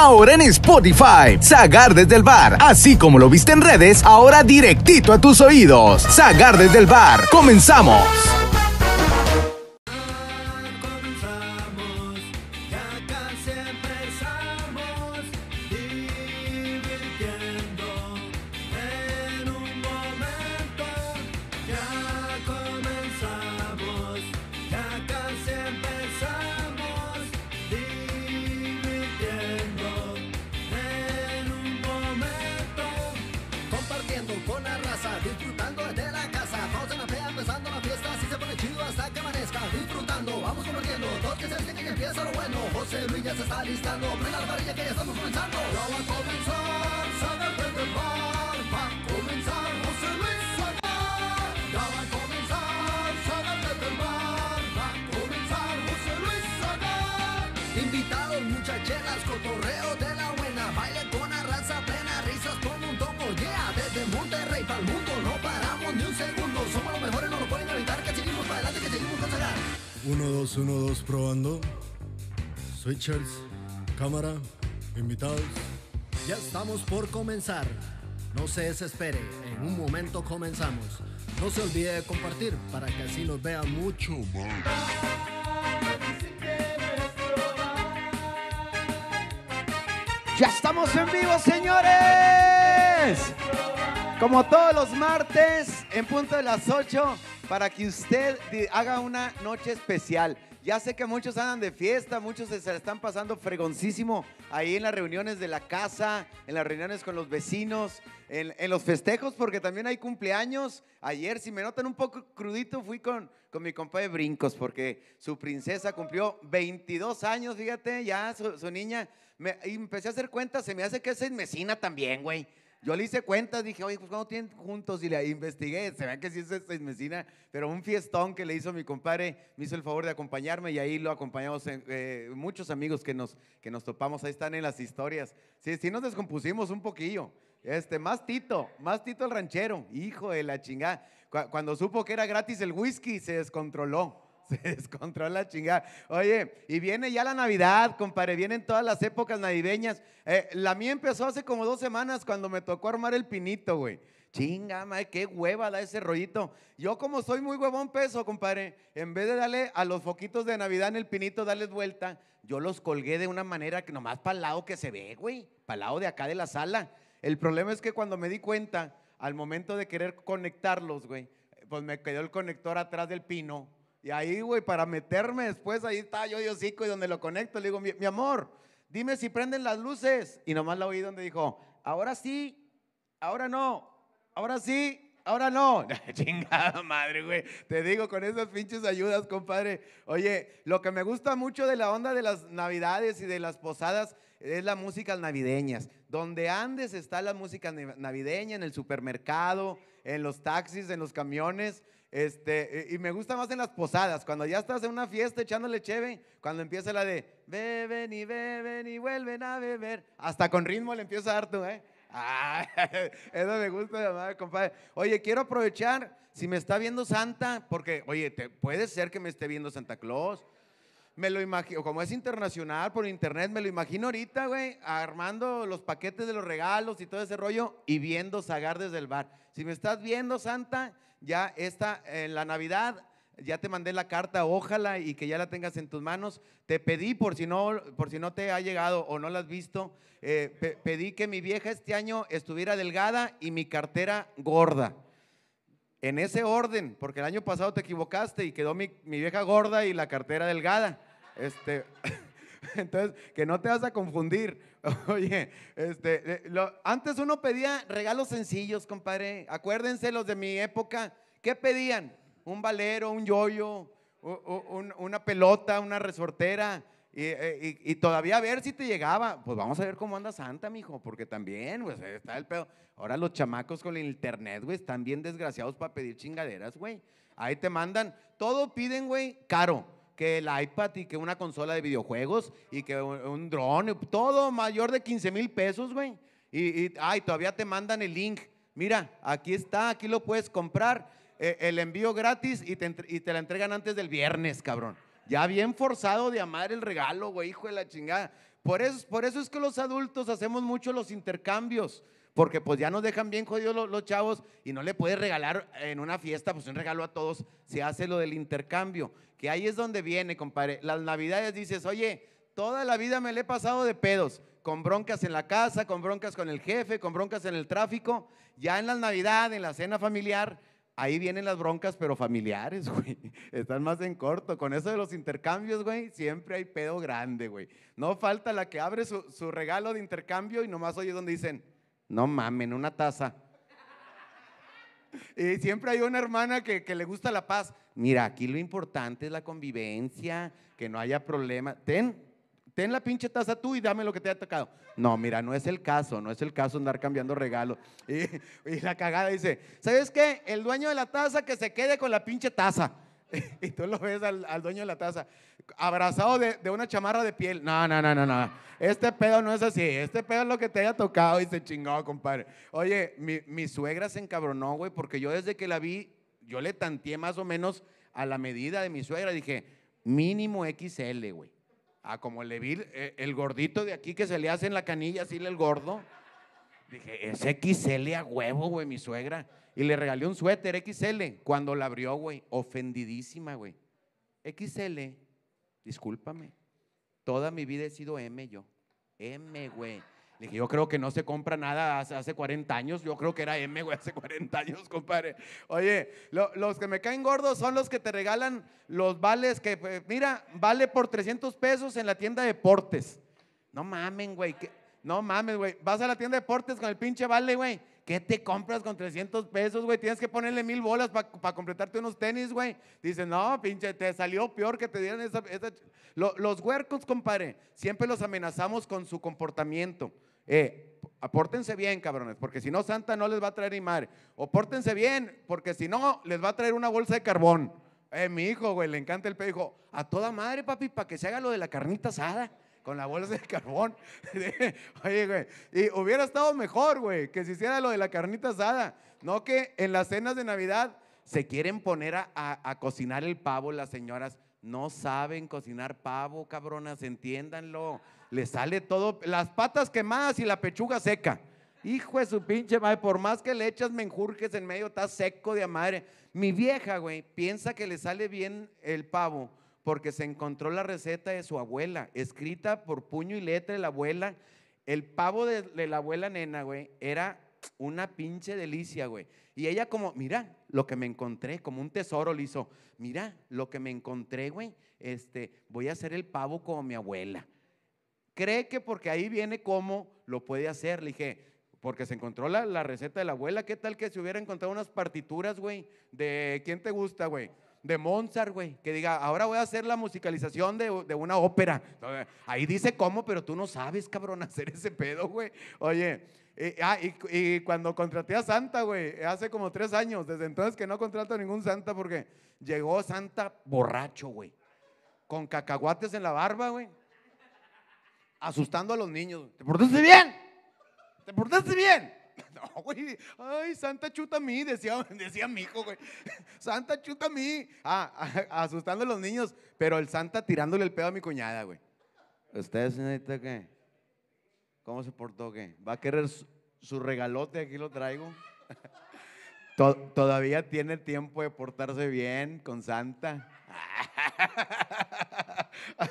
ahora en Spotify. Zagar desde el bar, así como lo viste en redes, ahora directito a tus oídos. Zagar desde el bar, comenzamos. Cámara, invitados. Ya estamos por comenzar. No se desespere, en un momento comenzamos. No se olvide de compartir para que así nos vea mucho más. Ya estamos en vivo, señores. Como todos los martes, en punto de las 8, para que usted haga una noche especial. Ya sé que muchos andan de fiesta, muchos se están pasando fregoncísimo ahí en las reuniones de la casa, en las reuniones con los vecinos, en, los festejos, porque también hay cumpleaños. Ayer, si me notan un poco crudito, fui con, con mi compa de brincos, porque su princesa cumplió 22 años, fíjate, ya su, su niña. Me, empecé a hacer cuentas, se me hace que es mesina también, güey. Yo le hice cuentas, dije, oye, pues ¿cuándo tienen juntos? Y le investigué, se ve que sí es mesina, pero un fiestón que le hizo mi compadre, me hizo el favor de acompañarme y ahí lo acompañamos en, eh, muchos amigos que nos, que nos topamos, ahí están en las historias. Sí, sí nos descompusimos un poquillo. Este, más Tito, más Tito el ranchero, hijo de la chingada. Cu- Cuando supo que era gratis el whisky, se descontroló. Se descontrola la chingada. Oye, y viene ya la Navidad, compadre. Vienen todas las épocas navideñas. Eh, la mía empezó hace como dos semanas cuando me tocó armar el pinito, güey. Chinga, madre, qué hueva da ese rollito. Yo como soy muy huevón peso, compadre, en vez de darle a los foquitos de Navidad en el pinito, darles vuelta, yo los colgué de una manera que nomás para el lado que se ve, güey. Para el lado de acá de la sala. El problema es que cuando me di cuenta, al momento de querer conectarlos, güey, pues me quedó el conector atrás del pino. Y ahí, güey, para meterme después, ahí estaba yo hocico y donde lo conecto, le digo, mi, mi amor, dime si prenden las luces. Y nomás la oí donde dijo, ahora sí, ahora no, ahora sí, ahora no. Chingada madre, güey. Te digo, con esas pinches ayudas, compadre. Oye, lo que me gusta mucho de la onda de las navidades y de las posadas es las músicas navideñas. Donde andes está la música nav- navideña, en el supermercado, en los taxis, en los camiones. Este, y me gusta más en las posadas, cuando ya estás en una fiesta echándole cheve, cuando empieza la de beben y beben y vuelven a beber, hasta con ritmo le empieza a dar tú, ¿eh? Ah, eso me gusta, madre, compadre. Oye, quiero aprovechar, si me está viendo Santa, porque, oye, te- puede ser que me esté viendo Santa Claus. Me lo imagino, como es internacional por internet, me lo imagino ahorita, güey, armando los paquetes de los regalos y todo ese rollo y viendo Zagar desde el bar. Si me estás viendo, Santa, ya está en la Navidad, ya te mandé la carta, ojalá y que ya la tengas en tus manos. Te pedí, por si no, por si no te ha llegado o no la has visto, eh, pe- pedí que mi vieja este año estuviera delgada y mi cartera gorda. En ese orden, porque el año pasado te equivocaste y quedó mi vieja gorda y la cartera delgada. Este, entonces, que no te vas a confundir. Oye, este, eh, antes uno pedía regalos sencillos, compadre. Acuérdense los de mi época. ¿Qué pedían? Un valero, un yoyo, un- una pelota, una resortera. Y, eh, y- y todavía a ver si te llegaba. Pues vamos a ver cómo anda Santa, mijo, porque también, pues está el pedo. Ahora los chamacos con el internet, güey, están bien desgraciados para pedir chingaderas, güey. Ahí te mandan, todo piden, güey, caro. Que el iPad y que una consola de videojuegos y que un, un dron, todo mayor de 15 mil pesos, güey. Y, ay, todavía te mandan el link. Mira, aquí está, aquí lo puedes comprar. eh, el envío gratis y te, y te la entregan antes del viernes, cabrón. Ya bien forzado de amar el regalo, güey, hijo de la chingada. Por eso, por eso es que los adultos hacemos mucho los intercambios. Porque pues ya nos dejan bien jodidos los, chavos y no le puedes regalar en una fiesta pues un regalo a todos. Se hace lo del intercambio. Que ahí es donde viene, compadre. Las navidades dices, oye, toda la vida me le he pasado de pedos. Con broncas en la casa, con broncas con el jefe, con broncas en el tráfico. Ya en la Navidad, en la cena familiar, ahí vienen las broncas, pero familiares, güey. Están más en corto. Con eso de los intercambios, güey, siempre hay pedo grande, güey. No falta la que abre su, su regalo de intercambio y nomás oye donde dicen, no mamen, una taza. Y siempre hay una hermana que, que le gusta la paz. Mira, aquí lo importante es la convivencia, que no haya problema. Ten, ten la pinche taza tú y dame lo que te ha tocado. No, mira, no es el caso, no es el caso andar cambiando regalos. Y, y la cagada dice, ¿sabes qué? El dueño de la taza que se quede con la pinche taza. Y tú lo ves al, al dueño de la taza, abrazado de, de una chamarra de piel. No, no, no, no, no. Este pedo no es así. Este pedo es lo que te haya tocado y se chingó, compadre. Oye, mi, mi suegra se encabronó, güey, porque yo desde que la vi, yo le tanteé más o menos a la medida de mi suegra. Dije, mínimo XL, güey. Ah, como le vi eh, el gordito de aquí que se le hace en la canilla, así el gordo. Dije, es XL a huevo, güey, mi suegra. Y le regalé un suéter XL. Cuando la abrió, güey, ofendidísima, güey. XL, discúlpame. Toda mi vida he sido M yo. M, güey. Le dije, yo creo que no se compra nada hace, hace 40 años. Yo creo que era M, güey, hace 40 años, compadre. Oye, lo- los que me caen gordos son los que te regalan los vales que, pues, mira, vale por 300 pesos en la tienda de deportes. No mamen, güey. No mames, güey. Vas a la tienda de deportes con el pinche vale, güey. ¿Qué te compras con 300 pesos, güey? Tienes que ponerle mil bolas para completarte unos tenis, güey. Dices, no, pinche, te salió peor que te dieran esa... esa ch-". Lo- los huercos, compadre, siempre los amenazamos con su comportamiento. Eh, apórtense bien, cabrones, porque si no, Santa no les va a traer ni madre. O pórtense bien, porque si no, les va a traer una bolsa de carbón. Eh, mi hijo, güey, le encanta el pedo. Dijo, a toda madre, papi, para que se haga lo de la carnita asada con la bolsa de carbón. Oye, güey, y hubiera estado mejor, güey, que se hiciera lo de la carnita asada. No que en las cenas de Navidad se quieren poner a, a- cocinar el pavo las señoras. No saben cocinar pavo, cabronas, entiéndanlo. Le sale todo, las patas quemadas y la pechuga seca. Hijo de su pinche madre, por más que le echas menjurjes en medio, está seco de madre. Mi vieja, güey, piensa que le sale bien el pavo porque se encontró la receta de su abuela, escrita por puño y letra de la abuela. El pavo de, la abuela nena, güey, era una pinche delicia, güey. Y ella como, mira, lo que me encontré, como un tesoro le hizo, mira, lo que me encontré, güey, este, voy a hacer el pavo como mi abuela. Cree que porque ahí viene cómo lo puede hacer. Le dije, porque se encontró la, la receta de la abuela. ¿Qué tal que se hubiera encontrado unas partituras, güey? ¿De quién te gusta, güey? De Mozart, güey. Que diga, ahora voy a hacer la musicalización de, de una ópera. Ahí dice cómo, pero tú no sabes, cabrón, hacer ese pedo, güey. Oye, eh, ah, y, y cuando contraté a Santa, güey, hace como tres años, desde entonces que no contrato a ningún Santa porque llegó Santa borracho, güey. Con cacahuates en la barba, güey asustando a los niños. ¿Te portaste bien? ¿Te portaste bien? No, güey. Ay, Santa chuta a mí, decía, decía mi hijo, güey. Santa chuta a mí. Ah, asustando a los niños, pero el Santa tirándole el pedo a mi cuñada, güey. ¿Usted, señorita, qué? ¿Cómo se portó, qué? ¿Va a querer su, regalote? Aquí lo traigo. To- Todavía tiene tiempo de portarse bien con Santa.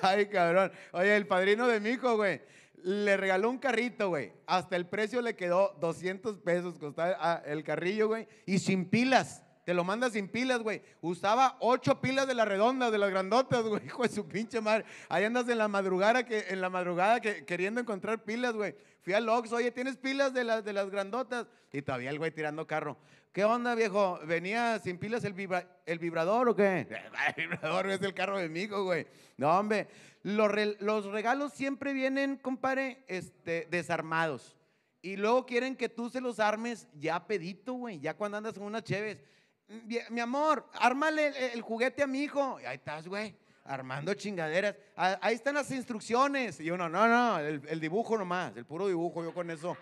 Ay, cabrón. Oye, el padrino de mi hijo, güey, le regaló un carrito, güey. Hasta el precio le quedó 200 pesos, costaba ah, el carrillo, güey. Y sin pilas. Te lo manda sin pilas, güey. Usaba ocho pilas de las redondas, de las grandotas, güey. Hijo de su pinche madre. Ahí andas en la madrugada, que, en la madrugada que, queriendo encontrar pilas, güey. Fui al Ox, oye, ¿tienes pilas de las, de las grandotas? Y todavía el güey tirando carro. ¿Qué onda, viejo? ¿Venía sin pilas el, vibra- el vibrador o qué? El vibrador es el carro de mi hijo, güey. No, hombre. Los, re- los regalos siempre vienen, compadre, este, desarmados. Y luego quieren que tú se los armes ya pedito, güey. Ya cuando andas con unas cheves. Mi, mi amor, ármale el, el juguete a mi hijo. Y ahí estás, güey. Armando chingaderas. Ah, Ahí están las instrucciones. Y uno, no, no, el, el dibujo nomás, el puro dibujo, yo con eso.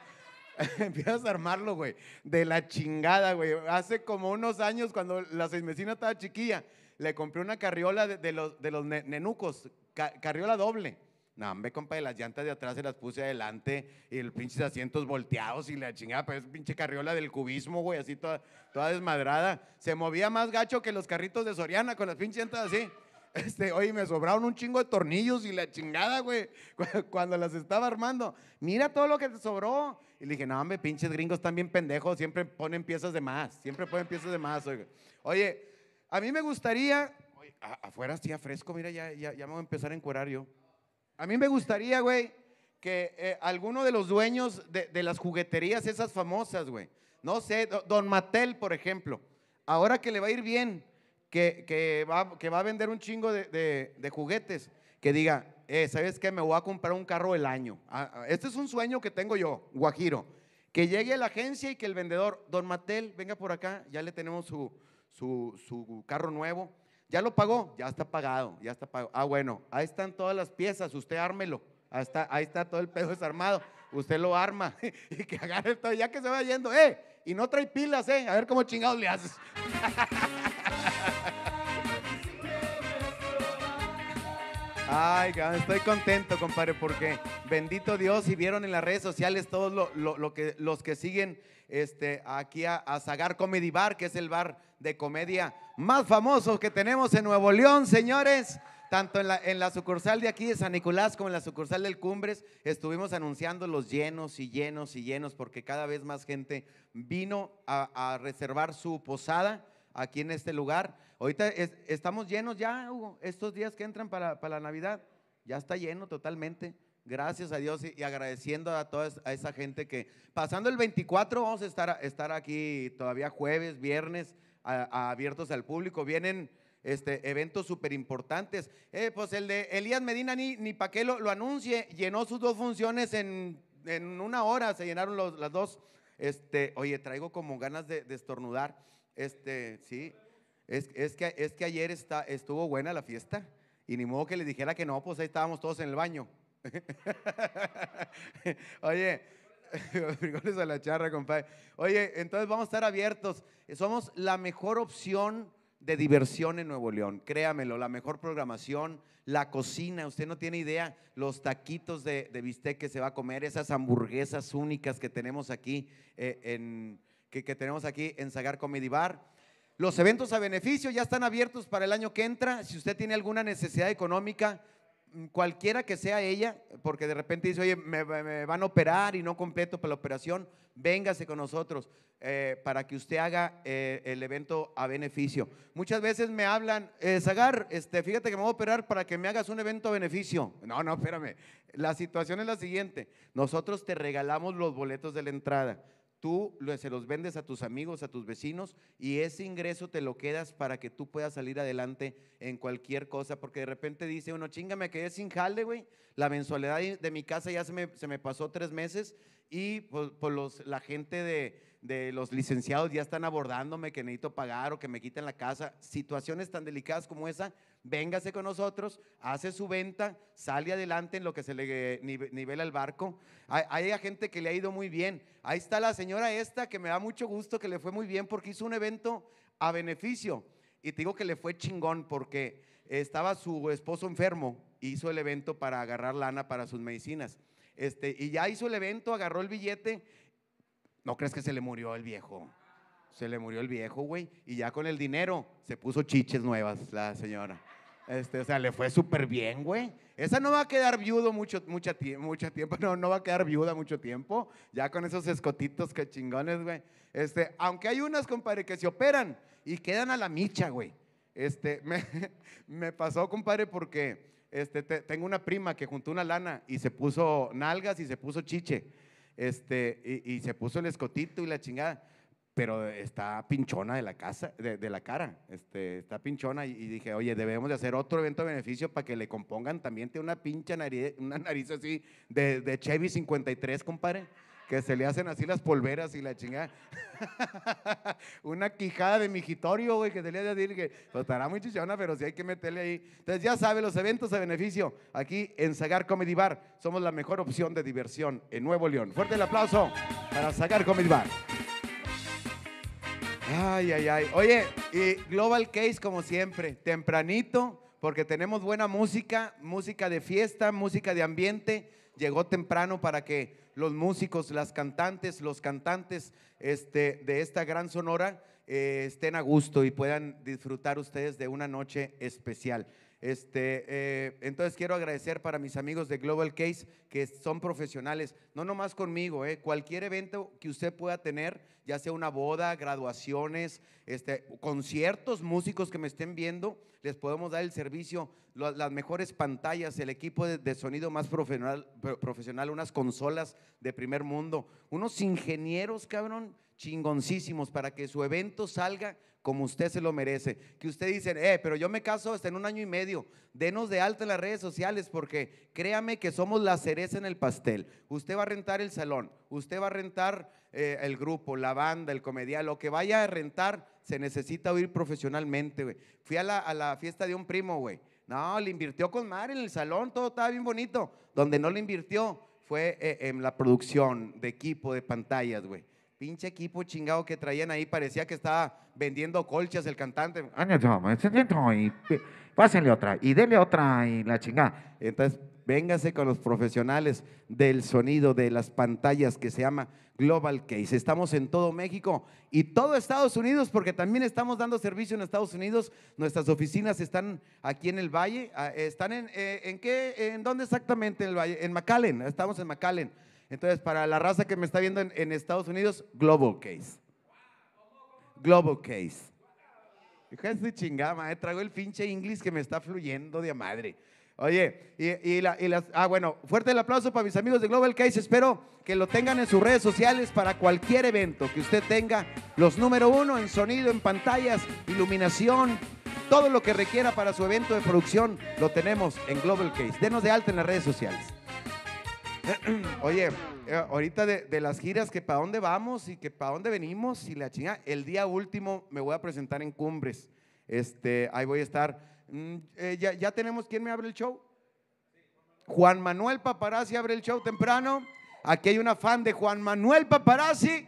Empiezas a armarlo, güey. De la chingada, güey. Hace como unos años, cuando la seismecina estaba chiquilla, le compré una carriola de, de los, de los ne- nenucos, ca- carriola doble. No, hombre, compa, y las llantas de atrás se las puse adelante y el pinches asientos volteados y la chingada, pero es pinche carriola del cubismo, güey, así toda, toda desmadrada. Se movía más gacho que los carritos de Soriana con las pinches llantas así. Este, oye, me sobraron un chingo de tornillos y la chingada, güey, cu- cuando las estaba armando. Mira todo lo que te sobró. Y le dije, no, hombre, pinches gringos están bien pendejos, siempre ponen piezas de más, siempre ponen piezas de más, oiga. Oye, a mí me gustaría, oye, afuera hacía fresco, mira, ya, ya, ya me voy a empezar a encuerar yo. A mí me gustaría, güey, que eh, alguno de los dueños de, de las jugueterías, esas famosas, güey, no sé, do- Don Mattel, por ejemplo, ahora que le va a ir bien, que, va, que va a vender un chingo de, de- juguetes, que diga, eh, ¿sabes qué? Me voy a comprar un carro del año. Ah, ah, este es un sueño que tengo yo, Guajiro. Que llegue a la agencia y que el vendedor, Don Mattel, venga por acá, ya le tenemos su, su, su carro nuevo. ¿Ya lo pagó? Ya está pagado, ya está pagado. Ah, bueno, ahí están todas las piezas, usted ármelo. Ahí está, ahí está todo el pedo desarmado. Usted lo arma y que agarre todo, ya que se va yendo, ¡eh! Y no trae pilas, ¿eh? A ver cómo chingados le haces. Ay, estoy contento, compadre, porque bendito Dios, y vieron en las redes sociales todos lo que, los que siguen este, aquí a, a Zagar Comedy Bar, que es el bar de comedia más famoso que tenemos en Nuevo León, señores. Tanto en la, en la sucursal de aquí de San Nicolás como en la sucursal del Cumbres, estuvimos anunciando los llenos y llenos y llenos, porque cada vez más gente vino a, a reservar su posada aquí en este lugar. Ahorita es- estamos llenos ya, Hugo, estos días que entran para, para la Navidad, ya está lleno totalmente. Gracias a Dios y, agradeciendo a toda a esa gente que pasando el 24 vamos a estar, estar aquí todavía jueves, viernes, abiertos al público. Vienen este, eventos súper importantes. Eh, pues el de Elías Medina, ni, ni para qué lo, lo anuncie, llenó sus dos funciones en, en una hora, se llenaron los- las dos. Este, oye, traigo como ganas de, de estornudar. Este, sí, es, es que, es que ayer está, estuvo buena la fiesta y ni modo que le dijera que no, pues ahí estábamos todos en el baño. Oye, frijoles a la charra, compadre. Oye, entonces vamos a estar abiertos. Somos la mejor opción de diversión en Nuevo León. Créamelo, la mejor programación, la cocina. Usted no tiene idea los taquitos de, de bistec que se va a comer, esas hamburguesas únicas que tenemos aquí eh, en que, que tenemos aquí en Zagar Comedy Bar. Los eventos a beneficio ya están abiertos para el año que entra. Si usted tiene alguna necesidad económica, mm, cualquiera que sea ella, porque de repente dice, oye, me, van a operar y no completo para la operación, véngase con nosotros eh, para que usted haga eh, el evento a beneficio. Muchas veces me hablan, eh, Zagar, este, fíjate que me voy a operar para que me hagas un evento a beneficio. No, no, espérame. La situación es la siguiente. Nosotros te regalamos los boletos de la entrada. Tú se los vendes a tus amigos, a tus vecinos y ese ingreso te lo quedas para que tú puedas salir adelante en cualquier cosa, porque de repente dice uno, chinga, me quedé sin jale, güey. La mensualidad de de mi casa ya se me, se me pasó tres meses y pues, pues los, la gente de, de los licenciados ya están abordándome que necesito pagar o que me quiten la casa. Situaciones tan delicadas como esa, véngase con nosotros, hace su venta, sale adelante en lo que se le nive- nivela el barco. Hay, hay gente que le ha ido muy bien. Ahí está la señora esta que me da mucho gusto que le fue muy bien porque hizo un evento a beneficio. Y te digo que le fue chingón porque estaba su esposo enfermo, hizo el evento para agarrar lana para sus medicinas. Este, y ya hizo el evento, agarró el billete. ¿No crees que se le murió el viejo? Se le murió el viejo, güey. Y ya con el dinero se puso chiches nuevas la señora. Este, o sea, le fue súper bien, güey. Esa no va a quedar viudo mucho, mucha mucho tiempo. No, no va a quedar viuda mucho tiempo. Ya con esos escotitos que chingones, güey. Este, aunque hay unas, compadre, que se operan y quedan a la micha, güey. Este, me, me pasó, compadre, porque este, te- tengo una prima que juntó una lana y se puso nalgas y se puso chiche. Este, y, y se puso el escotito y la chingada. Pero está pinchona de la casa, de, de la cara. Este, está pinchona y, dije, oye, debemos de hacer otro evento de beneficio para que le compongan también tiene una pincha nariz, una nariz así de, de Chevy 53, compadre. Que se le hacen así las polveras y la chingada. una quijada de mijitorio, güey, que se le decir que pues, estará muy chichona, pero sí hay que meterle ahí. Entonces, ya sabe, los eventos a beneficio aquí en Sagar Comedy Bar. Somos la mejor opción de diversión en Nuevo León. Fuerte el aplauso para Sagar Comedy Bar. Ay, ay, ay. Oye, y Global Case como siempre, tempranito, porque tenemos buena música, música de fiesta, música de ambiente. Llegó temprano para que los músicos, las cantantes, los cantantes este, de esta gran sonora eh, estén a gusto y puedan disfrutar ustedes de una noche especial. Este, eh, entonces quiero agradecer para mis amigos de Global Case que son profesionales, no nomás conmigo, eh, cualquier evento que usted pueda tener, ya sea una boda, graduaciones, este, conciertos, músicos que me estén viendo, les podemos dar el servicio, las mejores pantallas, el equipo de, sonido más profesional, pro- profesional, unas consolas de primer mundo, unos ingenieros, cabrón, chingoncísimos para que su evento salga como usted se lo merece. Que usted dice, eh, pero yo me caso hasta en un año y medio. Denos de alta en las redes sociales porque créame que somos la cereza en el pastel. Usted va a rentar el salón, usted va a rentar eh, el grupo, la banda, el comediante, lo que vaya a rentar se necesita oír profesionalmente, güey. Fui a la, a la fiesta de un primo, güey. No, le invirtió con mar en el salón, todo estaba bien bonito. Donde no le invirtió fue eh, en la producción de equipo, de pantallas, güey. Pinche equipo chingado que traían ahí, parecía que estaba vendiendo colchas el cantante. Ese tiempo, y pásenle otra, y dele otra, y la chingada. Entonces, véngase con los profesionales del sonido de las pantallas que se llama Global Case. Estamos en todo México y todo Estados Unidos porque también estamos dando servicio en Estados Unidos. Nuestras oficinas están aquí en el Valle. ah, ¿Están en, eh, en qué? ¿En dónde exactamente en el Valle? En McAllen. Estamos en McAllen. Entonces, para la raza que me está viendo en, Estados Unidos, Global Case. Global Case. Su chingada, madre, traigo el pinche inglés que me está fluyendo de madre. Oye, y, y la- y las, ah, bueno, fuerte el aplauso para mis amigos de Global Case. Espero que lo tengan en sus redes sociales para cualquier evento que usted tenga. Los número uno en sonido, en pantallas, iluminación, todo lo que requiera para su evento de producción, lo tenemos en Global Case. Denos de alta en las redes sociales. Oye, eh, ahorita de, las giras, que para dónde vamos y que para dónde venimos y la chinga, el día último me voy a presentar en Cumbres. Este, ahí voy a estar. Mm, eh, ya, ya tenemos quién me abre el show. Juan Manuel Paparazzi abre el show temprano. Aquí hay una fan de Juan Manuel Paparazzi.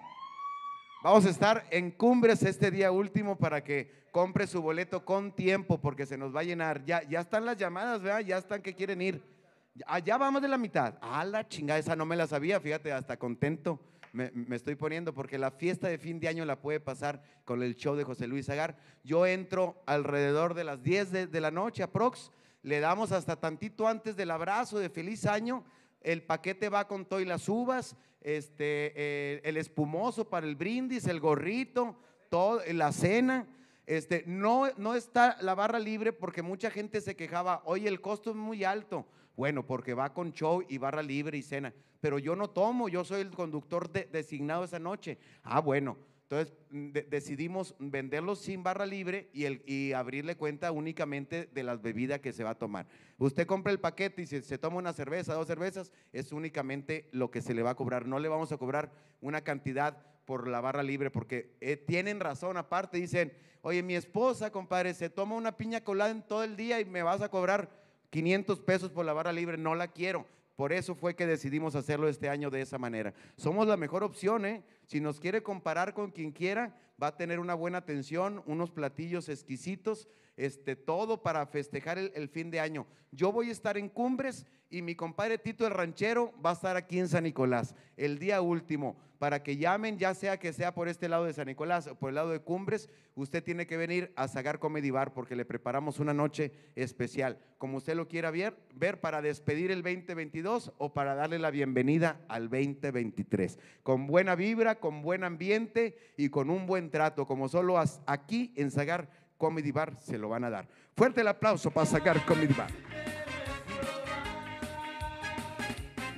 Vamos a estar en Cumbres este día último para que compre su boleto con tiempo porque se nos va a llenar. Ya, ya están las llamadas, ¿verdad? Ya están que quieren ir. Allá vamos de la mitad. Ah, la chingada, esa no me la sabía, fíjate, hasta contento me, me estoy poniendo porque la fiesta de fin de año la puede pasar con el show de José Luis Agar. Yo entro alrededor de las 10 de, de la noche, aprox. Le damos hasta tantito antes del abrazo de feliz año. El paquete va con todo y las uvas, este, eh, el espumoso para el brindis, el gorrito, todo, la cena. Este, no, no está la barra libre porque mucha gente se quejaba, oye, el costo es muy alto. Bueno, porque va con show y barra libre y cena. Pero yo no tomo, yo soy el conductor de- designado esa noche. Ah, bueno. Entonces mm, de- decidimos venderlos sin barra libre y abrirle cuenta únicamente de las bebidas que se va a tomar. Usted compra el paquete y si se toma una cerveza, dos cervezas, es únicamente lo que se le va a cobrar. No le vamos a cobrar una cantidad por la barra libre porque eh, tienen razón aparte. Dicen, oye, mi esposa, compadre, se toma una piña colada en todo el día y me vas a cobrar 500 pesos por la barra libre. No la quiero. Por eso fue que decidimos hacerlo este año de esa manera. Somos la mejor opción, ¿eh? Si nos quiere comparar con quien quiera, va a tener una buena atención, unos platillos exquisitos, este, todo para festejar el, el fin de año. Yo voy a estar en Cumbres y mi compadre Tito el Ranchero va a estar aquí en San Nicolás el día último. Para que llamen, ya sea que sea por este lado de San Nicolás o por el lado de Cumbres, usted tiene que venir a Sagar Comedy Bar porque le preparamos una noche especial. Como usted lo quiera ver, ver para despedir el 2022 o para darle la bienvenida al 2023. Con buena vibra, con buen ambiente y con un buen trato, como solo aquí en Sagar Comedy Bar se lo van a dar. Fuerte el aplauso para Sagar Comedy Bar.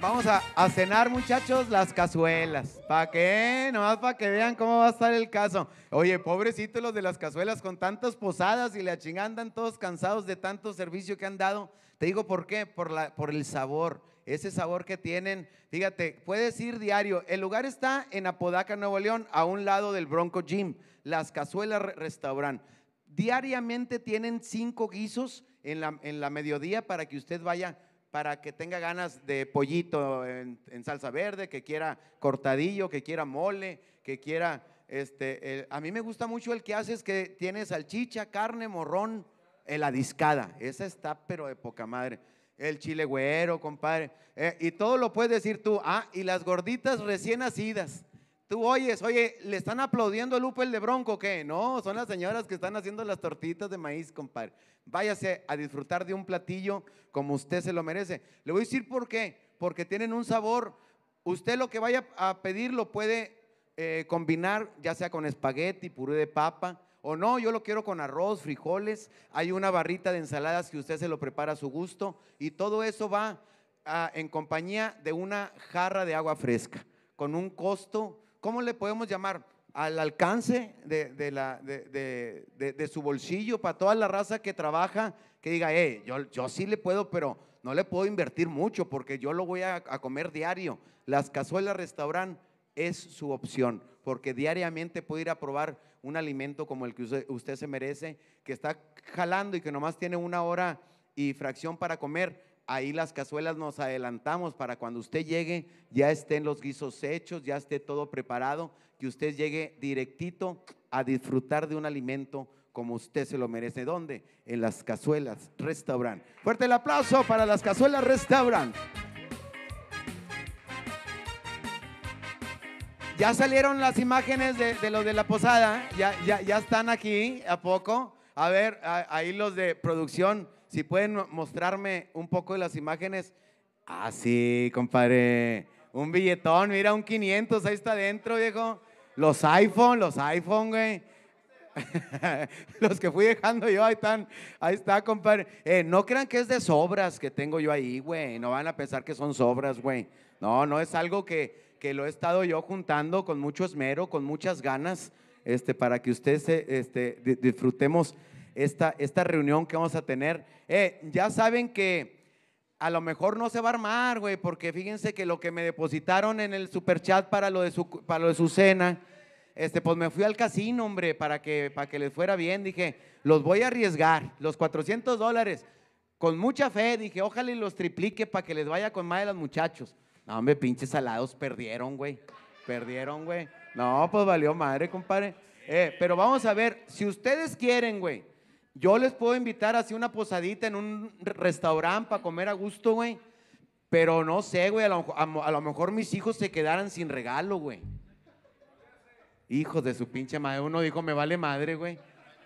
Vamos a, cenar, muchachos, las cazuelas. ¿Para qué? Nomás para que vean cómo va a estar el caso. Oye, pobrecitos los de las cazuelas con tantas posadas y la chingada andan todos cansados de tanto servicio que han dado. Te digo por qué, por, la, por el sabor. Ese sabor que tienen, fíjate, puedes ir diario. El lugar está en Apodaca, Nuevo León, a un lado del Bronco Gym, las cazuelas Re- restaurant. Diariamente tienen cinco guisos en la, en la mediodía para que usted vaya para que tenga ganas de pollito en, salsa verde, que quiera cortadillo, que quiera mole, que quiera, este, el- a mí me gusta mucho el que haces que tiene salchicha, carne, morrón, la discada. Esa está, pero de poca madre. El chile güero, compadre. Eh, y todo lo puedes decir tú. Ah, y las gorditas recién nacidas. Tú oyes, oye, ¿le están aplaudiendo a Lupe el de Bronco qué? No, son las señoras que están haciendo las tortitas de maíz, compadre. Váyase a disfrutar de un platillo como usted se lo merece. Le voy a decir por qué. Porque tienen un sabor. Usted lo que vaya a pedir lo puede eh, combinar, ya sea con espagueti, puré de papa, o no, yo lo quiero con arroz, frijoles. Hay una barrita de ensaladas que usted se lo prepara a su gusto. Y todo eso va ah, en compañía de una jarra de agua fresca, con un costo ¿cómo le podemos llamar? Al alcance de, su bolsillo para toda la raza que trabaja, que diga, eh, yo, yo sí le puedo, pero no le puedo invertir mucho porque yo lo voy a, a comer diario. Las cazuelas restaurant es su opción, porque diariamente puede ir a probar un alimento como el que usted, usted se merece, que está jalando y que nomás tiene una hora y fracción para comer ahí las cazuelas nos adelantamos para cuando usted llegue ya estén los guisos hechos, ya esté todo preparado, que usted llegue directito a disfrutar de un alimento como usted se lo merece. ¿Dónde? En las cazuelas restaurant. Fuerte el aplauso para las cazuelas restaurant. Ya salieron las imágenes de, de los de la posada, ya, ya, ya están aquí, ¿a poco? A ver, a- ahí los de producción, si pueden mostrarme un poco de las imágenes. Ah, sí, compadre. Un billetón, mira, un 500, ahí está adentro, viejo. Los iPhone, los iPhone, güey. los que fui dejando yo, ahí están, ahí está, compadre. Eh, no crean que es de sobras que tengo yo ahí, güey. No van a pensar que son sobras, güey. No, no es algo que, que lo he estado yo juntando con mucho esmero, con muchas ganas, este, para que ustedes este, di- disfrutemos esta, esta reunión que vamos a tener. Eh, ya saben que a lo mejor no se va a armar, güey, porque fíjense que lo que me depositaron en el superchat para lo de su, para lo de su cena, este, pues me fui al casino, hombre, para que, para que les fuera bien. Dije, los voy a arriesgar, los 400 dólares, con mucha fe. Dije, ojalá y los triplique para que les vaya con más de los muchachos. No, hombre, pinches salados, perdieron, güey. Perdieron, güey. No, pues valió madre, compadre. Eh, pero vamos a ver, si ustedes quieren, güey, yo les puedo invitar así una posadita en un restaurante para comer a gusto, güey. Pero no sé, güey, a lo, mejor mis hijos se quedaran sin regalo, güey. Hijos de su pinche madre. Uno dijo, me vale madre, güey.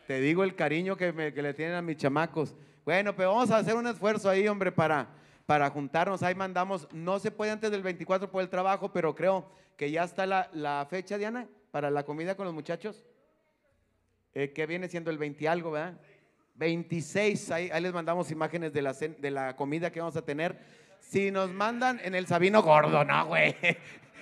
Te digo el cariño que, me- le tienen a mis chamacos. Bueno, pero vamos a hacer un esfuerzo ahí, hombre, para, para juntarnos. Ahí mandamos, no se puede antes del 24 por el trabajo, pero creo que ya está la, la fecha, Diana, para la comida con los muchachos. Eh, que viene siendo el 20 y algo, ¿verdad? 26, ahí, ahí les mandamos imágenes de la, de la comida que vamos a tener. Si nos mandan en el Sabino Gordo, no, güey.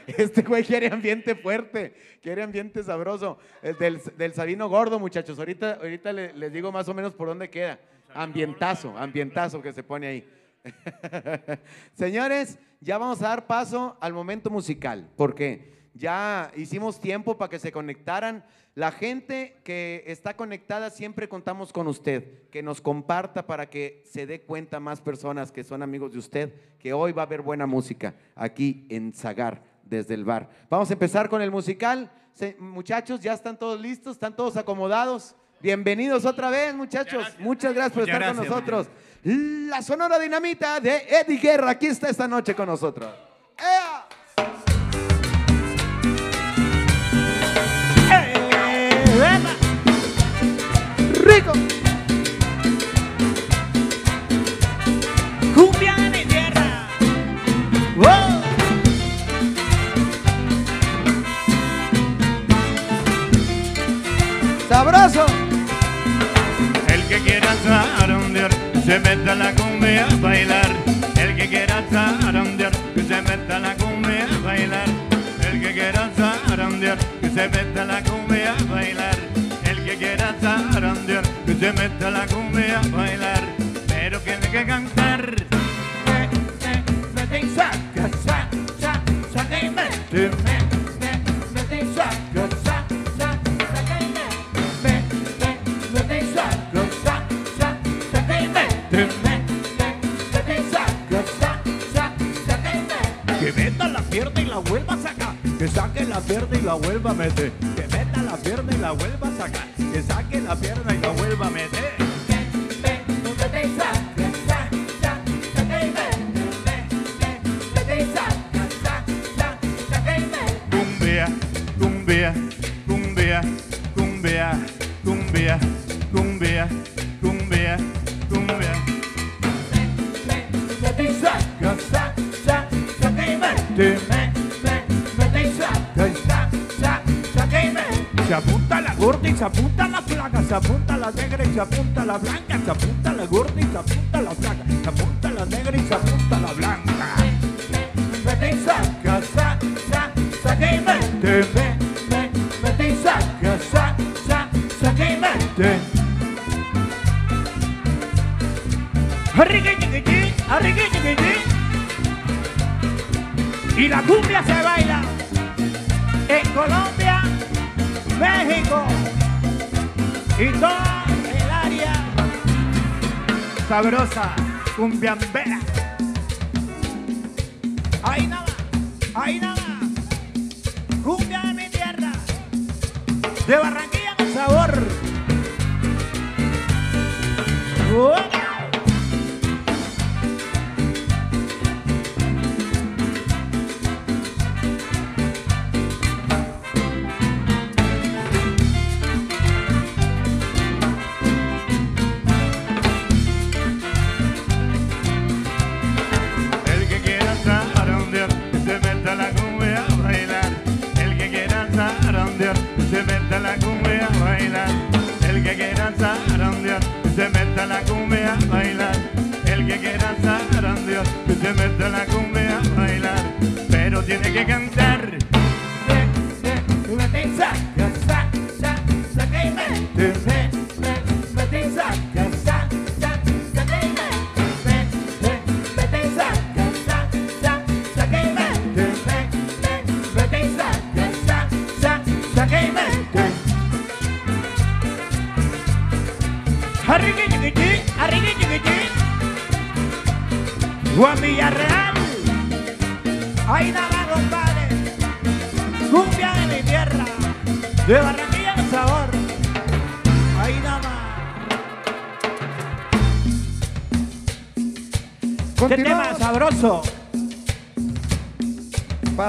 Este güey quiere ambiente fuerte, quiere ambiente sabroso. El del, del Sabino Gordo, muchachos. Ahorita, ahorita le- les digo más o menos por dónde queda. Ambientazo, ambientazo que se pone ahí. Señores, ya vamos a dar paso al momento musical, porque ya hicimos tiempo para que se conectaran. La gente que está conectada siempre contamos con usted, que nos comparta para que se dé cuenta más personas que son amigos de usted, que hoy va a haber buena música aquí en Zagar desde el bar. Vamos a empezar con el musical. Muchachos, ya están todos listos, están todos acomodados. Bienvenidos otra vez, muchachos. Muchas gracias por Muchas estar con nosotros. La Sonora Dinamita de Eddie Guerra, aquí está esta noche con nosotros. ¡Ea! ¡Rico! Cumbia de mi tierra. ¡Wow! ¡Sabroso! El que quiera zarandear, se meta a la cumbia a bailar. El que quiera zarandear, que se meta a la cumbia a bailar. El que quiera zarandear, que se meta a la cumbia a bailar. Que se meta la cumbia a bailar. Pero tiene que cantar. Que meta la pierna y la vuelva a sacar. Que saque la pierna y la vuelva a meter la pierna y la vuelva a sacar. Que saque la pierna y la vuelva a meter. Cumbia, cumbia, cumbia, cumbia, cumbia, cumbia. se apunta la plaga, se apunta la negra y se apunta la blanca, se apunta la gorda y se apunta la plaga, se apunta la negra y se apunta la blanca. Vete y saca, sa, sa, saca y mete, ve, ve, vete y saca, sa, sa, saca y mete. Arriguiñiquitín, arriguiñiquitín. Y la cumbia se baila en Colombia, México y todo el área sabrosa, cumbiambera. Ahí no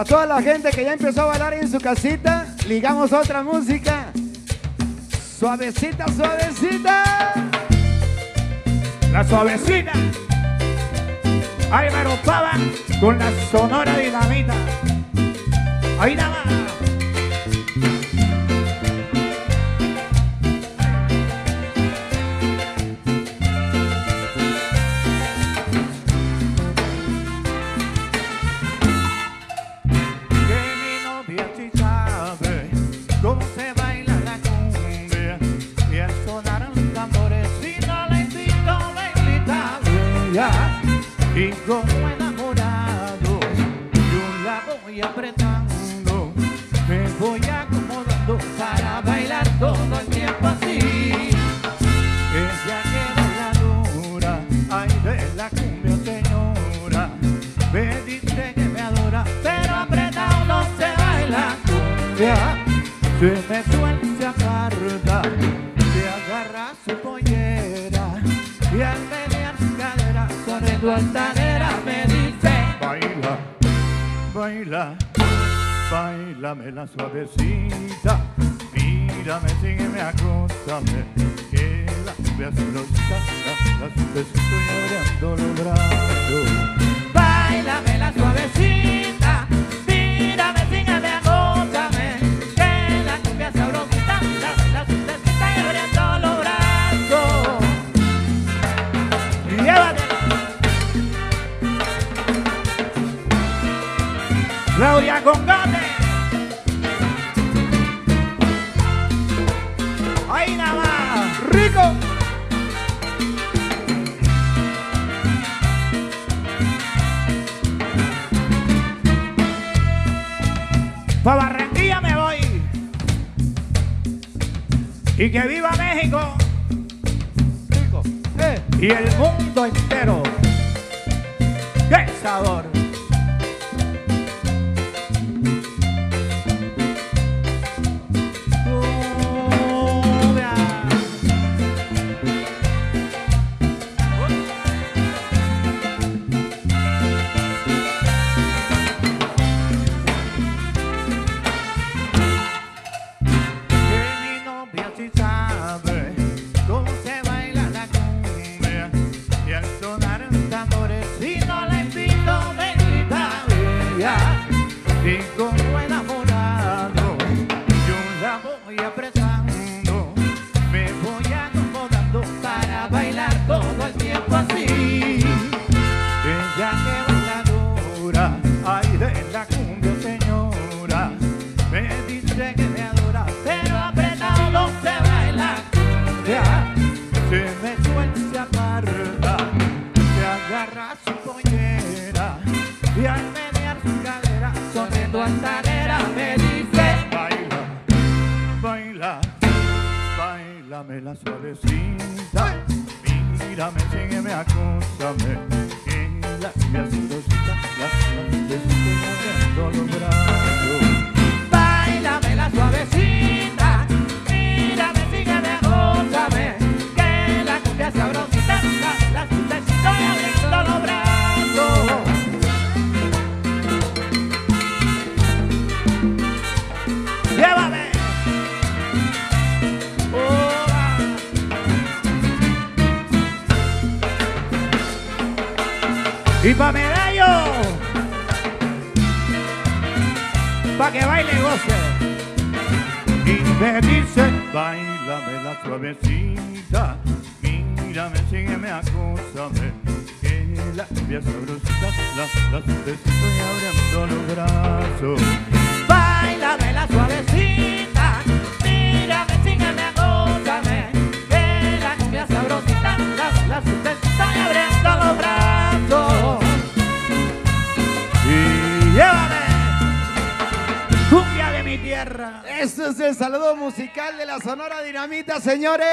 Para toda la gente que ya empezó a bailar en su casita, ligamos otra música. Suavecita, suavecita. La suavecita. Álvaro Pava con la sonora dinamita. Ahí nada más. Bailame la suavecita, mírame, sígueme, acósame, que la sabrosita, la dice, bailame la suavecita, mírame, sígueme, acósame, que la cumbia sabrosita, la, la suavecita y abriendo los brazos. Este es el saludo musical de la Sonora Dinamita, señores.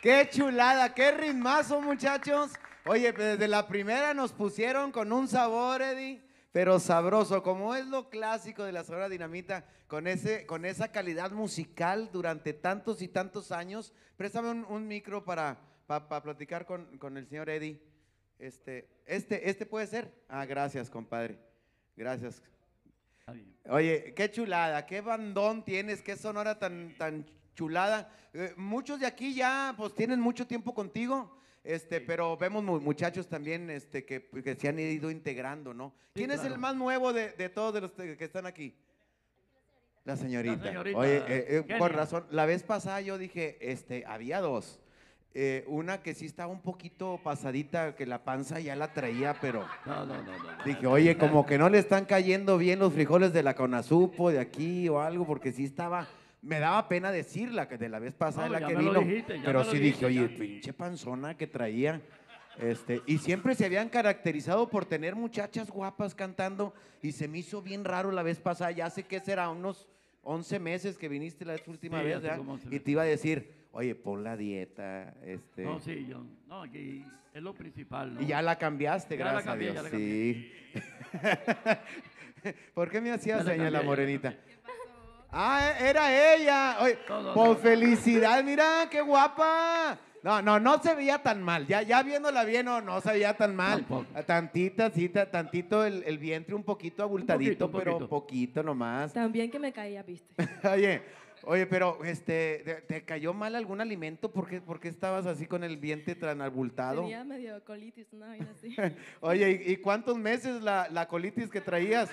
Qué chulada, qué ritmazo, muchachos. Oye, pues, desde la primera nos pusieron con un sabor, Eddie, pero sabroso, como es lo clásico de la Sonora Dinamita, con, ese, con esa calidad musical durante tantos y tantos años. Préstame un, un micro para, para, para platicar con, con el señor Eddie. Este, este, este puede ser. Ah, gracias, compadre. Gracias. Oye, qué chulada, qué bandón tienes, qué sonora tan, tan chulada. Eh, muchos de aquí ya pues tienen mucho tiempo contigo, este, pero vemos mu- muchachos también este, que, que se han ido integrando, ¿no? ¿Quién es el más nuevo de, de todos de los que están aquí? La señorita. La señorita Oye, eh, eh, con razón, la vez pasada yo dije, este, había dos. Eh, una que sí estaba un poquito pasadita, que la panza ya la traía, pero... No, no, no, no. Dije, oye, como que no le están cayendo bien los frijoles de la Conazupo de aquí o algo, porque sí estaba, me daba pena decirla, que de la vez pasada No, la que vino, dijiste, pero sí dijiste, dije, oye, ya. pinche panzona que traía, este, y siempre se habían caracterizado por tener muchachas guapas cantando, y se me hizo bien raro la vez pasada, ya sé que será unos 11 meses que viniste la última Sí, vez, ¿verdad? como 11 y te iba a decir, oye, pon la dieta, este, No, sí, yo. No, aquí es lo principal. ¿no? y ya la cambiaste, Ya la gracias cambié, a Dios. Sí. ¿Por qué me hacía señal la morenita? Ah, era ella. Oye, por no. felicidad, mira, qué guapa. No, no, no se veía tan mal. Ya, ya viéndola bien, no, no se veía tan mal. Tampoco. Tantita, sí, ta- tantito el, el vientre un poquito abultadito, un pero poquito. poquito nomás. También que me caía, viste. Oye, oye, pero este, ¿te, cayó mal algún alimento? ¿Por qué, por qué estabas así con el vientre tan abultado? Tenía medio colitis, una vaina así. Oye, ¿y, y cuántos meses la, la colitis que traías?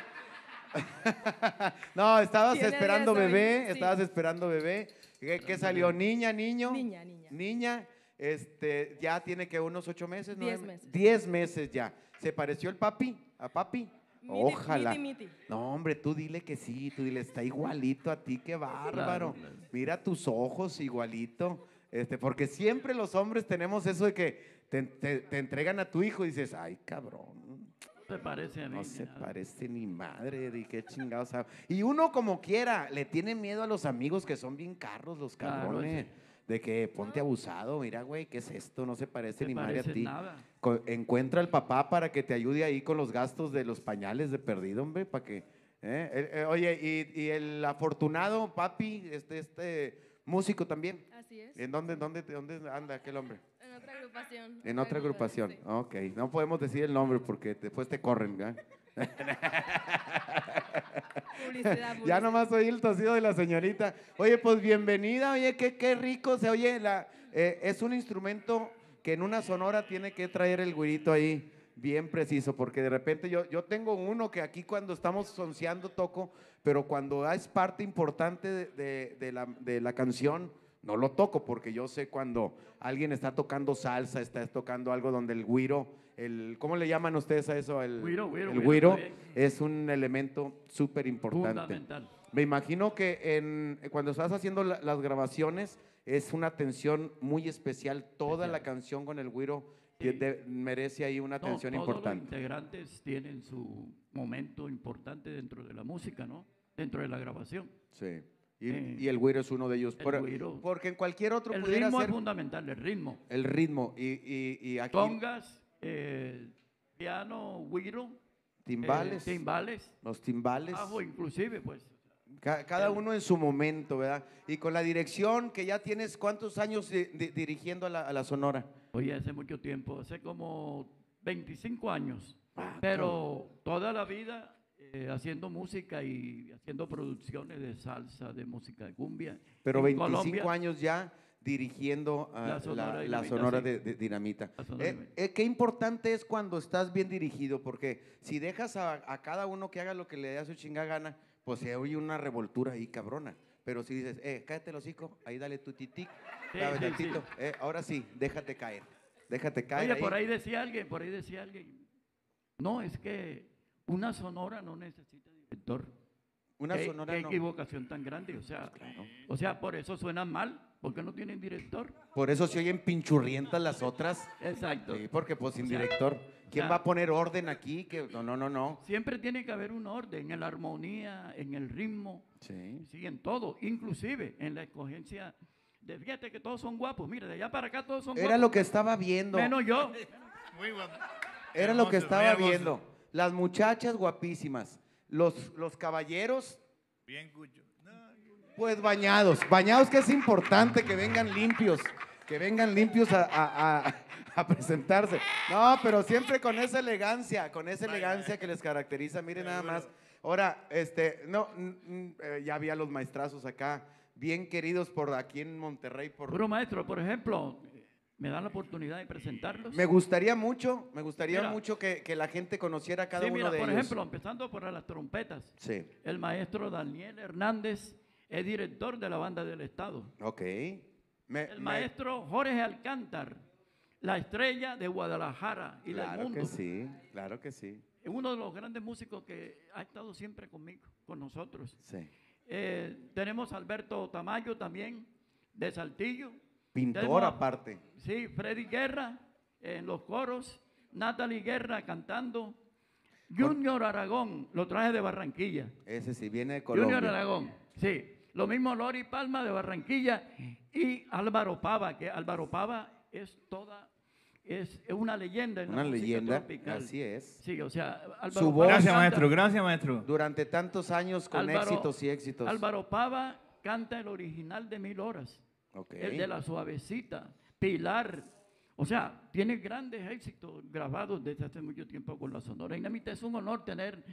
no, estabas esperando 10 bebé, sí. estabas esperando bebé. ¿Qué, qué salió? ¿Niña, niño? Niña, niña. Niña, este, ya tiene que unos ocho meses, Diez nueve- meses. Diez meses ya. ¿Se pareció el papi? ¿A papi? Miti- Ojalá. miti, miti. No, hombre, tú dile que sí, tú dile, está igualito a ti, qué bárbaro. Mira tus ojos igualito. Este, porque siempre los hombres tenemos eso de que te, te- te entregan a tu hijo y dices, ay, cabrón. No se parece a mí. No ni se nada. parece ni madre, de qué chingados. Y uno como quiera, le tiene miedo a los amigos que son bien carros, los Claro, cabrones. De que ponte abusado, mira, güey, ¿qué es esto? No se parece ni madre a ti. nada. Encuentra al papá para que te ayude ahí con los gastos de los pañales de perdido, hombre, para que... ¿eh? Eh, eh, oye, y, y el afortunado papi, este, este músico también. Así es. ¿En dónde, dónde, dónde anda aquel hombre? En otra agrupación. En otra agrupación. Sí. Ok, no podemos decir el nombre porque después te corren. Publicidad, Ya nomás oí el tosido de la señorita. Oye, pues bienvenida, oye, qué, qué rico se oye. La, eh, es un instrumento que en una sonora tiene que traer el güirito ahí. bien preciso, porque de repente yo, yo tengo uno que aquí cuando estamos sonceando toco, pero cuando es parte importante de, de- de la, de la canción, no lo toco, porque yo sé cuando alguien está tocando salsa, está tocando algo donde el güiro, el, ¿cómo le llaman ustedes a eso? El Güiro, güiro, el güiro, es un elemento súper importante. Me imagino que en, cuando estás haciendo la- las grabaciones es una atención muy especial. Toda la canción con el güiro Sí. de- merece ahí una No, atención todos los importante. integrantes tienen su momento importante dentro de la música, ¿no? Dentro de la grabación. Sí. Y, Eh, y el güiro es uno de ellos. Por- porque en cualquier otro El pudiera ritmo es fundamental, el ritmo. el ritmo. Y, y- y aquí eh, piano, güiro, eh, timbales, los timbales. bajo inclusive, pues. Ca- Cada uno en su momento, ¿verdad? Y con la dirección que ya tienes, ¿cuántos años di- di- dirigiendo a la, a la Sonora? Oye, hace mucho tiempo, hace como 25 años, Ah, pero toda la vida eh, haciendo música y haciendo producciones de salsa, de música de cumbia. Pero En 25 Colombia, años ya dirigiendo a La la, Sonora la Dinamita, Sonora sí. de, de Dinamita. La Sonora Eh, Dinamita. eh, qué importante es cuando estás bien dirigido, porque si dejas a, a cada uno que haga lo que le dé a su chinga gana, pues se oye una revoltura ahí cabrona. Pero si dices, eh, cállate el hocico, ahí dale tu titic, Sí, sí, eh, ahora sí, déjate caer, déjate caer. Oye, por ahí decía alguien, por ahí decía alguien. No, es que una sonora no necesita director. Una qué, sonora qué no. equivocación tan grande. O sea, o sea, por eso suenan mal, porque no tienen director. Por eso se oyen pinchurrientas las otras. Exacto. Sí, porque pues sin O sea, director. ¿Quién sea- va a poner orden aquí? Que, no, no, no, no. Siempre tiene que haber un orden en la armonía, en el ritmo, Sí. sí, en todo, inclusive en la escogencia. De, fíjate que todos son guapos, mira, de allá para acá todos son guapos. Era lo que estaba viendo. Menos yo. Muy guapo. Era lo que Hermoso, estaba hermoso. viendo. Las muchachas guapísimas. Los, los caballeros, Bien pues bañados. Bañados que es importante que vengan limpios. Que vengan limpios a, a- a- a presentarse. No, pero siempre con esa elegancia, con esa elegancia que les caracteriza. Miren nada más. Ahora, este, no, eh, ya había los maestrazos acá, bien queridos por aquí en Monterrey. Por, Puro maestro, por ejemplo, me dan la oportunidad de presentarlos. me gustaría mucho, me gustaría Mira. mucho que, que la gente conociera a cada sí, uno de por ellos. ejemplo, empezando por las trompetas. Sí, El maestro Daniel Hernández es director de la banda del Estado. ok. Me- El me- maestro Jorge Alcántar, la estrella de Guadalajara y del Claro mundo. que sí, claro que sí. Es uno de los grandes músicos que ha estado siempre conmigo, con nosotros. sí. Eh, tenemos a Alberto Tamayo también, de Saltillo. Pintor a- aparte. Sí, Freddy Guerra en los coros, Natalie Guerra cantando. Junior Aragón, lo traje de Barranquilla. Ese sí viene de Junior Colombia. Aragón, sí. Lo mismo Lori Palma de Barranquilla y Álvaro Pava, que Álvaro Pava es toda, es, una leyenda en la Una música leyenda, tropical. así es. Sí, o sea, Álvaro Su voz- Gracias, canta- maestro. Gracias, maestro. Durante tantos años con Álvaro- éxitos y éxitos. Álvaro Pava canta el original de Mil Horas, Ok. el de la suavecita, Pilar. O sea, tiene grandes éxitos grabados desde hace mucho tiempo con la Sonora Dinamita. Es un honor tener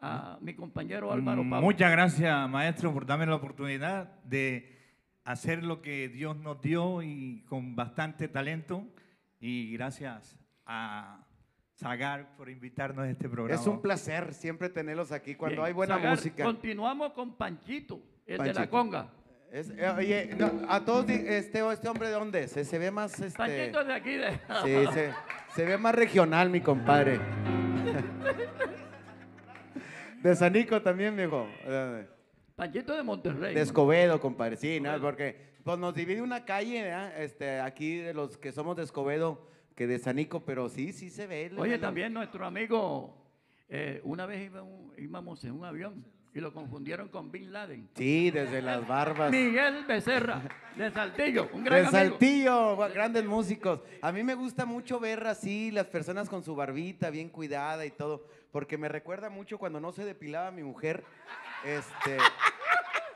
a mi compañero Álvaro Pava. Muchas gracias, maestro, por darme la oportunidad de hacer lo que Dios nos dio y con bastante talento. Y gracias a Zagar por invitarnos a este programa. Es un placer siempre tenerlos aquí cuando Bien, hay buena Zagar, música. Continuamos con Panchito, el de la Panchito. conga. Es- eh, oye, no, a todos, di- este, este hombre de dónde es? Se, se ve más, este, de aquí de... sí, se, se ve más regional, mi compadre. De Sanico también, viejo. Panchito de Monterrey. De Escobedo, compadre. Sí, ¿no? porque pues, nos divide una calle, ¿verdad? Este, aquí de los que somos de Escobedo, que de Sanico, pero sí, sí se ve. Oye, la- también nuestro amigo, eh, una vez íbamos en un avión y lo confundieron con Bin Laden. Sí, desde las barbas. Miguel Becerra, de Saltillo, un gran De amigo. Saltillo, grandes músicos. A mí me gusta mucho ver así las personas con su barbita bien cuidada y todo, porque me recuerda mucho cuando no se depilaba mi mujer. Este,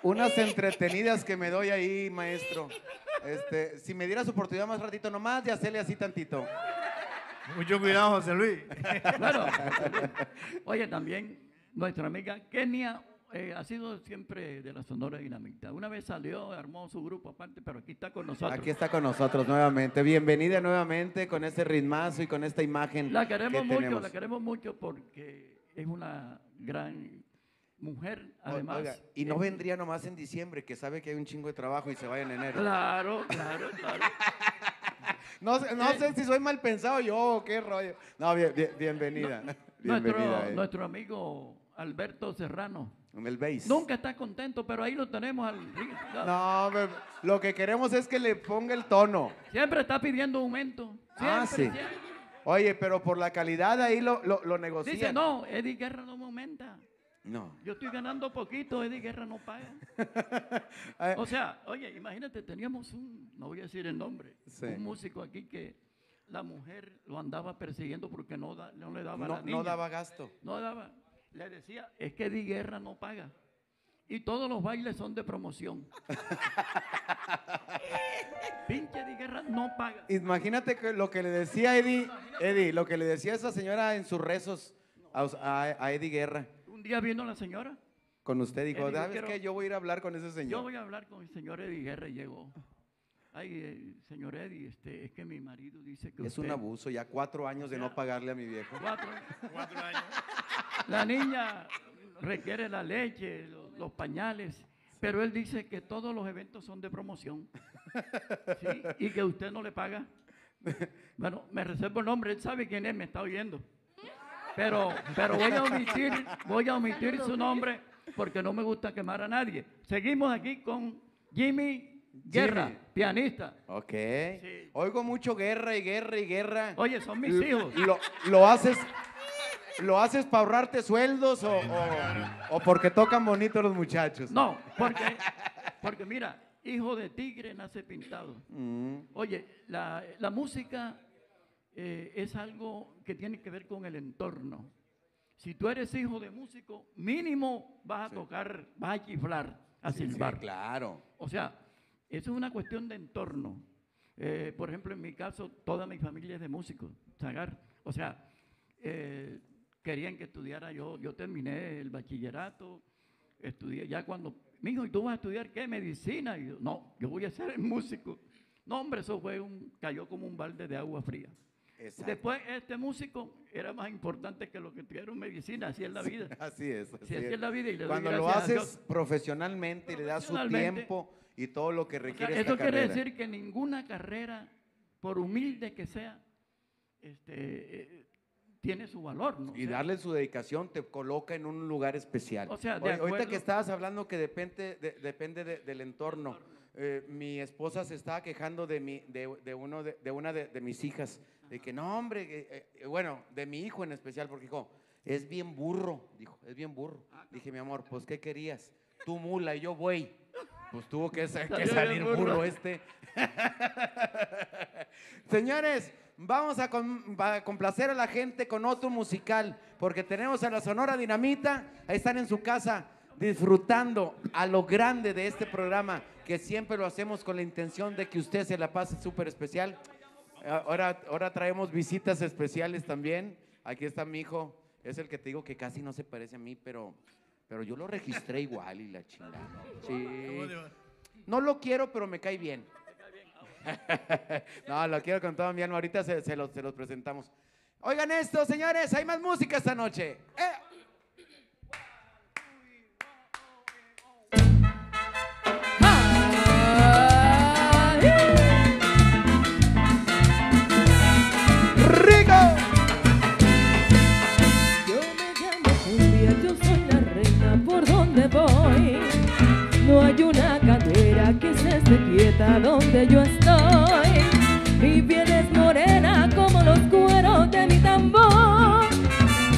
unas entretenidas que me doy ahí, maestro. Este, si me dieras oportunidad más ratito nomás de hacerle así tantito. Mucho cuidado, José Luis. Claro. Oye, también nuestra amiga Kenia eh, ha sido siempre de la Sonora Dinamita. Una vez salió, armó su grupo aparte, pero aquí está con nosotros. Aquí está con nosotros nuevamente. Bienvenida nuevamente con este ritmazo y con esta imagen. La queremos que mucho, tenemos. la queremos mucho porque es una gran mujer, además. oiga, y no vendría nomás en diciembre, que sabe que hay un chingo de trabajo y se vaya en enero. Claro, claro, claro. No, sé- no sé si soy mal pensado yo o qué rollo. No, bien- bien- bienvenida. Nuestro, Bienvenida. eh. nuestro amigo Alberto Serrano. El bass. Nunca está contento, pero ahí lo tenemos al No, lo que queremos es que le ponga el tono. Siempre está pidiendo aumento. Ah, Siempre, sí. siempre. Oye, pero por la calidad ahí lo, lo, lo negocian. Dice, no, Eddie Guerra no me aumenta. No. Yo estoy ganando poquito, Eddie Guerra no paga. O sea, oye, imagínate, teníamos un, no voy a decir el nombre, Sí. un músico aquí que la mujer lo andaba persiguiendo porque no, da- no le daba no, la niña. no daba gasto. No daba. Le decía, es que Eddie Guerra no paga. Y todos los bailes son de promoción. Pinche Eddie Guerra no paga. Imagínate que lo que le decía Eddie, Eddie, lo que le decía esa señora en sus rezos a, a- a Eddie Guerra Un día vino la señora. con usted, dijo, Eddie, yo ¿sabes quiero- qué? Yo voy a ir a hablar con ese Yo señor. voy a hablar con el señor Eddie Guerra y llegó. Ay, eh, señor Eddie, este, es que mi marido dice que Es un abuso, ya cuatro años de no pagarle a mi viejo. Cuatro. Cuatro años. La niña requiere la leche, lo- los, pañales, pero él dice que todos los eventos son de promoción ¿sí? y que usted no le paga. Bueno, me reservo el nombre, él sabe quién es, me está oyendo. Pero, pero voy a omitir, voy a omitir su nombre porque no me gusta quemar a nadie. Seguimos aquí con Jimmy Guerra, Jimmy. pianista. Ok. Sí. Oigo mucho guerra y guerra y guerra. Oye, son mis hijos. Lo, lo haces, lo haces para ahorrarte sueldos o, o- o porque tocan bonito los muchachos. No, porque, porque mira, hijo de tigre nace pintado. Mm, Oye, la, la música eh, es algo que tiene que ver con el entorno. Si tú eres hijo de músico, mínimo vas a tocar, vas a chiflar, a sí, silbar. claro. O sea, eso es una cuestión de entorno. Eh, por ejemplo, en mi caso, toda mi familia es de músicos, Zagar. O sea, eh, querían que estudiara yo. Yo terminé el bachillerato, estudié ya cuando, mijo, ¿y tú vas a estudiar qué? Medicina. Y yo, no, yo voy a ser músico. No, hombre, eso fue un, cayó como un balde de agua fría. Exacto. Después, este músico era más importante que lo que estudiaron medicina, así es la vida. Así es. así Sí, así es. es la vida y le Cuando lo haces profesionalmente y le das su tiempo y todo lo que O sea, requiere eso esta quiere carrera. decir que ninguna carrera, por humilde que sea, este, eh, tiene su valor. ¿no? Y darle su dedicación te coloca en un lugar especial. O sea, de ahorita que estabas hablando que depende, de- depende de- del entorno. eh, mi esposa se estaba quejando de, mi, de, de uno de, una de, mis hijas, de que no, hombre, eh, eh, bueno, de mi hijo en especial, porque dijo, es bien burro, dijo, es bien burro. Dije, mi amor, pues, ¿qué querías? Tú mula y yo buey. Pues tuvo que, salir burro. este. Señores, vamos a, a complacer a la gente con otro musical, porque tenemos a la Sonora Dinamita, ahí están en su casa disfrutando a lo grande de este programa, que siempre lo hacemos con la intención de que usted se la pase súper especial. Ahora, ahora traemos visitas especiales también. Aquí está mi hijo, es el que te digo que casi no se parece a mí, pero, pero yo lo registré igual y la chingada. Sí. No lo quiero, pero me cae bien. no, lo quiero con toda mi alma. Ahorita se, se los, se los presentamos. Oigan esto, señores, hay más música esta noche. ¡Eh! Donde yo estoy. Mi piel es morena como los cueros de mi tambor.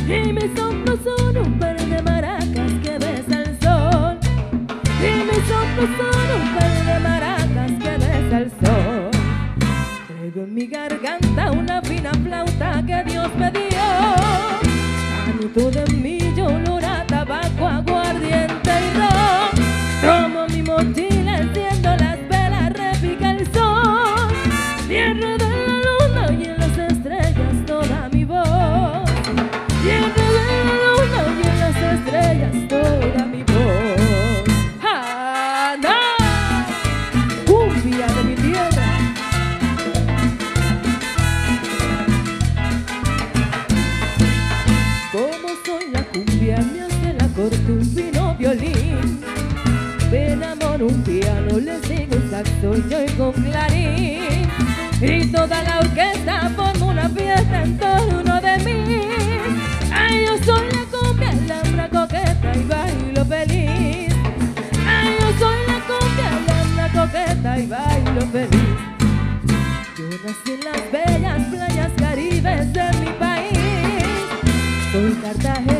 Y mis hombros son un par de maracas que besa el sol. Y mis hombros son un par de maracas que besa el sol. Traigo en mi garganta una fina flauta que Dios me dio. Canto de millo, olor a tabaco, aguardiente y ron. Tomo mi mochila, enciendo las Y toda la orquesta forma una fiesta en torno de mí. Ay, yo soy la cumbia, la coqueta y bailo feliz. Ay, yo soy la cumbia, la coqueta y bailo feliz. Yo nací en las bellas playas caribes de mi país. Soy cartagenera,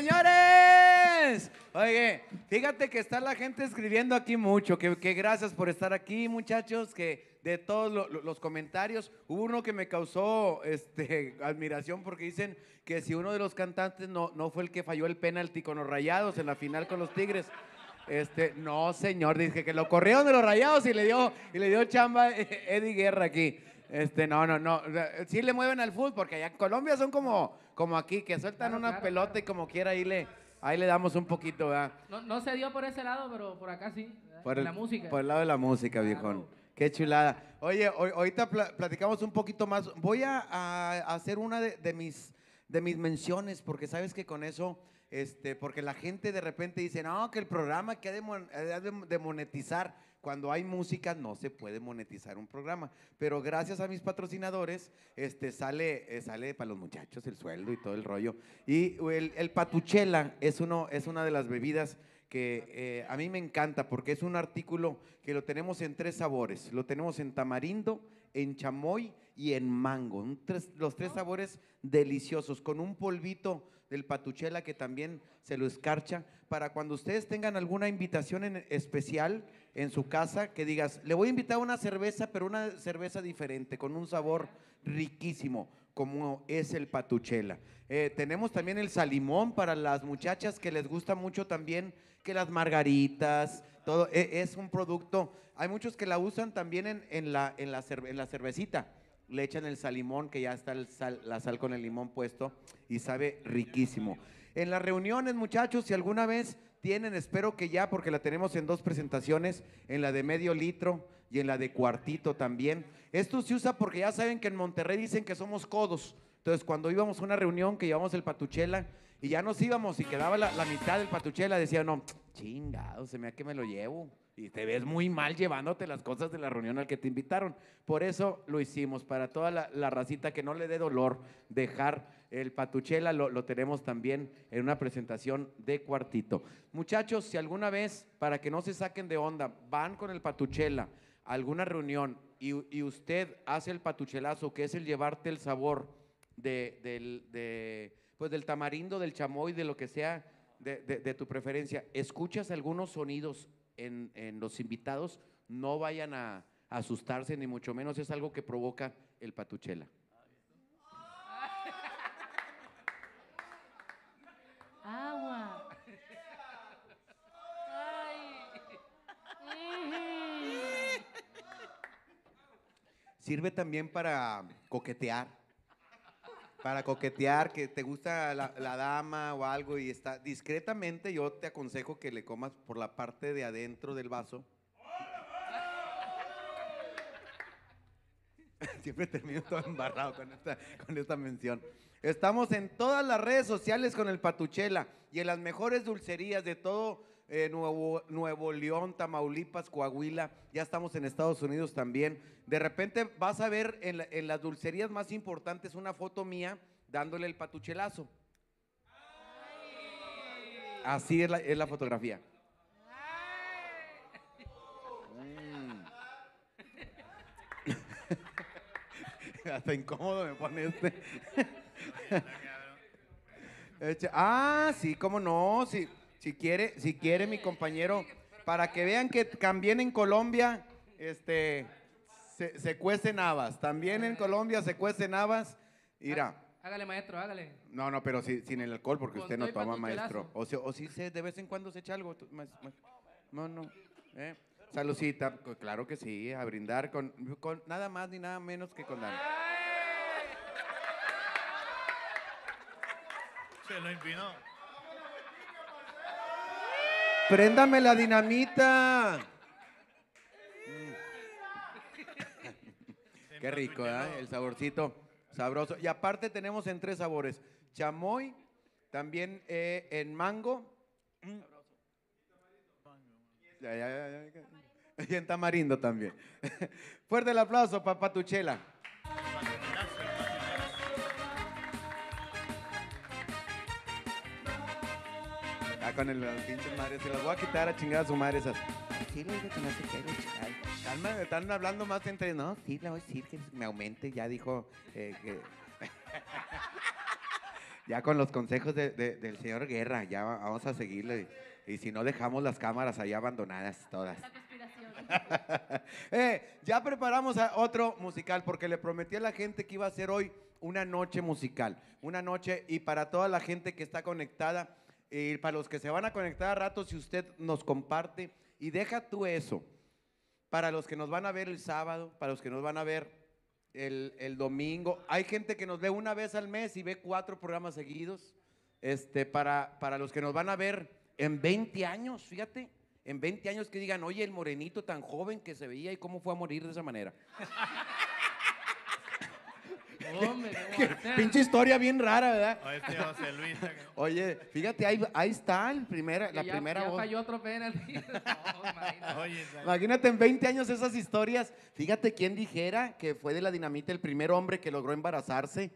señores! Oye, fíjate que está la gente escribiendo aquí mucho, que, gracias por estar aquí, muchachos, que de todos lo- lo- los comentarios, hubo uno que me causó este, admiración porque dicen que si uno de los cantantes no, no fue el que falló el penalti con los rayados en la final con los Tigres. Este, no, señor, dije que lo corrieron de los rayados y le dio, y le dio chamba Eddie Guerra aquí. Este, no, no, no. Sí le mueven al fútbol, porque allá en Colombia son como, como aquí, que sueltan Claro, una claro, pelota y como quiera ahí le, ahí le damos un poquito, ¿verdad? No, no se dio por ese lado, pero por acá sí. Por el, la música. Por el lado de la música, viejón. Qué chulada. Oye, hoy- ahorita pla- platicamos un poquito más. Voy a, a hacer una de, de mis, de mis menciones, porque sabes que con eso, este, porque la gente de repente dice, no, que el programa que ha de, mon- ha de- de monetizar. Cuando hay música no se puede monetizar un programa, pero gracias a mis patrocinadores este, sale, eh, sale para los muchachos el sueldo y todo el rollo. Y el, el patuchela es, uno, es una de las bebidas que eh, a mí me encanta porque es un artículo que lo tenemos en tres sabores. Lo tenemos en tamarindo, en chamoy y en mango. Un tres- los tres sabores deliciosos con un polvito del patuchela que también se lo escarcha para cuando ustedes tengan alguna invitación en especial en su casa que digas, le voy a invitar una cerveza, pero una cerveza diferente, con un sabor riquísimo, como es el patuchela. Eh, tenemos también el salimón para las muchachas que les gusta mucho también, que las margaritas, todo, e- es un producto, hay muchos que la usan también en, en la, en, la cerve- en la cervecita, le echan el salimón, que ya está la sal con el limón puesto y sabe riquísimo. En las reuniones, muchachos, si alguna vez tienen, espero que ya, porque la tenemos en dos presentaciones, en la de medio litro y en la de cuartito también. Esto se usa porque ya saben que en Monterrey dicen que somos codos. Entonces, cuando íbamos a una reunión que llevamos el patuchela y ya nos íbamos y quedaba la, mitad del patuchela, decía, no, chingado, se me ha que me lo llevo. Y te ves muy mal llevándote las cosas de la reunión al que te invitaron. Por eso lo hicimos, para toda la racita que no le dé dolor dejar el patuchela, lo, lo tenemos también en una presentación de cuartito. Muchachos, si alguna vez, para que no se saquen de onda, van con el patuchela a alguna reunión y, y usted hace el patuchelazo, que es el llevarte el sabor de, del, de, pues del tamarindo, del chamoy, de lo que sea de, de- tu preferencia, escuchas algunos sonidos en, en los invitados, no vayan a asustarse, ni mucho menos es algo que provoca el patuchela. Sirve también para coquetear. Para coquetear, que te gusta la, dama o algo y está discretamente, yo te aconsejo que le comas por la parte de adentro del vaso. Siempre termino todo embarrado con esta, con esta mención. Estamos en todas las redes sociales con el Patuchela y en las mejores dulcerías de todo eh, Nuevo, León, Tamaulipas, Coahuila. Ya estamos en Estados Unidos también. De repente vas a ver en, la- en las dulcerías más importantes una foto mía dándole el patuchelazo. Así es la, fotografía. Mm. Hasta incómodo me pone este. Ah, sí, cómo no. Si, si quiere, si quiere mi compañero, para que vean que también en Colombia, este, Se, se cuecen habas. También en Colombia se cuecen habas. Mira. Hágale, maestro, hágale. No, no, pero sí- sin el alcohol, porque usted no toma, maestro. O, si- o sí se, de vez en cuando se echa algo. No, no. ¿eh? Salucita, claro que sí, a brindar con, con nada más ni nada menos que con Dani. Se lo empinó. Préndame la dinamita. Qué rico, ¿eh? El saborcito sabroso. Y aparte tenemos en tres sabores. Chamoy, también eh, en mango. Y en tamarindo también. Fuerte el aplauso, papá Tuchela. Con el las pinches madres, se las voy a quitar a chingar a su madre esas. Sí, le digo que no se quiere chicar. Están, están hablando más entre, no, sí, le voy a decir que me aumente, ya dijo eh, que... ya con los consejos de- de- del señor Guerra, ya va- vamos a seguirle. Y si no, dejamos las cámaras ahí abandonadas todas. Eh, ya preparamos a otro musical porque le prometí a la gente que iba a ser hoy una noche musical. Una noche y para toda la gente que está conectada y para los que se van a conectar a rato, si usted nos comparte y deja tú eso. Para los que nos van a ver el sábado, para los que nos van a ver el, el domingo. Hay gente que nos ve una vez al mes y ve cuatro programas seguidos. Este, para, para los que nos van a ver en 20 años, fíjate, en 20 años que digan, oye, el morenito tan joven que se veía y cómo fue a morir de esa manera. Pinche historia bien rara, ¿verdad? O este José Luis. acá. Oye, fíjate, ahí, ahí está el primera, la ya- primera ya voz. falló otro penalti. No, Imagínate en 20 años esas historias. Fíjate quién dijera que fue de la dinamita el primer hombre que logró embarazarse.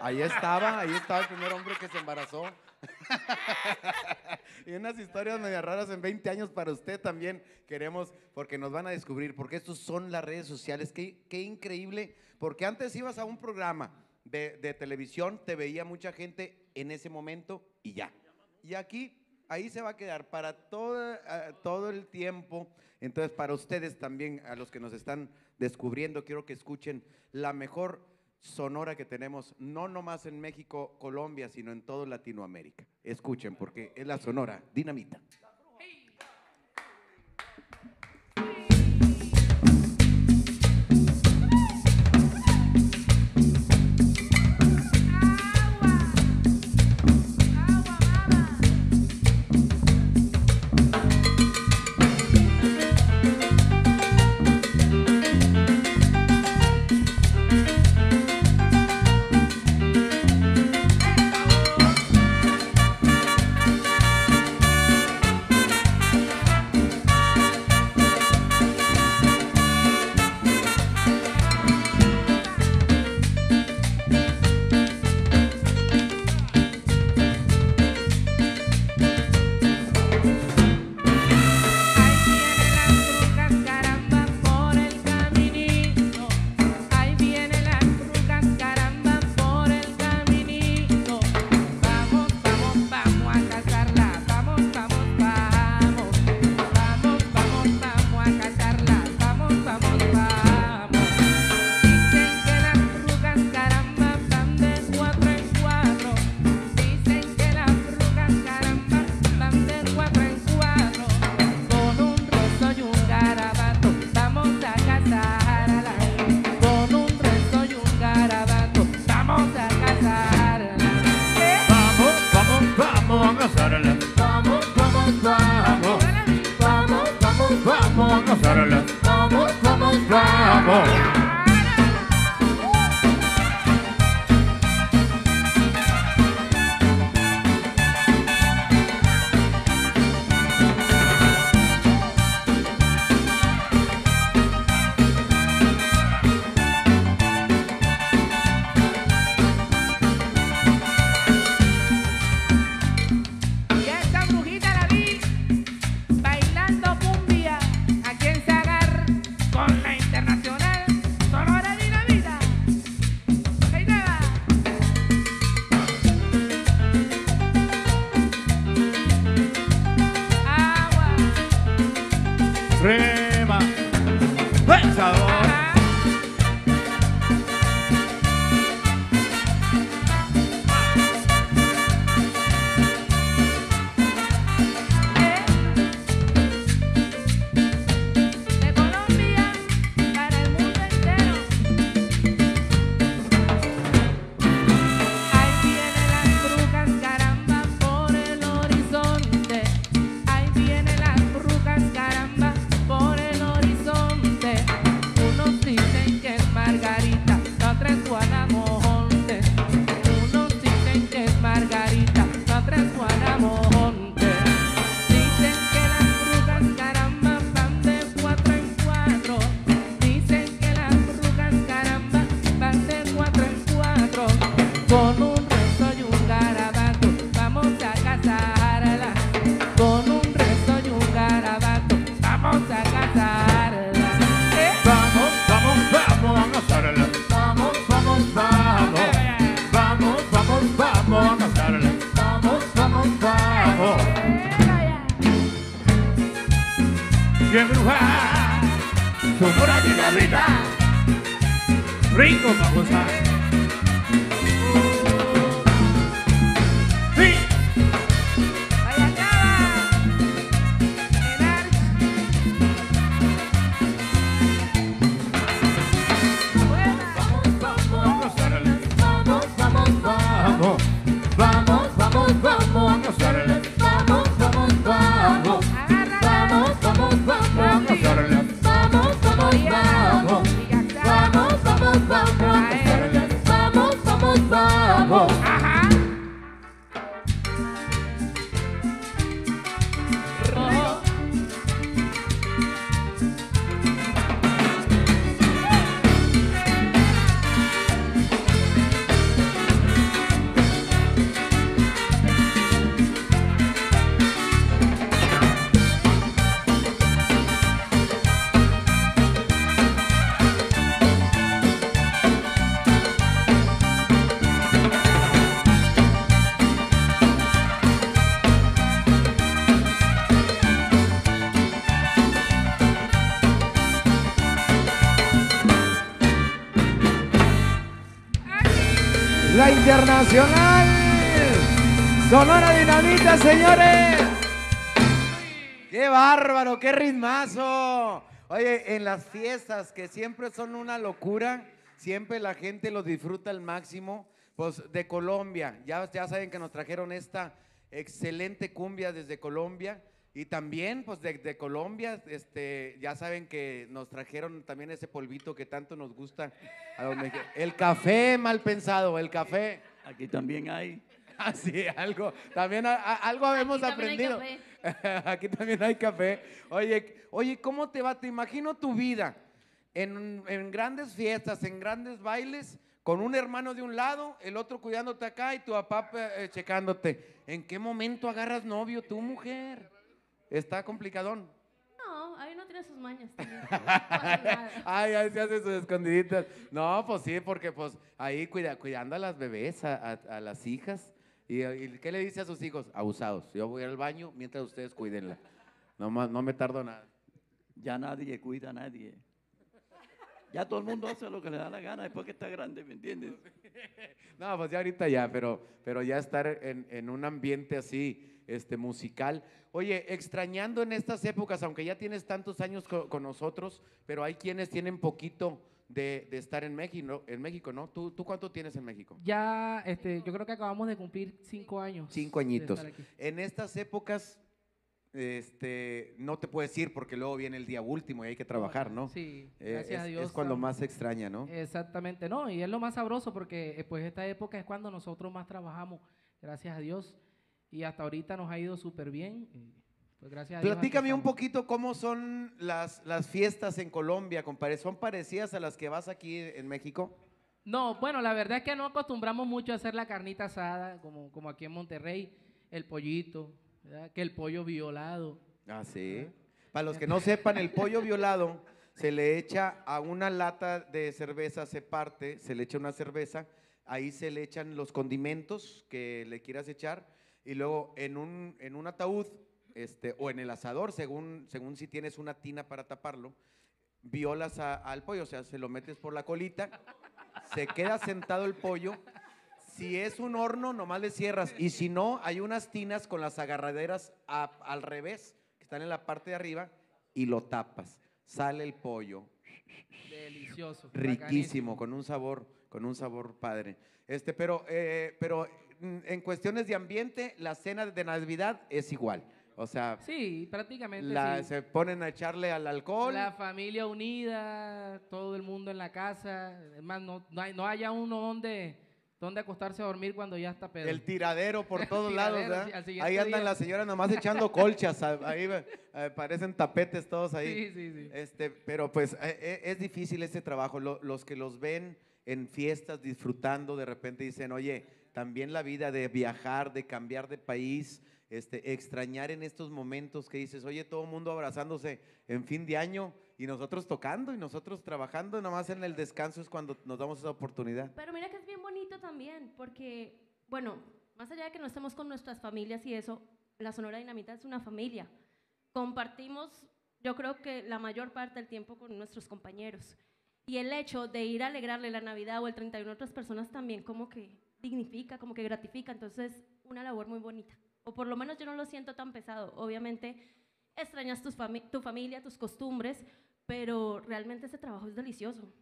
Ahí estaba, ahí estaba el primer hombre que se embarazó. y unas historias medio raras en 20 años para usted también queremos, porque nos van a descubrir, porque estos son las redes sociales. Qué, qué increíble, porque antes ibas a un programa de, de televisión, te veía mucha gente en ese momento y ya. Y aquí, ahí se va a quedar para todo, todo el tiempo. Entonces, para ustedes también, a los que nos están descubriendo, quiero que escuchen la mejor sonora que tenemos, no nomás en México, Colombia, sino en toda Latinoamérica. Escuchen, porque es la sonora dinamita. Internacional. Sonora Dinamita, señores. ¡Qué bárbaro! ¡Qué ritmazo! Oye, en las fiestas que siempre son una locura, siempre la gente los disfruta al máximo. Pues de Colombia, ya, ya saben que nos trajeron esta excelente cumbia desde Colombia. Y también, pues de, Colombia, este, ya saben que nos trajeron también ese polvito que tanto nos gusta a los. El café mal pensado, el café. Aquí también hay. Así, algo, también a- a- algo habemos también hay aprendido. Aquí también hay café. Oye, oye, ¿cómo te va? Te imagino tu vida en, en grandes fiestas, en grandes bailes, con un hermano de un lado, el otro cuidándote acá y tu papá eh, checándote. ¿En qué momento agarras novio tu mujer? Está complicadón. Tiene sus mañas. también. Ay, ahí se hace sus escondiditas. No, pues sí, porque pues ahí cuida, cuidando a las bebés, a, a- a las hijas. ¿Y, y qué le dice a sus hijos? Abusados. Yo voy al baño mientras ustedes cuídenla. No, no me tardo nada. Ya nadie cuida a nadie. Ya todo el mundo hace lo que le da la gana después que está grande, ¿me entiendes? No, pues ya ahorita ya, pero, pero ya estar en, en un ambiente así, este, musical. Oye, extrañando en estas épocas, aunque ya tienes tantos años co- con, nosotros, pero hay quienes tienen poquito de, de estar en México, en México, ¿no? ¿Tú, ¿Tú cuánto tienes en México? Ya, este, yo creo que acabamos de cumplir cinco años. Cinco añitos. En estas épocas, este, no te puedes ir porque luego viene el día último y hay que trabajar, ¿no? Sí, Eh, gracias es, a Dios. es cuando más se extraña, ¿no? Exactamente, no, y es lo más sabroso porque eh, pues esta época es cuando nosotros más trabajamos, gracias a Dios, y hasta ahorita nos ha ido súper bien, pues gracias a Dios. Platícame un poquito cómo son las, las fiestas en Colombia, compadre. ¿Son parecidas a las que vas aquí en México? No, bueno, la verdad es que no acostumbramos mucho a hacer la carnita asada, como, como aquí en Monterrey, el pollito, ¿verdad? que el pollo violado. Ah, sí. Para los que no sepan, el pollo violado se le echa a una lata de cerveza, se parte, se le echa una cerveza, ahí se le echan los condimentos que le quieras echar y luego en un, en un ataúd este, o en el asador, según, según si tienes una tina para taparlo, violas a- al pollo, o sea, se lo metes por la colita, se queda sentado el pollo. Si es un horno, nomás le cierras. Y si no, hay unas tinas con las agarraderas a- al revés, que están en la parte de arriba, y lo tapas. Sale el pollo. Delicioso. Riquísimo, con un sabor, con un sabor padre. Este, pero, eh, pero en cuestiones de ambiente, la cena de Navidad es igual. O sea, Sí, prácticamente la- sí. se ponen a echarle al alcohol. La familia unida, todo el mundo en la casa. Es más, no, no, hay, no haya uno donde, donde acostarse a dormir cuando ya está pedo. El tiradero por todos lados, tiradero, siguiente Ahí andan día. las señoras nomás echando colchas, ahí eh, parecen tapetes todos ahí. Sí, sí, sí. Este, pero pues eh, eh, es difícil este trabajo. Lo- los que los ven en fiestas disfrutando, de repente dicen, oye, también la vida de viajar, de cambiar de país, este, extrañar en estos momentos que dices, oye, todo el mundo abrazándose en fin de año y nosotros tocando y nosotros trabajando, nomás en el descanso es cuando nos damos esa oportunidad. Pero mira que es bien bonito también, porque, bueno, más allá de que no estemos con nuestras familias y eso, la Sonora Dinamita es una familia. Compartimos, yo creo que la mayor parte del tiempo con nuestros compañeros. Y el hecho de ir a alegrarle la Navidad o el 31 a otras personas también como que dignifica, como que gratifica. Entonces, una labor muy bonita. O por lo menos yo no lo siento tan pesado. Obviamente, extrañas tus fami- tu familia, tus costumbres, pero realmente ese trabajo es delicioso.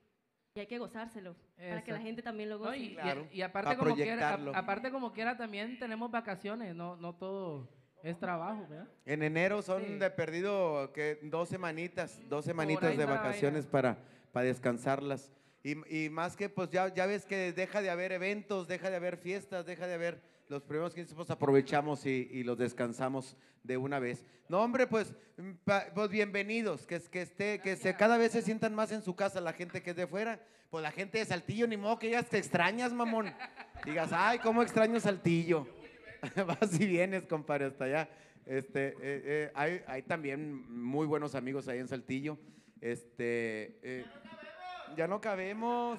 Y hay que gozárselo para que la Exacto. gente también lo No, goce. y, y- Claro, y aparte, pa' como quiera, a- aparte como quiera también tenemos vacaciones, no, no todo es trabajo, ¿verdad? En enero son Sí. de perdido que dos semanitas, dos semanitas de vacaciones para, para descansarlas. Y, y más que pues ya, ya ves que deja de haber eventos, deja de haber fiestas, deja de haber los primeros 15, pues aprovechamos y, y los descansamos de una vez. No, hombre, pues, mm, pues bienvenidos, que, que, esté, que se, cada vez se sientan más en su casa la gente que es de fuera. Pues la gente de Saltillo, ni modo que digas, te extrañas, mamón. Digas, ay, cómo extraño Saltillo. Vas y vienes, compadre, hasta allá. Este, eh, eh, hay, hay también muy buenos amigos ahí en Saltillo. Este, eh, ya no cabemos.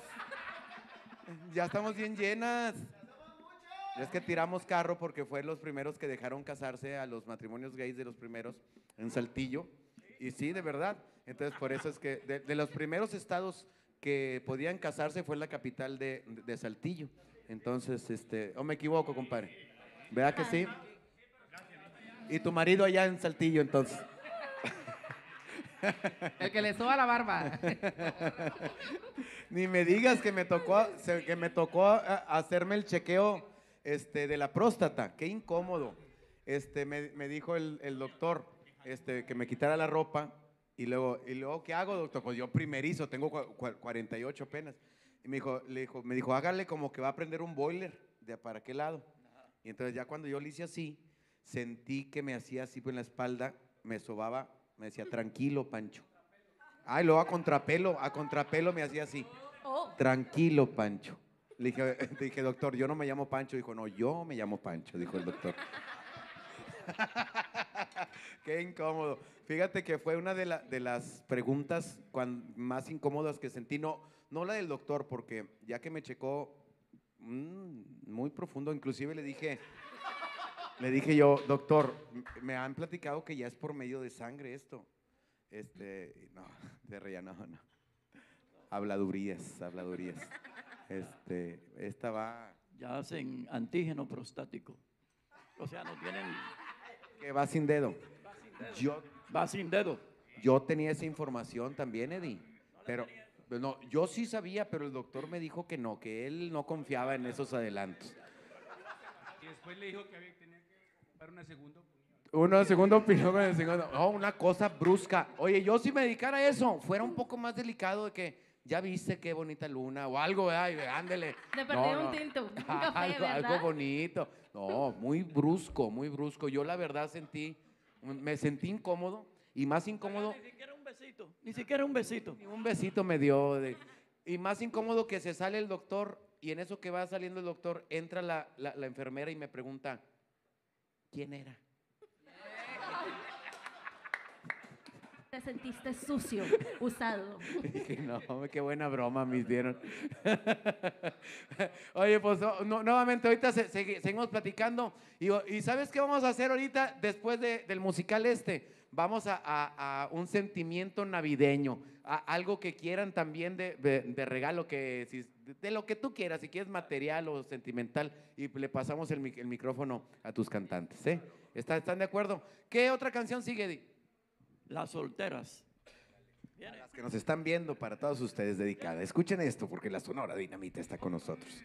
Ya estamos bien llenas. Es que tiramos carro porque fue los primeros que dejaron casarse a los matrimonios gays de los primeros en Saltillo. Y sí, de verdad. Entonces, por eso es que de, de los primeros estados que podían casarse fue la capital de, de Saltillo. Entonces, este, o me equivoco, compadre. ¿Verdad que sí? Y tu marido allá en Saltillo, entonces. El que le soba la barba. Ni me digas que me tocó, que me tocó hacerme el chequeo este, de la próstata. Qué incómodo. Este, me, me dijo el, el doctor este, que me quitara la ropa. Y luego, y luego, ¿qué hago, doctor? Pues yo primerizo, tengo cua- cua- 48 apenas. Y me dijo, le dijo, me dijo, hágale como que va a prender un boiler. ¿De para qué lado? Y entonces ya cuando yo le hice así, sentí que me hacía así en la espalda, me sobaba, me decía, tranquilo, Pancho. Ay, luego a contrapelo, a contrapelo me hacía así. Oh, Tranquilo, Pancho. Le dije, le dije, doctor, yo no me llamo Pancho. Dijo, no, yo me llamo Pancho, dijo el doctor. Qué incómodo. Fíjate que fue una de, la- de las preguntas cuan- más incómodas que sentí. No, no la del doctor, porque ya que me checó mm, muy profundo, inclusive le dije, le dije yo, doctor, me han platicado que ya es por medio de sangre esto. Este, no, de reía, no, no. Habladurías, habladurías. Este, esta va, Ya hacen antígeno prostático. O sea, no tienen. que va sin dedo. Yo, Va sin dedo. yo tenía esa información también, Eddie. Pero, no, yo sí sabía, pero el doctor me dijo que no, que él no confiaba en esos adelantos. Y después le dijo que había que tener que dar una segunda opinión. Uno, segunda opinión con el segundo. No, una cosa brusca. Oye, yo si me dedicara a eso, fuera un poco más delicado de que ya viste qué bonita luna o algo, ¿verdad? Y ándele. de perder un tinto, un café, algo, ¿verdad? algo bonito. No, muy brusco, muy brusco. Yo la verdad sentí, me sentí incómodo y más incómodo, Ni siquiera un besito. Ni siquiera un besito. ni un besito me dio. de- y más incómodo que se sale el doctor y en eso que va saliendo el doctor, entra la, la- la enfermera y me pregunta, ¿quién era? Te sentiste sucio, usado. No, qué buena broma me dieron. Oye, pues no- nuevamente ahorita se- segui- seguimos platicando. Y, y ¿sabes qué vamos a hacer ahorita después de- del musical este? Vamos a, a- a un sentimiento navideño, a algo que quieran también de, de- de regalo, que si- de lo que tú quieras, si quieres material o sentimental, y le pasamos el, mic- el micrófono a tus cantantes. ¿eh? ¿Está- ¿Están de acuerdo? ¿Qué otra canción sigue, Eddie? Las solteras. Las que nos están viendo para todos ustedes dedicada. Escuchen esto porque la Sonora Dinamita está con nosotros.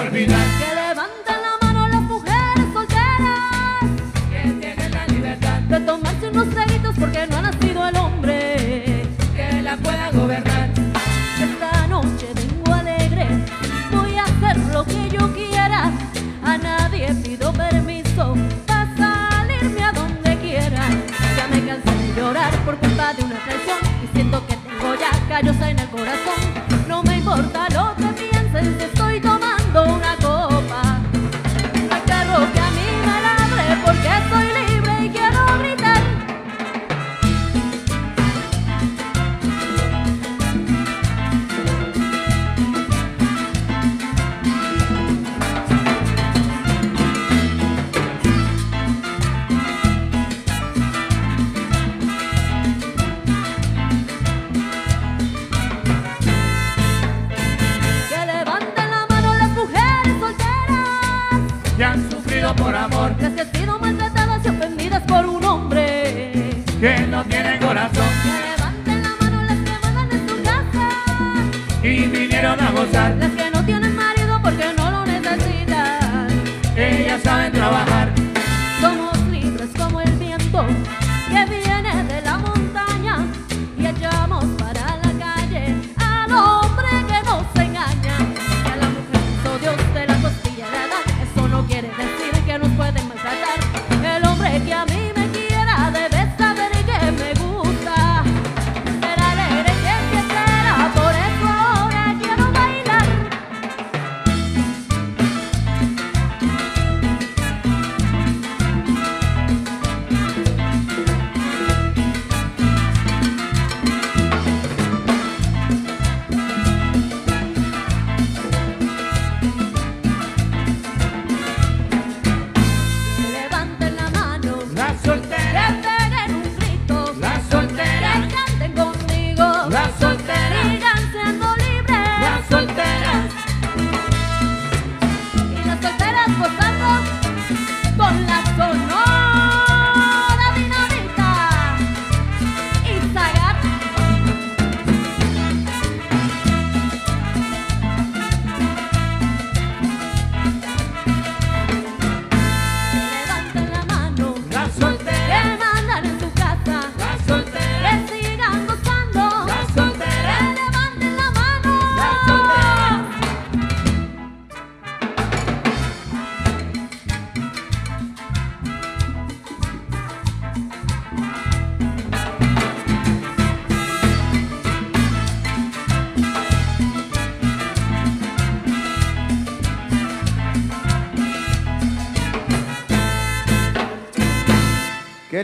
Olvidar. Que levanten la mano las mujeres solteras. Que tienen la libertad De tomarse unos traguitos porque no ha nacido el hombre. que la pueda gobernar. Esta noche vengo alegre, voy a hacer lo que yo quiera. A nadie pido permiso para salirme a donde quiera. Ya me cansé de llorar por culpa de una traición y siento que tengo ya callos en el corazón.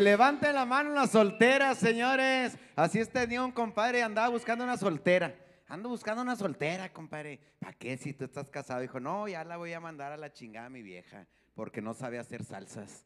Levanten la mano las solteras, señores. Así es, tenía un compadre, andaba buscando una soltera. Ando buscando una soltera, compadre. ¿Para qué si tú estás casado? Dijo, no, ya la voy a mandar a la chingada mi vieja, porque no sabe hacer salsas.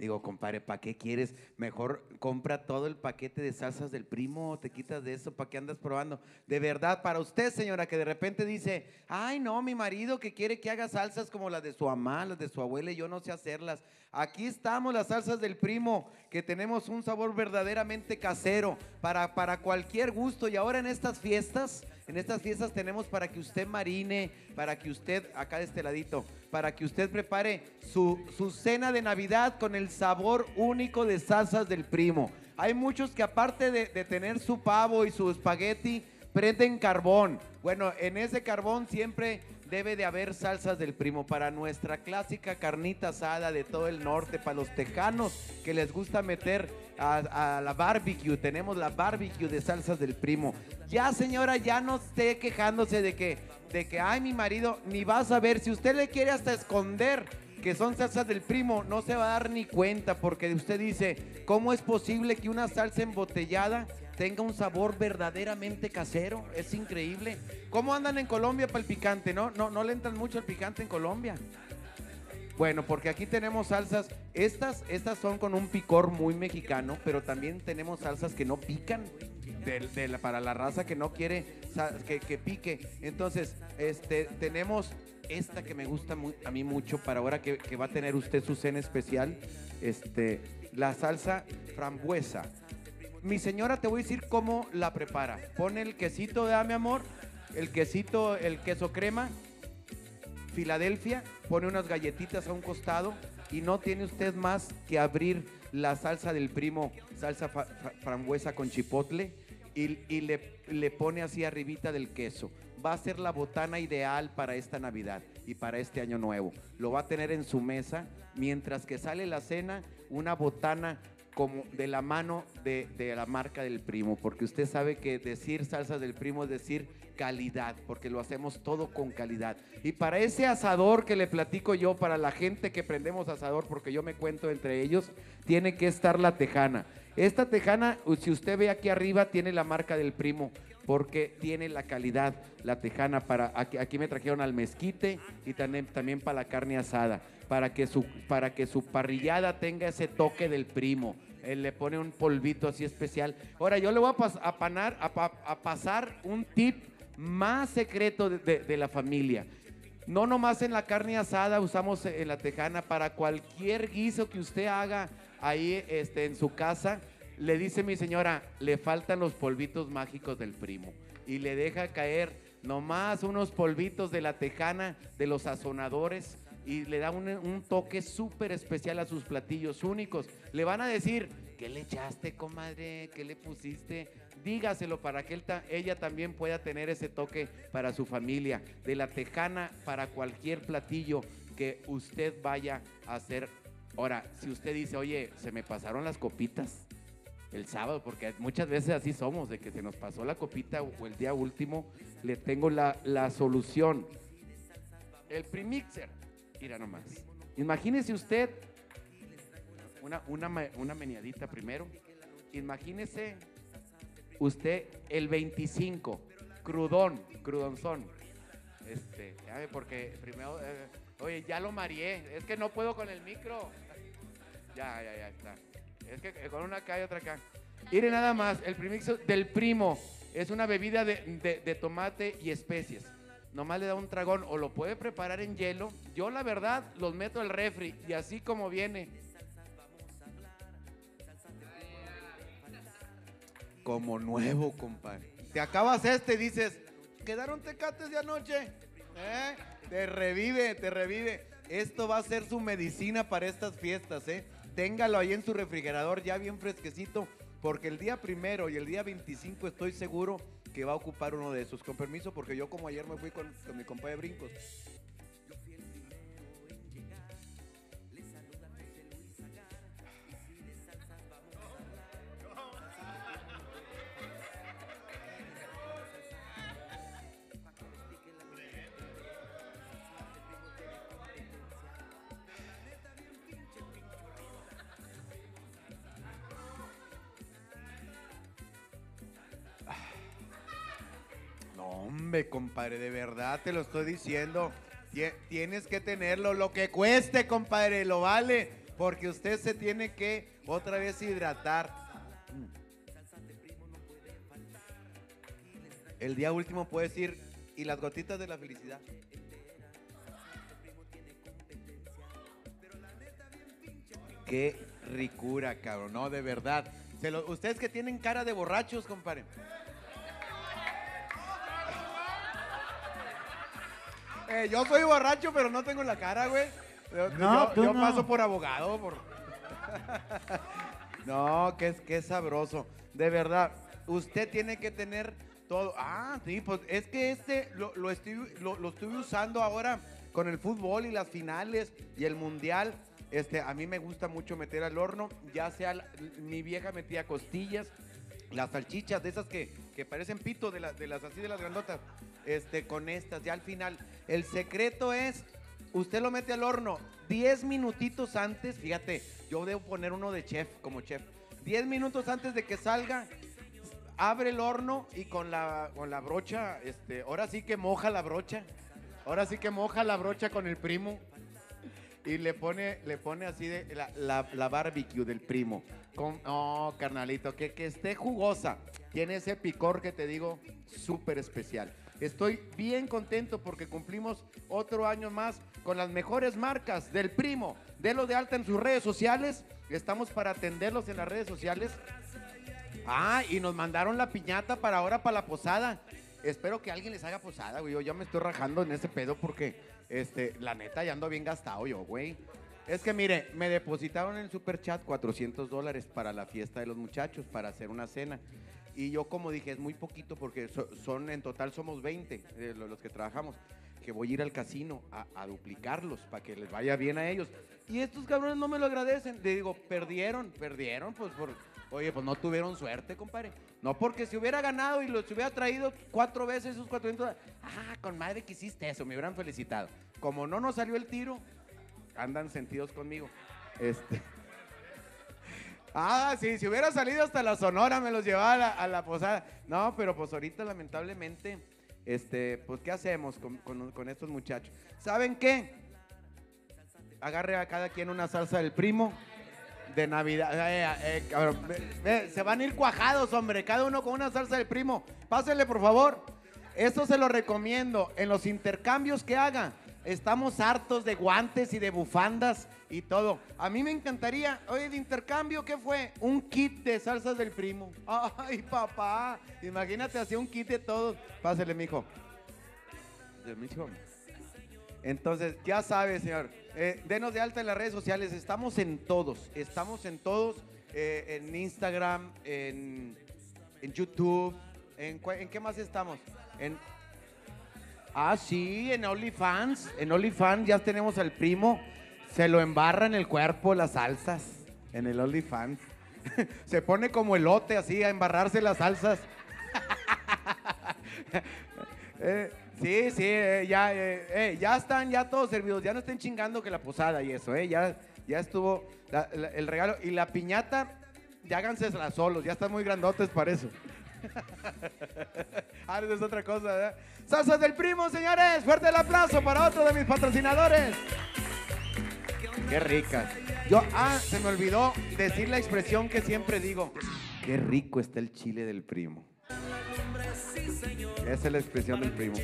Digo, compadre, ¿para qué quieres? Mejor compra todo el paquete de salsas del primo, te quitas de eso, ¿para qué andas probando? De verdad, para usted, señora, que de repente dice, ay, no, mi marido que quiere que haga salsas como las de su mamá, las de su abuela, y yo no sé hacerlas. Aquí estamos las salsas del primo, que tenemos un sabor verdaderamente casero para, para cualquier gusto. Y ahora en estas fiestas, en estas fiestas tenemos para que usted marine, para que usted, acá de este ladito, para que usted prepare su, su cena de Navidad con el sabor único de salsas del primo. Hay muchos que aparte de, tener su pavo y su espagueti, prenden carbón. Bueno, en ese carbón siempre debe de haber salsas del primo para nuestra clásica carnita asada de todo el norte, para los tejanos que les gusta meter a, la barbecue. Tenemos la barbecue de salsas del primo. Ya señora, ya no esté quejándose de que, de que, ay, mi marido, ni va a saber. Si usted le quiere hasta esconder que son salsas del primo, no se va a dar ni cuenta porque usted dice, ¿cómo es posible que una salsa embotellada tenga un sabor verdaderamente casero? Es increíble. ¿Cómo andan en Colombia para el picante? ¿No? ¿No, no le entran mucho el picante en Colombia? Bueno, porque aquí tenemos salsas, estas, estas son con un picor muy mexicano, pero también tenemos salsas que no pican, para la raza que no quiere que, que pique. Entonces, este, tenemos esta que me gusta a mí mucho para ahora que, va a tener usted su cena especial, este, la salsa frambuesa. Mi señora te voy a decir cómo la prepara. Pone el quesito, ¿verdad, mi amor? El quesito, el queso crema. Filadelfia, pone unas galletitas a un costado y no tiene usted más que abrir la salsa del primo, salsa fa- frambuesa con chipotle y, y le, le pone así arribita del queso. Va a ser la botana ideal para esta Navidad y para este año nuevo. Lo va a tener en su mesa mientras que sale la cena, una botana como de la mano de, la marca del primo, porque usted sabe que decir salsas del primo es decir calidad, porque lo hacemos todo con calidad. Y para ese asador que le platico yo, para la gente que prendemos asador, porque yo me cuento entre ellos, tiene que estar la tejana. Esta tejana, si usted ve aquí arriba, tiene la marca del primo, porque tiene la calidad, la tejana para, aquí, aquí me trajeron al mezquite y también, también para la carne asada, para que su, para que su parrillada tenga ese toque del primo. Él le pone un polvito así especial. Ahora, yo le voy a, pas- a pasar un tip más secreto de- de- de la familia. No nomás en la carne asada usamos en la tejana, para cualquier guiso que usted haga ahí este, en su casa, le dice mi señora, le faltan los polvitos mágicos del primo. Y le deja caer nomás unos polvitos de la tejana, de los sazonadores, y le da un, un toque súper especial a sus platillos únicos. Le van a decir, ¿qué le echaste, comadre? ¿Qué le pusiste? Dígaselo para que ella también pueda tener ese toque para su familia. De la tejana para cualquier platillo que usted vaya a hacer. Ahora, si usted dice, oye, se me pasaron las copitas el sábado, porque muchas veces así somos, de que se nos pasó la copita o el día último, le tengo la, la solución. El premixer. Mira nomás. Imagínese usted una, una, una meneadita primero. Imagínese usted el 25, crudón, crudonzón. Este, porque primero, eh, oye, ya lo mareé, es que no puedo con el micro. Ya, ya, ya está. Es que eh, con una acá y otra acá. Mire nada más, el premixo del primo es una bebida de, de- de tomate y especies. Nomás le da un tragón o lo puede preparar en hielo. Yo la verdad los meto al refri y así como viene. Como nuevo, compadre. Te acabas este y dices, ¿quedaron tecates de anoche? ¿Eh? Te revive, te revive. Esto va a ser su medicina para estas fiestas, ¿eh? Téngalo ahí en su refrigerador ya bien fresquecito, porque el día primero y el día 25 estoy seguro que va a ocupar uno de esos. Con permiso, porque yo como ayer me fui con, con mi compa de brincos. Hombre, compadre, de verdad te lo estoy diciendo. Tie- Tienes que tenerlo, lo que cueste, compadre, lo vale, porque usted se tiene que otra vez hidratar. El día último puedes ir y las gotitas de la felicidad. Qué ricura, cabrón, no, de verdad. Se lo- ustedes que tienen cara de borrachos, compadre. Eh, yo soy borracho, pero no tengo la cara, güey. Yo, No, yo- tú yo no. paso por abogado. Por... no, que es que es sabroso. De verdad, usted tiene que tener todo. Ah, sí, pues es que este lo, lo, estoy, lo, lo estuve usando ahora con el fútbol y las finales y el mundial. Este, a mí me gusta mucho meter al horno, ya sea mi vieja metía costillas, las salchichas de esas que, que parecen pito, de, las de las así de las grandotas, este, con estas, ya al final. El secreto es, usted lo mete al horno 10 minutitos antes, fíjate, yo debo poner uno de chef, como chef. 10 minutos antes de que salga, abre el horno y con la, con la brocha, este, ahora sí que moja la brocha, ahora sí que moja la brocha con el primo y le pone, le pone así la, la- barbecue del primo. Con, no, carnalito, que, que esté jugosa. Tiene ese picor que te digo, súper especial. Estoy bien contento porque cumplimos otro año más con las mejores marcas del primo. Delo de alta en sus redes sociales. Estamos para atenderlos en las redes sociales. Ah, y nos mandaron la piñata para ahora, para la posada. Espero que alguien les haga posada, güey. Yo ya me estoy rajando en ese pedo porque Este, la neta, ya ando bien gastado yo, güey. Es que mire, me depositaron en el super chat 400 dólares para la fiesta de los muchachos, para hacer una cena. Y yo como dije, es muy poquito porque so- son, en total somos 20 eh, lo- los que trabajamos, que voy a ir al casino a, a duplicarlos para que les vaya bien a ellos. Y estos cabrones no me lo agradecen. Le digo, perdieron, perdieron, pues por... Oye, pues no tuvieron suerte, compadre. No, porque si hubiera ganado y los hubiera traído cuatro veces esos 400 dólares, ah, con madre que hiciste eso, me hubieran felicitado. Como no nos salió el tiro, andan sentidos conmigo. Este. Ah, sí, si hubiera salido hasta la Sonora me los llevaba a la, a la posada. No, pero pues ahorita lamentablemente, este, pues ¿qué hacemos con, con- con estos muchachos? ¿Saben qué? Agarre a cada quien una salsa del primo de Navidad. Eh, eh, cabrón, ve, se van a ir cuajados, hombre, cada uno con una salsa del primo. Pásenle, por favor. Esto se lo recomiendo en los intercambios que haga. Estamos hartos de guantes y de bufandas y todo. A mí me encantaría, oye, de intercambio, ¿qué fue? Un kit de salsas del primo. Ay, papá, imagínate, hacía un kit de todos. Pásele, mijo. De mijo. Entonces, ya sabe, señor. Eh, denos de alta en las redes sociales. Estamos en todos. Estamos en todos. eh, en Instagram, en, en YouTube. En, cua- ¿En qué más estamos? En, ah, sí, en OnlyFans. En OnlyFans ya tenemos al primo. Se lo embarra en el cuerpo las salsas. En el OnlyFans. Se pone como elote así a embarrarse las salsas. Eh, sí, sí, eh, ya, eh, eh, ya están ya todos servidos, ya no estén chingando que la posada y eso, eh, ya, ya estuvo el regalo y la piñata, ya hágansela solos, ya están muy grandotes para eso. ah, esa es otra cosa, ¿verdad? Salsas del primo, señores, fuerte el aplauso para otro de mis patrocinadores. Qué ricas. Yo, ah, se me olvidó decir la expresión que siempre digo. Qué rico está el chile del primo. Esa es la expresión del primo.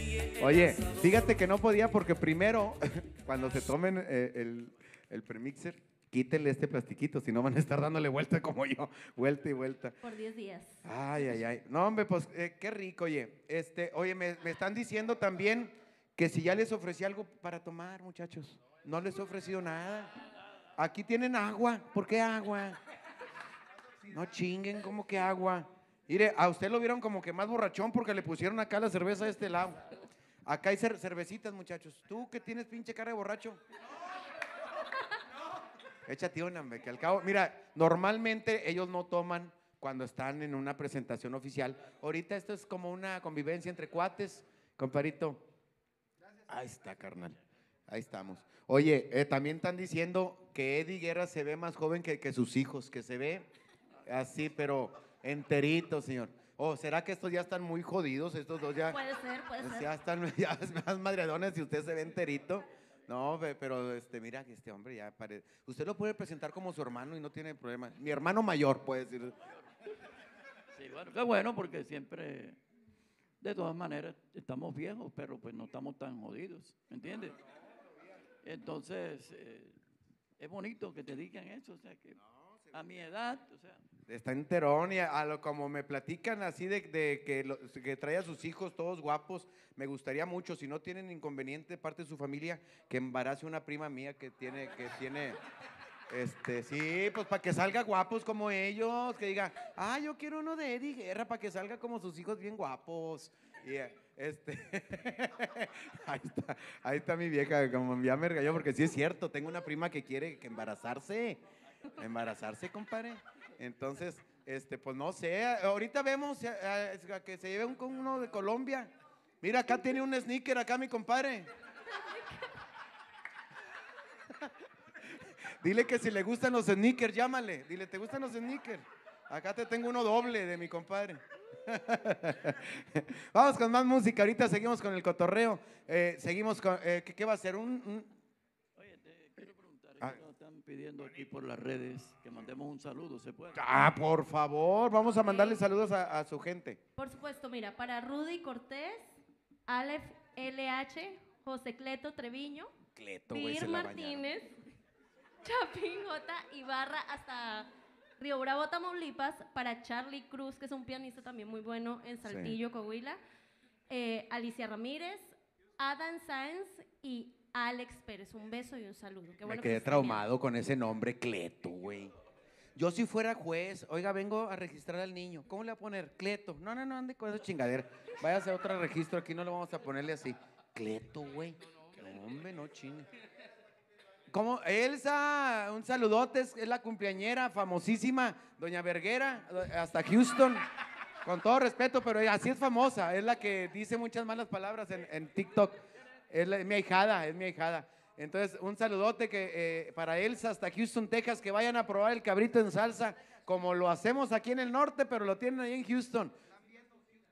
Oye, fíjate que no podía porque primero, cuando se tomen eh, el, el premixer, quítenle este plastiquito, si no van a estar dándole vuelta como yo, vuelta y vuelta. Por 10 días. Ay, ay, ay. No, hombre, pues eh, qué rico, oye. Este, oye, me, me están diciendo también que si ya les ofrecí algo para tomar, muchachos. No les he ofrecido nada. Aquí tienen agua. ¿Por qué agua? No chinguen, ¿cómo que agua? Mire, a usted lo vieron como que más borrachón porque le pusieron acá la cerveza de este lado. Acá hay cer- cervecitas, muchachos. ¿Tú que tienes pinche cara de borracho? Échate una, hombre, que al cabo, mira, normalmente ellos no toman cuando están en una presentación oficial. Ahorita esto es como una convivencia entre cuates, comparito. Ahí está, carnal. Ahí estamos. Oye, eh, también están diciendo que Eddie Guerra se ve más joven que sus hijos, que se ve así, pero enterito, señor. ¿O será que estos ya están muy jodidos? Estos dos ya. Puede ser, puede Pues ser. ya están ya más madreadones y usted se ve enterito. No, pe- pero este, mira que este hombre ya parece. Usted lo puede presentar como su hermano y no tiene problema. Mi hermano mayor, puede decir. Sí, bueno, qué bueno porque siempre, de todas maneras, estamos viejos, pero pues no estamos tan jodidos, ¿me entiendes? Entonces, eh, es bonito que te digan eso, o sea, que a mi edad, o sea, Está enterón y a, lo como me platican así de, que, lo- trae a sus hijos todos guapos, me gustaría mucho, si no tienen inconveniente parte de su familia, que embarace una prima mía que tiene, que tiene, este, sí, pues para que salga guapos como ellos, que diga, ah, yo quiero uno de Eddie Guerra para que salga como sus hijos bien guapos. Eh, este, ahí está, mi vieja, como ya me regañó, porque sí es cierto, tengo una prima que quiere que embarazarse, embarazarse, compadre. Entonces, este, pues no sé, ahorita vemos eh, eh, que se lleve uno de Colombia. Mira, acá tiene un sneaker, acá mi compadre. Dile que si le gustan los sneakers, llámale. Dile, ¿te gustan los sneakers? Acá te tengo uno doble de mi compadre. Vamos con más música. Ahorita seguimos con el cotorreo. Eh, seguimos con. ¿qué, va a ser? Un- oye, te quiero preguntar, es Ah. que nos están pidiendo aquí por las redes que mandemos un saludo, ¿se puede? Ah, por favor. Vamos a mandarle saludos a, a su gente. Por supuesto, mira, para Rudy Cortés, Aleph LH, José Cleto Treviño, Cleto, güey, Vir la. Martínez, Chapín J. Ibarra hasta Río Bravo, Tamaulipas, para Charlie Cruz, que es un pianista también muy bueno en Saltillo, Coahuila, eh, Alicia Ramírez, Adam Sáenz y Alex Pérez. Un beso y un saludo. Qué Me bueno quedé traumado con ese nombre, Cleto, güey. Yo si fuera juez, oiga, vengo a registrar al niño. ¿Cómo le voy a poner? Cleto. No, no, no, ande con esa chingadera. Vaya a hacer otro registro, aquí no lo vamos a ponerle así. Cleto, güey. No, hombre, no chine. ¿Cómo? Elsa, un saludote, es la cumpleañera famosísima, doña Verguera, hasta Houston. Con todo respeto, pero así es famosa, es la que dice muchas malas palabras en, en TikTok. Es, la- mi ahijada, es mi ahijada. Entonces, un saludote que, eh, para Elsa hasta Houston, Texas, que vayan a probar el cabrito en salsa, como lo hacemos aquí en el norte, pero lo tienen ahí en Houston.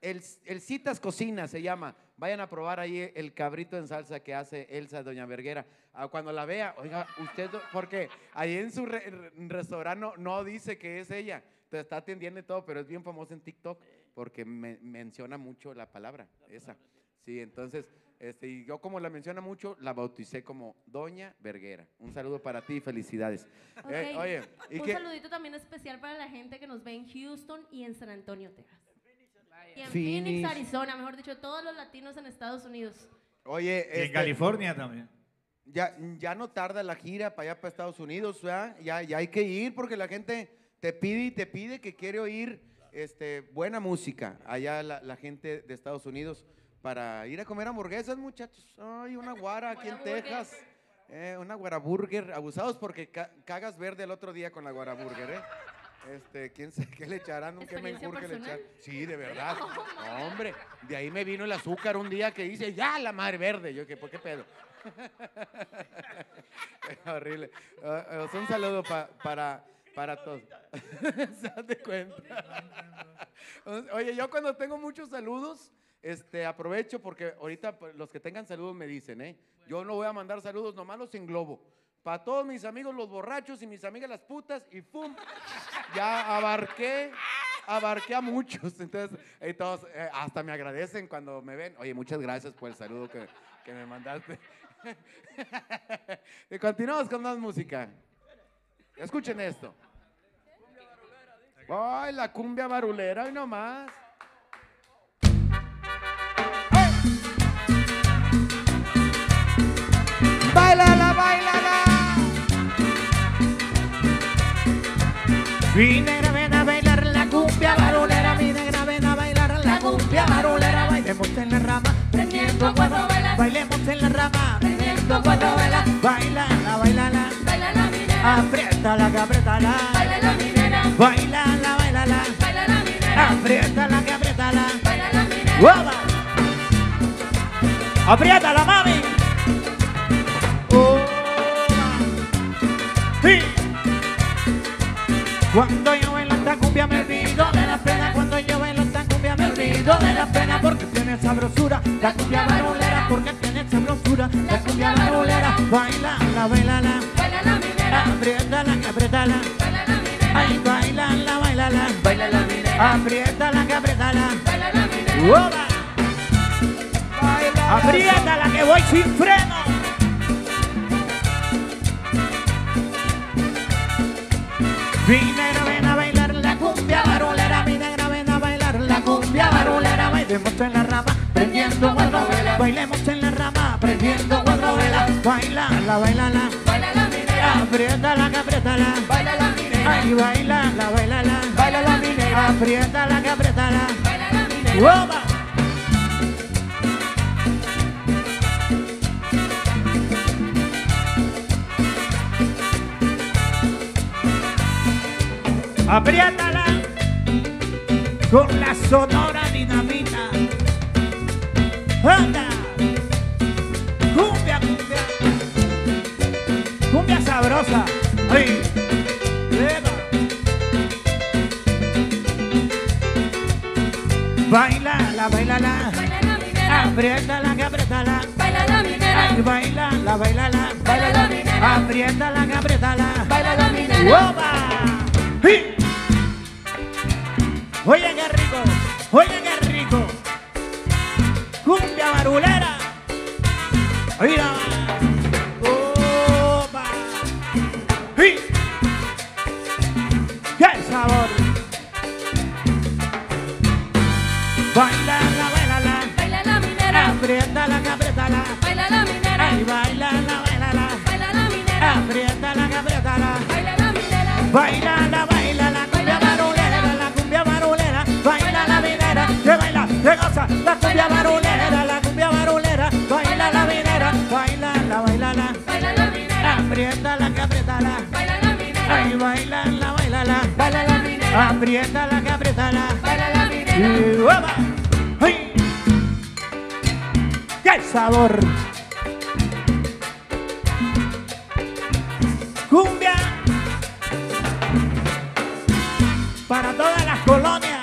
El, el Citas Cocina se llama. Vayan a probar ahí el cabrito en salsa que hace Elsa Doña Verguera. Ah, Cuando la vea, oiga, usted, porque ahí en su re- re- restaurante no, dice que es ella. Te está atendiendo y todo, pero es bien famosa en TikTok porque me- menciona mucho la palabra esa. Sí, entonces, este, y yo como la menciona mucho, la bauticé como Doña Verguera. Un saludo para ti y felicidades. Eh, Ok. oye, ¿y un qué? saludito también especial para la gente que nos ve en Houston y en San Antonio, Texas. Y en Phoenix. Phoenix, Arizona, mejor dicho, todos los latinos en Estados Unidos. Oye, Y en este, California también. Ya, ya no tarda la gira para allá, para Estados Unidos, ¿verdad? Ya, ya hay que ir porque la gente te pide y te pide que quiere oír este, buena música. Allá la, la gente de Estados Unidos para ir a comer hamburguesas, muchachos. Ay, una guara aquí en. Texas. Eh, una guaraburger. Abusados porque ca- cagas verde el otro día con la guaraburger, ¿eh? Este, quién sabe qué le echarán, un qué ¿Experiencia menjurje le echarán. Sí, de verdad. No, hombre, de ahí me vino el azúcar un día que dice, ya la madre verde. Yo, ¿qué, ¿por qué pedo? Horrible. Ah, un saludo pa- para, para todos. ¿Se dan de cuenta? Oye, yo cuando tengo muchos saludos, este, aprovecho porque ahorita los que tengan saludos me dicen, ¿eh? Yo no voy a mandar saludos, nomás los englobo. Para todos mis amigos los borrachos y mis amigas las putas y ¡pum! Ya abarqué, abarqué a muchos. Entonces, todos eh, hasta me agradecen cuando me ven. Oye, muchas gracias por el saludo que, que me mandaste. y continuamos con más música. Escuchen esto. Ay, la cumbia barulera, hoy nomás. ¡Bailala! Mi negra ven a bailar la cumbia barulera, mi negra ven a bailar la cumbia barulera, bailemos en la rama, prendiendo cuatro velas, bailemos en la rama, prendiendo cuatro velas, bailala, bailala, Bailala, minera, apriétala, que apriétala, bailala, minera, bailala, bailala, bailala, minera, apriétala, que apriétala, bailala, minera. ¡Guapa! apriétala, mami. Cuando yo bailo esta cumbia me olvido de la pena Cuando yo bailo esta cumbia me olvido de la pena Porque tiene sabrosura la cumbia barulera Porque tiene sabrosura la cumbia barulera. Bailala, bailala, Bailala, minera, apriétala, que apriétala bailala, minera, Ay, bailala, bailala, bailala, minera, apriétala, que apriétala bailala, minera. ¡Uoba! Apriétala que voy sin freno Mi negra ven a bailar la cumbia barulera, mi negra ven a bailar la cumbia barulera, bailemos en la rama, prendiendo cuatro velas, bailemos en la rama, prendiendo cuatro velas, bailala, bailala, Bailala, minera, apriétala, que apriétala, bailala, minera, ay, bailala, bailala, bailala, minera, apriétala, que apriétala, bailala, minera. ¡Uoba! Apriétala con la sonora dinamita. ¡Anda! Cumbia, cumbia. Cumbia sabrosa. ¡Ay! ¡Eva! Bailala, bailala. Apriétala, que apriétala. bailala, minera, Ay, bailala, bailala. bailala, minera, Apriétala, que apriétala. bailala, minera. ¡Oba! Oye, qué rico. Oye, qué rico. Cumbia barulera. Mira. ¡Oba! ¡Sí! ¡Qué sabor! Bailala, bailala. Bailala, minera, Apriétala, apriétala. bailala, minera, Ay, bailala, apriétala, que apriétala. Baila la minera. Baila la, baila la minera. apriétala, que apriétala, Baila la minera. y ¡uepa! ¡Ay! ¡Qué sabor! Cumbia para todas las colonias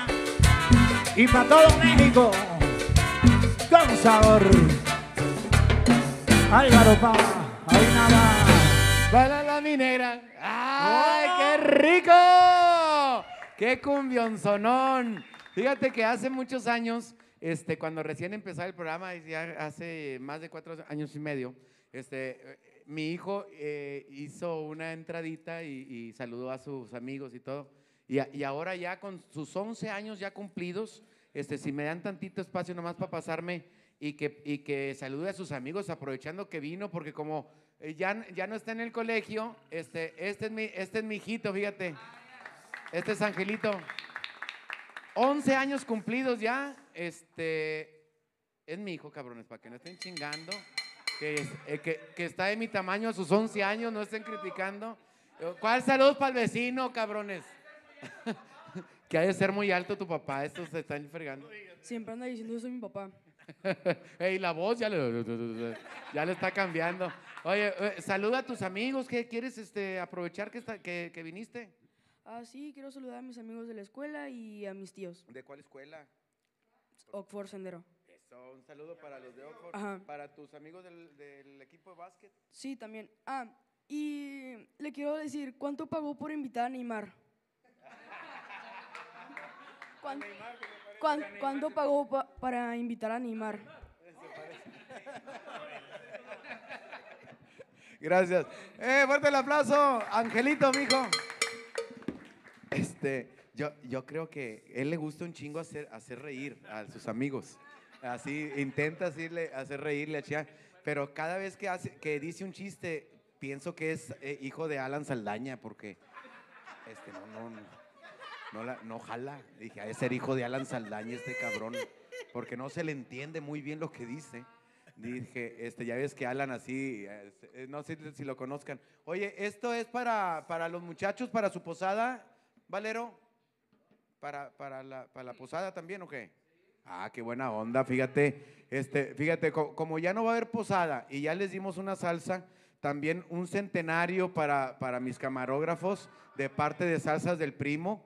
y para todo México con sabor. Álvaro Pa, ahí nada. Baila la minera. ¡Ay, qué rico! ¡Qué cumbionzonón! Fíjate que hace muchos años, este, cuando recién empezó el programa, ya hace más de cuatro años y medio, este, eh, mi hijo eh, hizo una entradita y, saludó a sus amigos y todo. Y, y ahora ya con sus 11 años ya cumplidos, este, si me dan tantito espacio nomás para pasarme y que, y que salude a sus amigos aprovechando que vino, porque como eh, ya, ya no está en el colegio, este, este, es mi, este es mi hijito, fíjate. Este es Angelito. 11 años cumplidos ya. Este es mi hijo, cabrones, para que no estén chingando. Que, es- eh, que, que está de mi tamaño a sus 11 años, no estén criticando. Eh, ¿Cuál salud para el vecino, cabrones? que ha de ser muy alto tu papá, estos se están fregando. Siempre anda diciendo yo soy mi papá. Ey, la voz ya le, ya le está cambiando. Oye, eh, saluda a tus amigos. ¿Qué quieres este, aprovechar que, está, que, que viniste? Ah, sí, quiero saludar a mis amigos de la escuela y a mis tíos. ¿De cuál escuela? Oxford Sendero. Eso, un saludo para los de Oxford, Ajá. para tus amigos del, del equipo de básquet. Sí, también. Ah, y le quiero decir, ¿cuánto pagó por invitar a Neymar? ¿Cuán- cuán- ¿Cuánto pagó pa- para invitar a Neymar? Gracias. Eh, fuerte el aplauso, Angelito, mijo. Este, yo, yo creo que él le gusta un chingo hacer, hacer reír a sus amigos. Así, intenta hacerle, hacer reírle a Chia. Pero cada vez que, hace, que dice un chiste, pienso que es eh, hijo de Alan Saldaña, porque este, no, no, no, no, la- no jala. Dije, ha de ser hijo de Alan Saldaña este cabrón, porque no se le entiende muy bien lo que dice. Dije, este, ya ves que Alan así, eh, no sé si lo conozcan. Oye, esto es para, para los muchachos, para su posada, Valero. Para, para, la, para la posada también, ¿o qué? Ah, qué buena onda, fíjate. Este, fíjate, co- como ya no va a haber posada y ya les dimos una salsa, también un centenario para, para mis camarógrafos de parte de Salsas del Primo.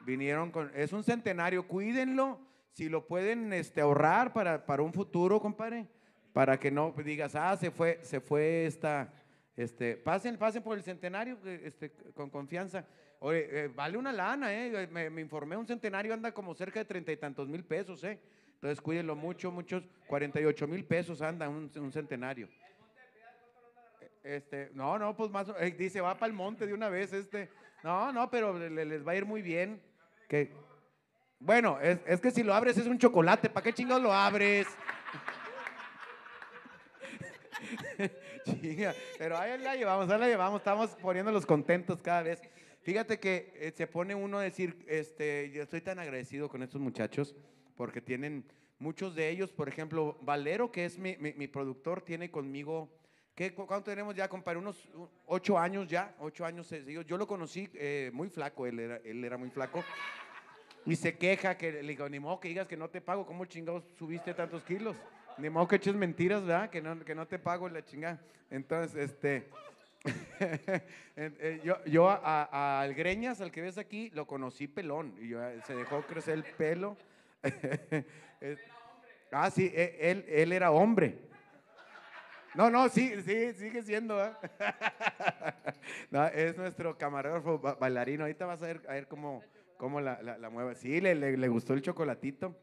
Vinieron con, es un centenario, cuídenlo, si lo pueden este, ahorrar para, para un futuro, compadre, para que no digas, ah, se fue, se fue esta, este, pasen, pasen por el centenario este, con confianza. Oye, eh, vale una lana, eh. Me, informé, un centenario anda como cerca de treinta y tantos mil pesos, eh. Entonces cuídenlo mucho, muchos, 48 mil pesos anda un, un centenario. Este, no, no, pues más, eh, dice, va para el monte de una vez este. No, no, pero le- les va a ir muy bien. Que, bueno, es, es que si lo abres es un chocolate, ¿para qué chingados lo abres? Pero ahí la llevamos, ahí la llevamos, estamos poniéndolos contentos cada vez. Fíjate que eh, se pone uno a decir, este, yo estoy tan agradecido con estos muchachos porque tienen muchos de ellos, por ejemplo, Valero, que es mi, mi- mi productor, tiene conmigo, ¿qué, cu- ¿cuánto tenemos ya, compadre? Unos ocho años ya, ocho años. eh, Yo lo conocí eh, muy flaco, él era, él era muy flaco. Y se queja que le digo, ni modo que digas que no te pago, ¿cómo chingados subiste tantos kilos? Ni modo que eches mentiras, ¿verdad? Que no, que no te pago la chingada. Entonces, este, yo, yo a- al Greñas, al que ves aquí, lo conocí pelón. Y yo, eh, se dejó crecer el pelo. Eh, ah, sí, eh, él, él era hombre. No, no, sí, sí, sigue siendo. ¿eh? Es nuestro camarógrafo ba- bailarino. Ahorita vas a ver, a ver cómo, cómo la, la, la mueve. Sí, le, le, le gustó el chocolatito.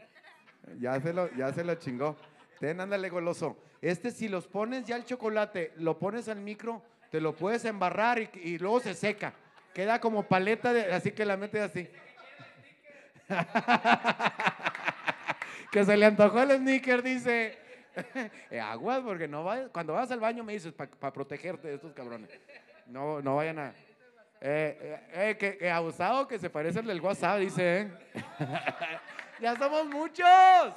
Ya se lo, ya se lo chingó. Ten, ándale, goloso. Este, si los pones ya el chocolate, lo pones al micro, te lo puedes embarrar y, y luego se seca. Queda como paleta, de, así que la metes así. que se le antojó el sneaker, dice. Eh, aguas, porque no va, cuando vas al baño me dices, para protegerte de estos cabrones. No, no vayan a. Eh, eh, eh, que, que abusado que se parece al del WhatsApp, dice. ¿eh? ya somos muchos.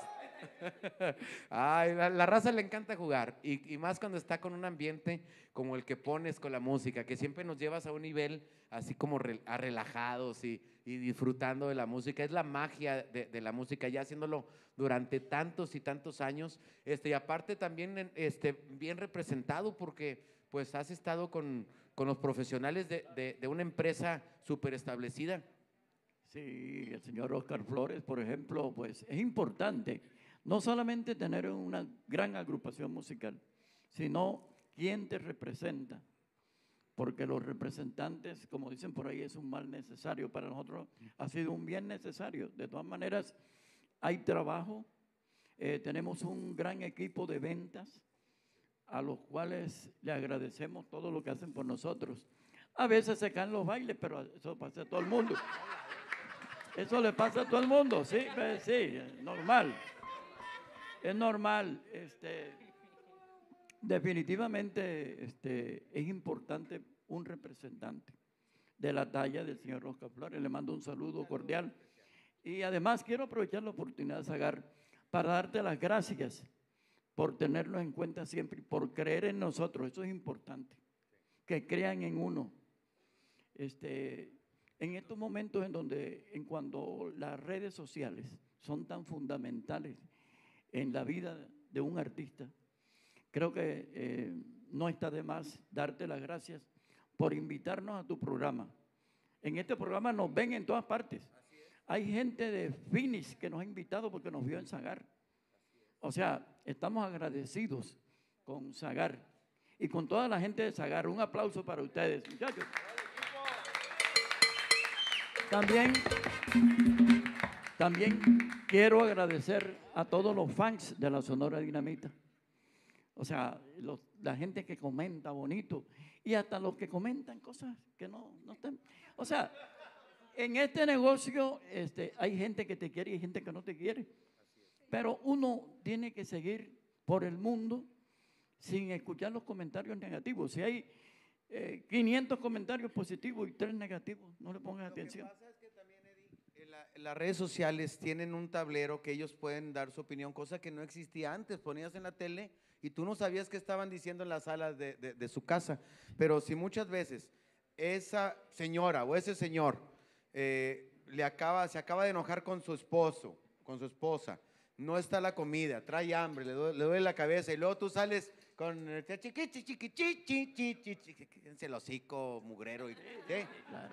Ay, la, la raza le encanta jugar y, y más cuando está con un ambiente como el que pones con la música, que siempre nos llevas a un nivel así como re- a relajados y, y disfrutando de la música. Es la magia de, de la música, ya haciéndolo durante tantos y tantos años. Este, y aparte también este, bien representado porque pues has estado con, con los profesionales de, de- de una empresa súper establecida. Sí, el señor Oscar Flores, por ejemplo, pues es importante no solamente tener una gran agrupación musical, sino quién te representa. Porque los representantes, como dicen por ahí, es un mal necesario. Para nosotros ha sido un bien necesario. De todas maneras, hay trabajo. eh, tenemos un gran equipo de ventas a los cuales le agradecemos todo lo que hacen por nosotros. A veces se caen los bailes, pero eso pasa a todo el mundo. Eso le pasa a todo el mundo, sí, pues, sí, normal. Es normal. Este, definitivamente este, es importante un representante de la talla del señor Oscar Flores. Le mando un saludo cordial. Y además quiero aprovechar la oportunidad, Zagar, para darte las gracias por tenernos en cuenta siempre por creer en nosotros. Eso es importante. Que crean en uno. Este, en estos momentos en donde, en cuando las redes sociales son tan fundamentales en la vida de un artista, creo que eh, no está de más darte las gracias por invitarnos a tu programa. En este programa nos ven en todas partes. Hay gente de Finis que nos ha invitado porque nos vio en Zagar. O sea, estamos agradecidos con Zagar y con toda la gente de Zagar. Un aplauso para ustedes, muchachos. También, también quiero agradecer a todos los fans de la Sonora Dinamita. O sea, los- la gente que comenta bonito y hasta los que comentan cosas que no, no están. O sea, en este negocio este, hay gente que te quiere y hay gente que no te quiere. Pero uno tiene que seguir por el mundo sin escuchar los comentarios negativos. Si hay eh, 500 comentarios positivos y 3 negativos, no le pongas atención. Las redes sociales tienen un tablero que ellos pueden dar su opinión, cosa que no existía antes. Ponías en la tele y tú no sabías qué estaban diciendo en de, de- de su casa. Pero si muchas veces esa señora o ese señor eh, le acaba, se acaba de enojar con su esposo, con su esposa, no está la comida, trae hambre, le duele, le duele la cabeza y luego tú sales con el el hocico mugrero. Y, ¿sí?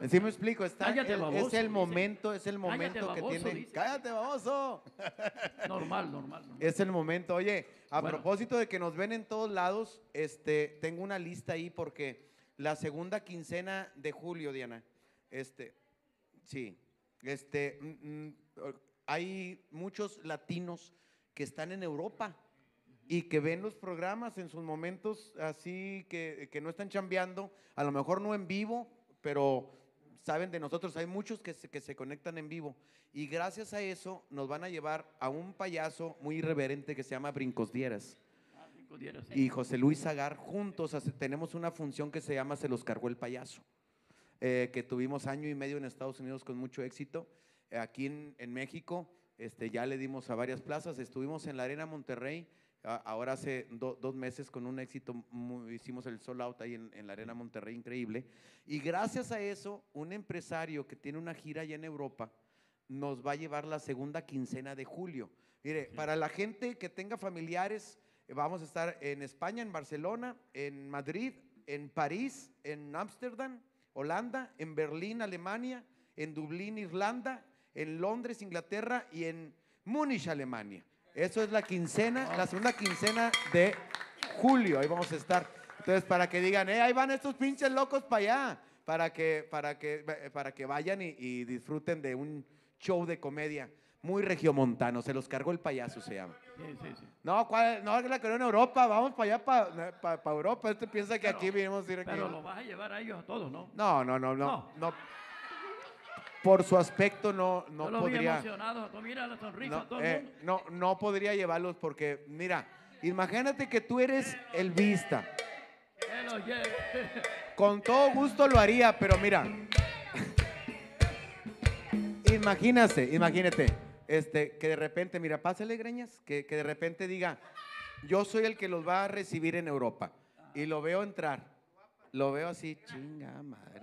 ¿Sí me explico? Está, Cállate, baboso, es el dice. momento, es el Cállate, momento que baboso, tiene. dice. Cállate, baboso. Normal, normal. normal. Es el momento. Oye, a Bueno. propósito de que nos ven en todos lados, este, tengo una lista ahí porque la segunda quincena de julio, Diana, este, sí, este, mm, mm, hay muchos latinos que están en Europa y que ven los programas en sus momentos así que, que no están chambeando, a lo mejor no en vivo, pero saben de nosotros, hay muchos que se, que se conectan en vivo. Y gracias a eso nos van a llevar a un payaso muy irreverente que se llama Brincos Dieras. Sí. Y José Luis Zagar juntos hace- tenemos una función que se llama Se los cargó el payaso, eh, que tuvimos año y medio en Estados Unidos con mucho éxito. Aquí en, en México este, ya le dimos a varias plazas, estuvimos en la Arena Monterrey, ahora hace do- dos meses con un éxito, muy- hicimos el sold out ahí en, en la Arena Monterrey, increíble. Y gracias a eso, un empresario que tiene una gira allá en Europa nos va a llevar la segunda quincena de julio. Mire, para la gente que tenga familiares, vamos a estar en España, en Barcelona, en Madrid, en París, en Ámsterdam, Holanda, en Berlín, Alemania, en Dublín, Irlanda, en Londres, Inglaterra y en Múnich, Alemania. Eso es la quincena, la segunda quincena de julio. Ahí vamos a estar. Entonces, para que digan, eh, ahí van estos pinches locos para allá, para que, para que, para que vayan y, y disfruten de un show de comedia muy regiomontano. Se los cargó el payaso, se llama. Sí, sí, sí. No, ¿cuál? no, que la quedó en Europa. Vamos para allá, para Europa. Este piensa que aquí vinimos a ir aquí. Pero lo vas a llevar a ellos a todos, ¿no? No, no, no, no, No. no. Por su aspecto no, no Yo los podría. tú Mira la sonrisa No, todo el eh, mundo. no, no podría llevarlos porque, mira, imagínate que tú eres el vista. Con todo gusto lo haría, pero mira. Imagínate, imagínate. Este, que de repente, mira, pásale greñas, que, que de repente diga, yo soy el que los va a recibir en Europa. Y lo veo entrar. Lo veo así, chinga madre.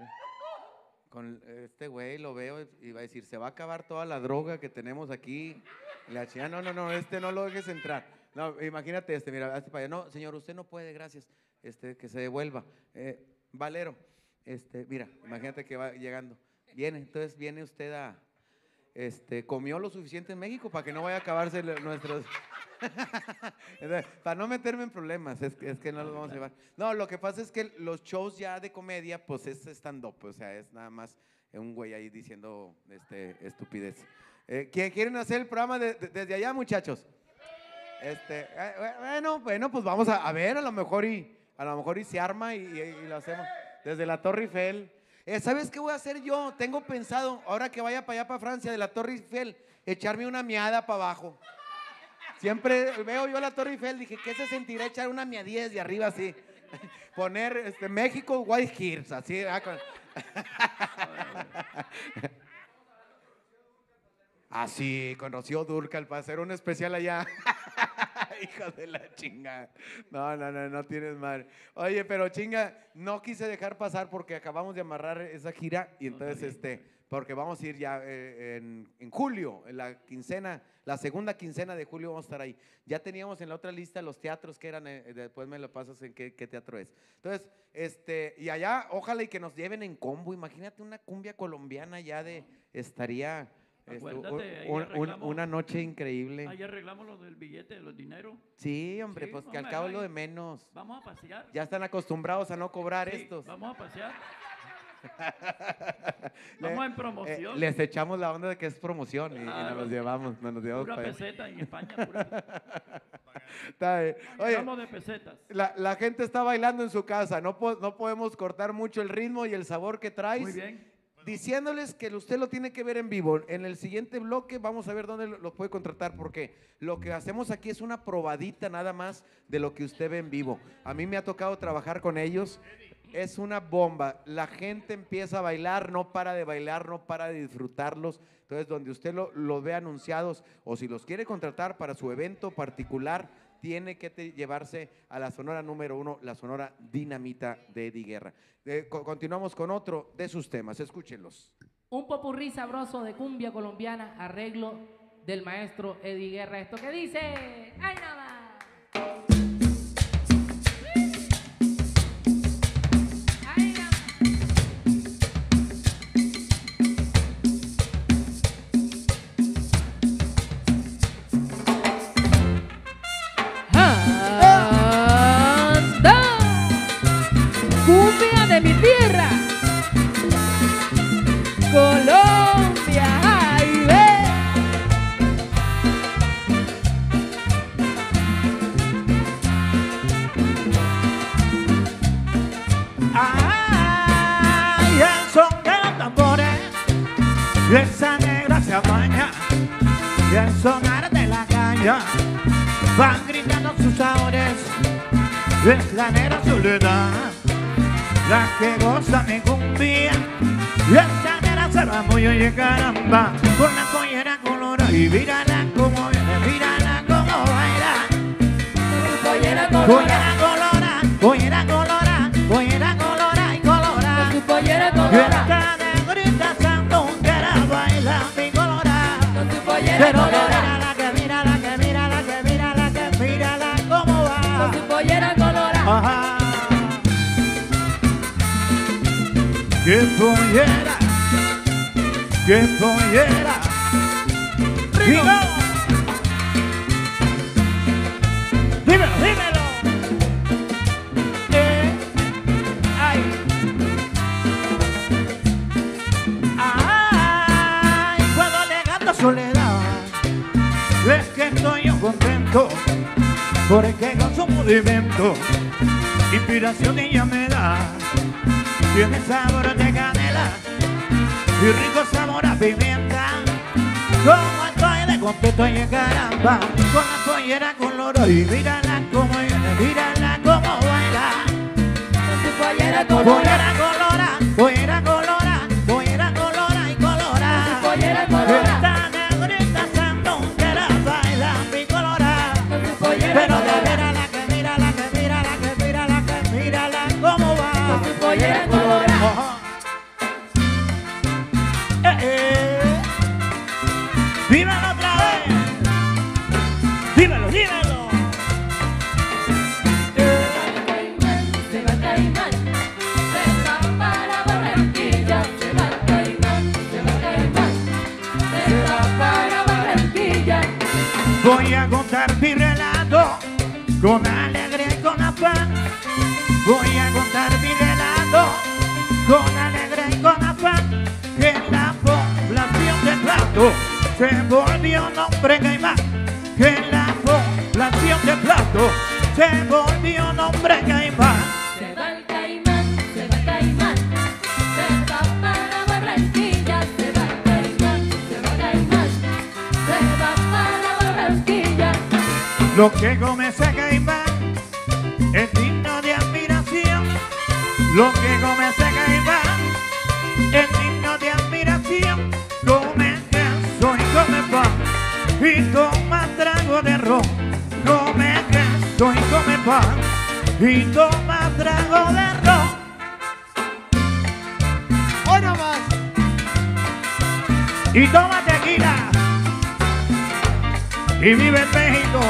Con este güey lo veo y va a decir, se va a acabar toda la droga que tenemos aquí. La no, no, no, este no lo dejes entrar. No, imagínate este, mira, hazte para allá. No, señor, usted no puede, gracias. Este, que se devuelva. Eh, Valero, este, mira, imagínate que va llegando. Viene, entonces viene usted a, este, comió lo suficiente en México para que no vaya a acabarse nuestros... Para no meterme en problemas, es, es que no los vamos a llevar. No, lo que pasa es que los shows ya de comedia, pues es stand-up, o sea, es nada más un güey ahí diciendo este, estupidez. Eh, ¿qui- ¿Quieren hacer el programa de- de- desde allá, muchachos? Este, eh, bueno, bueno, pues vamos a, a ver, a lo mejor y a lo mejor y se arma y, y- y lo hacemos desde la Torre Eiffel. Eh, ¿Sabes qué voy a hacer yo? Tengo pensado, ahora que vaya para allá, para Francia, de la Torre Eiffel, echarme una miada para abajo. Siempre veo yo la Torre Eiffel, dije, ¿qué se sentirá echar una miadilla desde arriba así? Poner este, México White Hills, así. ah, Así, con Rocío Durcal para hacer un especial allá. Hijo de la chinga. No, no, no, no tienes madre. Oye, pero chinga, no quise dejar pasar porque acabamos de amarrar esa gira y entonces, este, porque vamos a ir ya eh, en, en julio, en la quincena, la segunda quincena de julio vamos a estar ahí. Ya teníamos en la otra lista los teatros que eran, eh, después me lo pasas en qué, qué teatro es. Entonces, este, y allá, ojalá y que nos lleven en combo. Imagínate una cumbia colombiana ya de, estaría... este, un- Acuérdate, un- una noche increíble. Ahí arreglamos lo del billete, los dineros. Sí, hombre, Sí, pues que al cabo lo de menos. Vamos a pasear. Ya están acostumbrados a no cobrar Sí, estos. Vamos a pasear. Vamos en eh, promoción. les echamos la onda de que es promoción y, y nos los llevamos, nos los llevamos Pura para allá. peseta en España, pura. Está bien. Oye, Vamos de pesetas. la, la gente está bailando en su casa, no, po- no podemos cortar mucho el ritmo y el sabor que traes. Muy bien. Diciéndoles que usted lo tiene que ver en vivo. En el siguiente bloque vamos a ver dónde lo, puede contratar, porque lo que hacemos aquí es una probadita nada más de lo que usted ve en vivo. A mí me ha tocado trabajar con ellos. Es una bomba. La gente empieza a bailar, no para de bailar, no para de disfrutarlos. Entonces, donde usted lo, lo ve anunciados o si los quiere contratar para su evento particular, tiene que llevarse a la Sonora número uno, la Sonora Dinamita de Eddie Guerra. Co- continuamos con otro de sus temas, escúchenlos. Un popurrí sabroso de cumbia colombiana, arreglo del maestro Eddie Guerra. ¿Esto qué dice? ¡Ay, nada! Voy a contar mi relato con alegría y con afán. Voy a contar mi relato con alegría y con afán. Que la población de Plato se volvió nombre caimán. Que la población de Plato se volvió nombre caimán. Lo que come ese caimán es digno de admiración. Lo que come ese caimán es digno de admiración. Come queso y come pan y toma trago de ron. Come queso y come pan y toma trago de ron. Y toma. Y vive en México.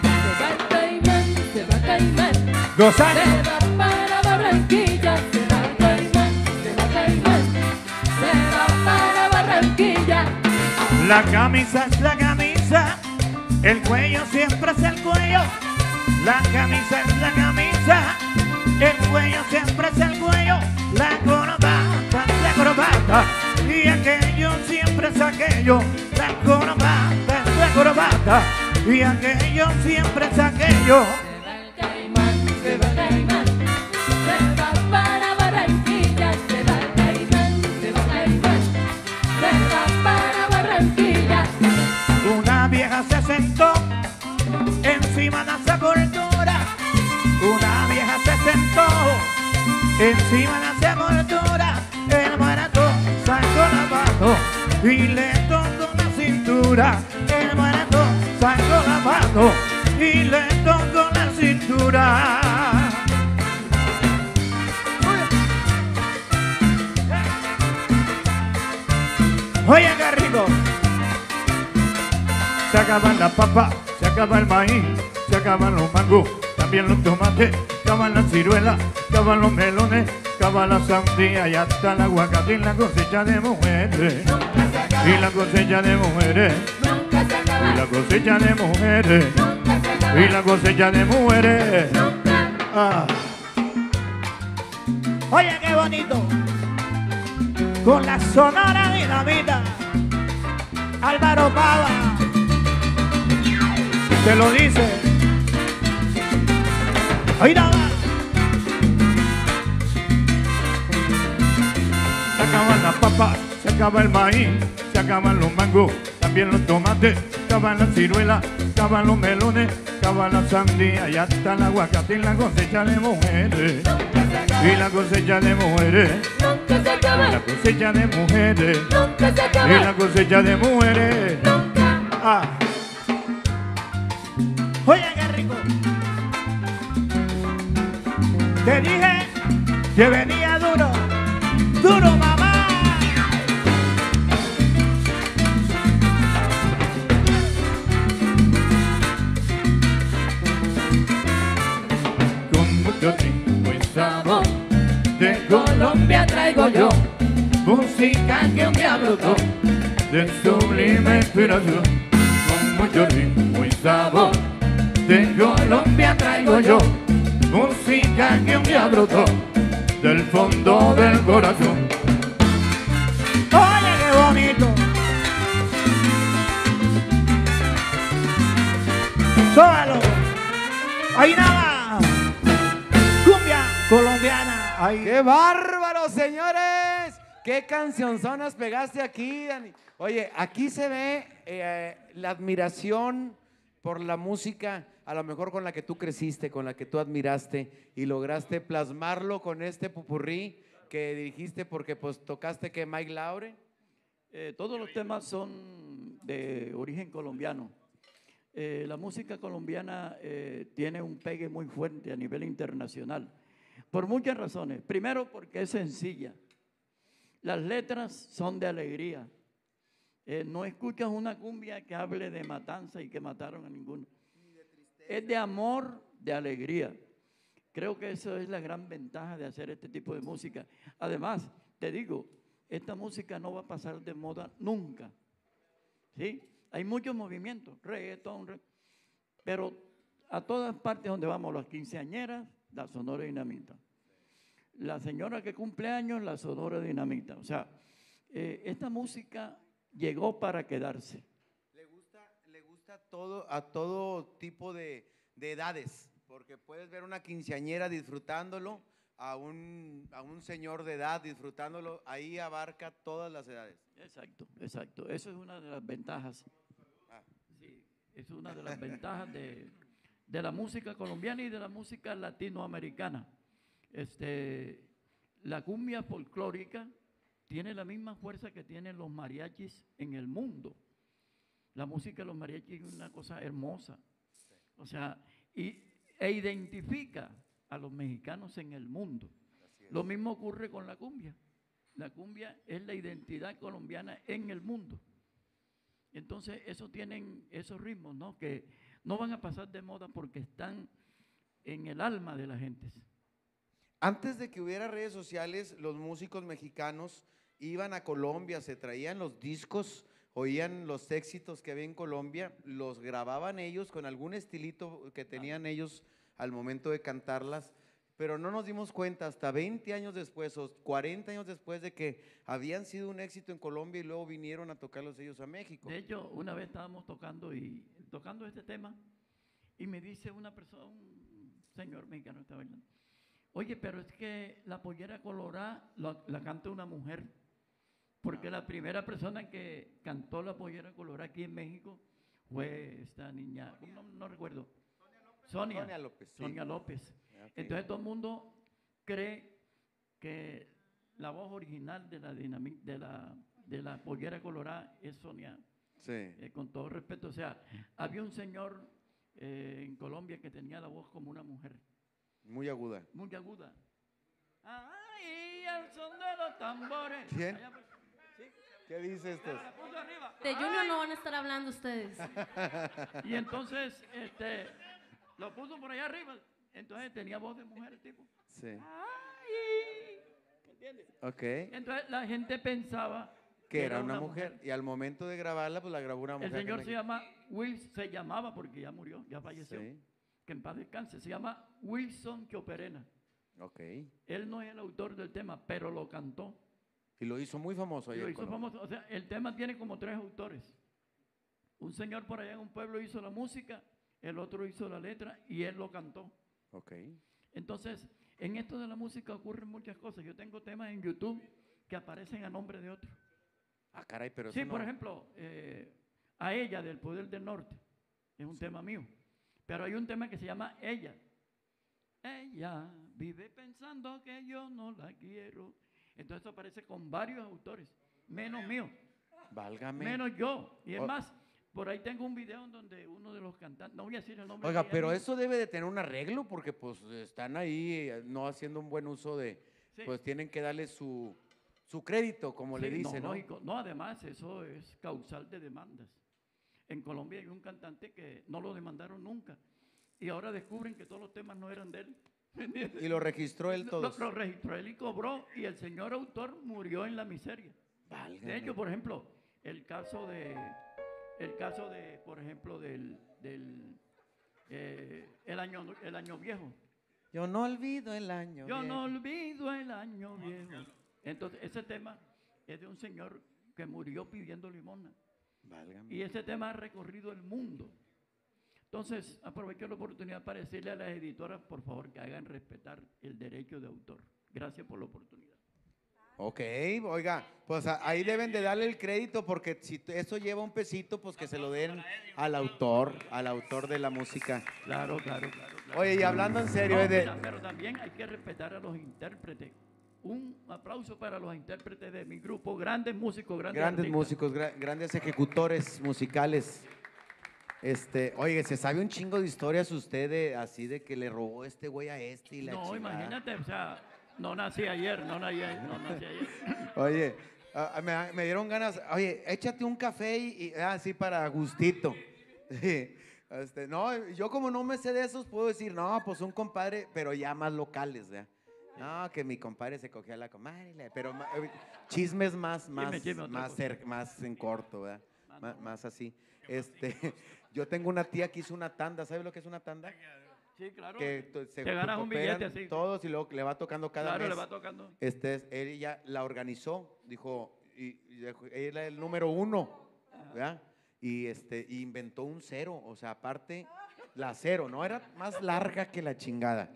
Se va Caimán, se va Caimán, Gozando. se va para Barranquilla, se va Caimán, se va Caimán, se va para Barranquilla. La camisa es la camisa, el cuello siempre es el cuello. La camisa es la camisa, el cuello siempre es el cuello. La corbata es la corbata, y aquello siempre es aquello. Y aquello siempre es aquello. Se va el Caimán, se va para Barranquilla, se va el Caimán, se va Caimán, se va para Barranquilla. Una vieja se sentó encima de la sepultura. Una vieja se sentó encima de la sepultura. El muerto sacó la y le tocó la cintura. Y le tocó la cintura. Oye, qué rico. Se acaban las papas, se acaba el maíz, se acaban los mangos, también los tomates, acaban las ciruelas, acaban los melones, acaba la sandía y hasta el aguacate y la cosecha de mujeres. Y la cosecha de mujeres. La cosecha de mujeres. Y la cosecha de mujeres. Ah. Oye, qué bonito. Con la sonora dinamita. Álvaro Pava. Te lo dice. Ahí nada. Se acaban las papas, se acaba el maíz, se acaban los mangos, también los tomates, se acaban las ciruelas, se acaban los melones, se acaba la sandía y hasta el aguacate y la cosecha de mujeres. Y la cosecha de mujeres. Y la cosecha de mujeres. Y la cosecha de mujeres. Ah. Oye, qué rico. Te dije que venía duro. Duro, mamá. Música que un día brotó de sublime inspiración. Con mucho ritmo y sabor de Colombia traigo yo música que un día brotó del fondo del corazón. Oye, qué bonito. Sóbalo. Ahí nada. Cumbia colombiana. Ahí. ¡Qué señores! ¿Qué cancionzonas pegaste aquí, Dani? Oye, aquí se ve eh, la admiración por la música, a lo mejor con la que tú creciste, con la que tú admiraste y lograste plasmarlo con este pupurrí que dirigiste porque pues tocaste que Mike Laure. Eh, todos los temas son de origen colombiano. Eh, la música colombiana eh, tiene un pegue muy fuerte a nivel internacional, por muchas razones. Primero, porque es sencilla. Las letras son de alegría. Eh, no escuchas una cumbia que hable de matanza y que mataron a ninguno. Es de amor, de alegría. Creo que eso es la gran ventaja de hacer este tipo de música. Además, te digo, esta música no va a pasar de moda nunca. ¿Sí? Hay muchos movimientos, reggaetón, re- pero a todas partes donde vamos, las quinceañeras, la Sonora Dinamita. La señora que cumple años, la Sonora Dinamita. O sea, eh, esta música llegó para quedarse. Le gusta, le gusta todo, a todo tipo de, de edades, porque puedes ver una quinceañera disfrutándolo, a un, a un señor de edad disfrutándolo, ahí abarca todas las edades. Exacto, exacto. Eso es una de las ventajas. Sí, es una de las ventajas de, de la música colombiana y de la música latinoamericana. Este, la cumbia folclórica tiene la misma fuerza que tienen los mariachis en el mundo. La música de los mariachis es una cosa hermosa. O sea, y, e identifica a los mexicanos en el mundo. Lo mismo ocurre con la cumbia. La cumbia es la identidad colombiana en el mundo. Entonces, eso tienen esos ritmos, ¿no? Que no van a pasar de moda porque están en el alma de la gente. Antes de que hubiera redes sociales, los músicos mexicanos iban a Colombia, se traían los discos, oían los éxitos que había en Colombia, los grababan ellos con algún estilito que tenían ellos al momento de cantarlas, pero no nos dimos cuenta hasta 20 años después o 40 años después de que habían sido un éxito en Colombia y luego vinieron a tocarlos ellos a México. De hecho, una vez estábamos tocando y tocando este tema y me dice una persona, un señor mexicano está bailando, oye, pero es que la pollera colorada la, la canta una mujer, porque la primera persona que cantó la pollera colorada aquí en México fue esta niña, no, no recuerdo, Sonia, Sonia López, sí. Sonia López. Ok. Entonces todo el mundo cree que la voz original de la, dinami- de la, de la pollera colorada es Sonia. Sí. Eh, con todo respeto, o sea, había un señor eh, en Colombia que tenía la voz como una mujer, Muy aguda. muy aguda. Ay, el son de los tambores. ¿Quién? Allá, pues, sí. ¿Qué dice esto? La puso arriba. De Junior Ay. no van a estar hablando ustedes. Y entonces, este, lo puso por allá arriba. Entonces tenía voz de mujer el tipo. Sí. Ay, ¿me entiendes? Ok. Entonces la gente pensaba Que era una mujer. Y al momento de grabarla, pues la grabó una mujer. El señor se llama Will, se llamaba porque ya murió, ya falleció. Sí. Que en paz descanse. Se llama Wilson Choperena. Ok. Él no es el autor del tema, pero lo cantó. Y lo hizo muy famoso ahí Lo hizo Colombia. famoso. O sea, el tema tiene como tres autores. Un señor por allá en un pueblo hizo la música, el otro hizo la letra y él lo cantó. Ok. Entonces, en esto de la música ocurren muchas cosas. Yo tengo temas en YouTube que aparecen a nombre de otro. Ah, caray, pero Sí, eso por no- ejemplo, eh, a ella del Poder del Norte. Es un tema mío. Pero hay un tema que se llama Ella. Ella vive pensando que yo no la quiero. Entonces aparece con varios autores, menos mío, Válgame. menos yo. Y es O- más, por ahí tengo un video en donde uno de los cantantes, no voy a decir el nombre. Oiga, pero eso debe de tener un arreglo porque pues están ahí eh, no haciendo un buen uso de... Sí. Pues tienen que darle su, su crédito, como le dicen, ¿no? lógico. No, además, eso es causal de demandas. En Colombia hay un cantante que no lo demandaron nunca. Y ahora descubren que todos los temas no eran de él. Y lo registró él Lo- todos. Lo, registró él y cobró. Y el señor autor murió en la miseria. De hecho, por ejemplo, el caso de, el caso de, por ejemplo, del, del eh, el año, el año viejo. Yo no olvido el año. Yo no olvido el año viejo. Entonces, ese tema es de un señor que murió pidiendo limosna. Válgame. Y ese tema ha recorrido el mundo. Entonces, aprovecho la oportunidad para decirle a las editoras, por favor, que hagan respetar el derecho de autor. Gracias por la oportunidad. Ok, oiga, pues ahí deben de darle el crédito porque si eso lleva un pesito, pues que se lo den al autor, al autor de la música. Claro, claro, claro. claro. Oye, y hablando en serio, No, es de- pero también hay que respetar a los intérpretes. Un aplauso para los intérpretes de mi grupo, grandes músicos, grandes, Grandes artistas. músicos, gra- grandes ejecutores musicales. Este, oye, se sabe un chingo de historias usted de así de que le robó este güey a este y la No, chingada? imagínate, o sea, no nací ayer, no nací ayer, no nací ayer. Oye, ah, ah, me, me dieron ganas. Oye, échate un café y, y- ah, sí, para gustito. Sí, este, no, yo como no me sé de esos, puedo decir, no, pues un compadre, pero ya más locales, ¿verdad? No, que mi compadre se cogía a la comadre, pero eh, chismes más, más, más, más en corto, ¿verdad? Má- Más, así. Este, yo tengo una tía que hizo una tanda, ¿sabes lo que es una tanda? Sí, claro. Que se Te ganas un billete así. todos y luego le va tocando cada Claro, mes. le va tocando. Este es, ella la organizó, dijo, y, ella era el número uno, ¿verdad? Y este, y inventó un cero, o sea, aparte, la cero, ¿no? Era más larga que la chingada.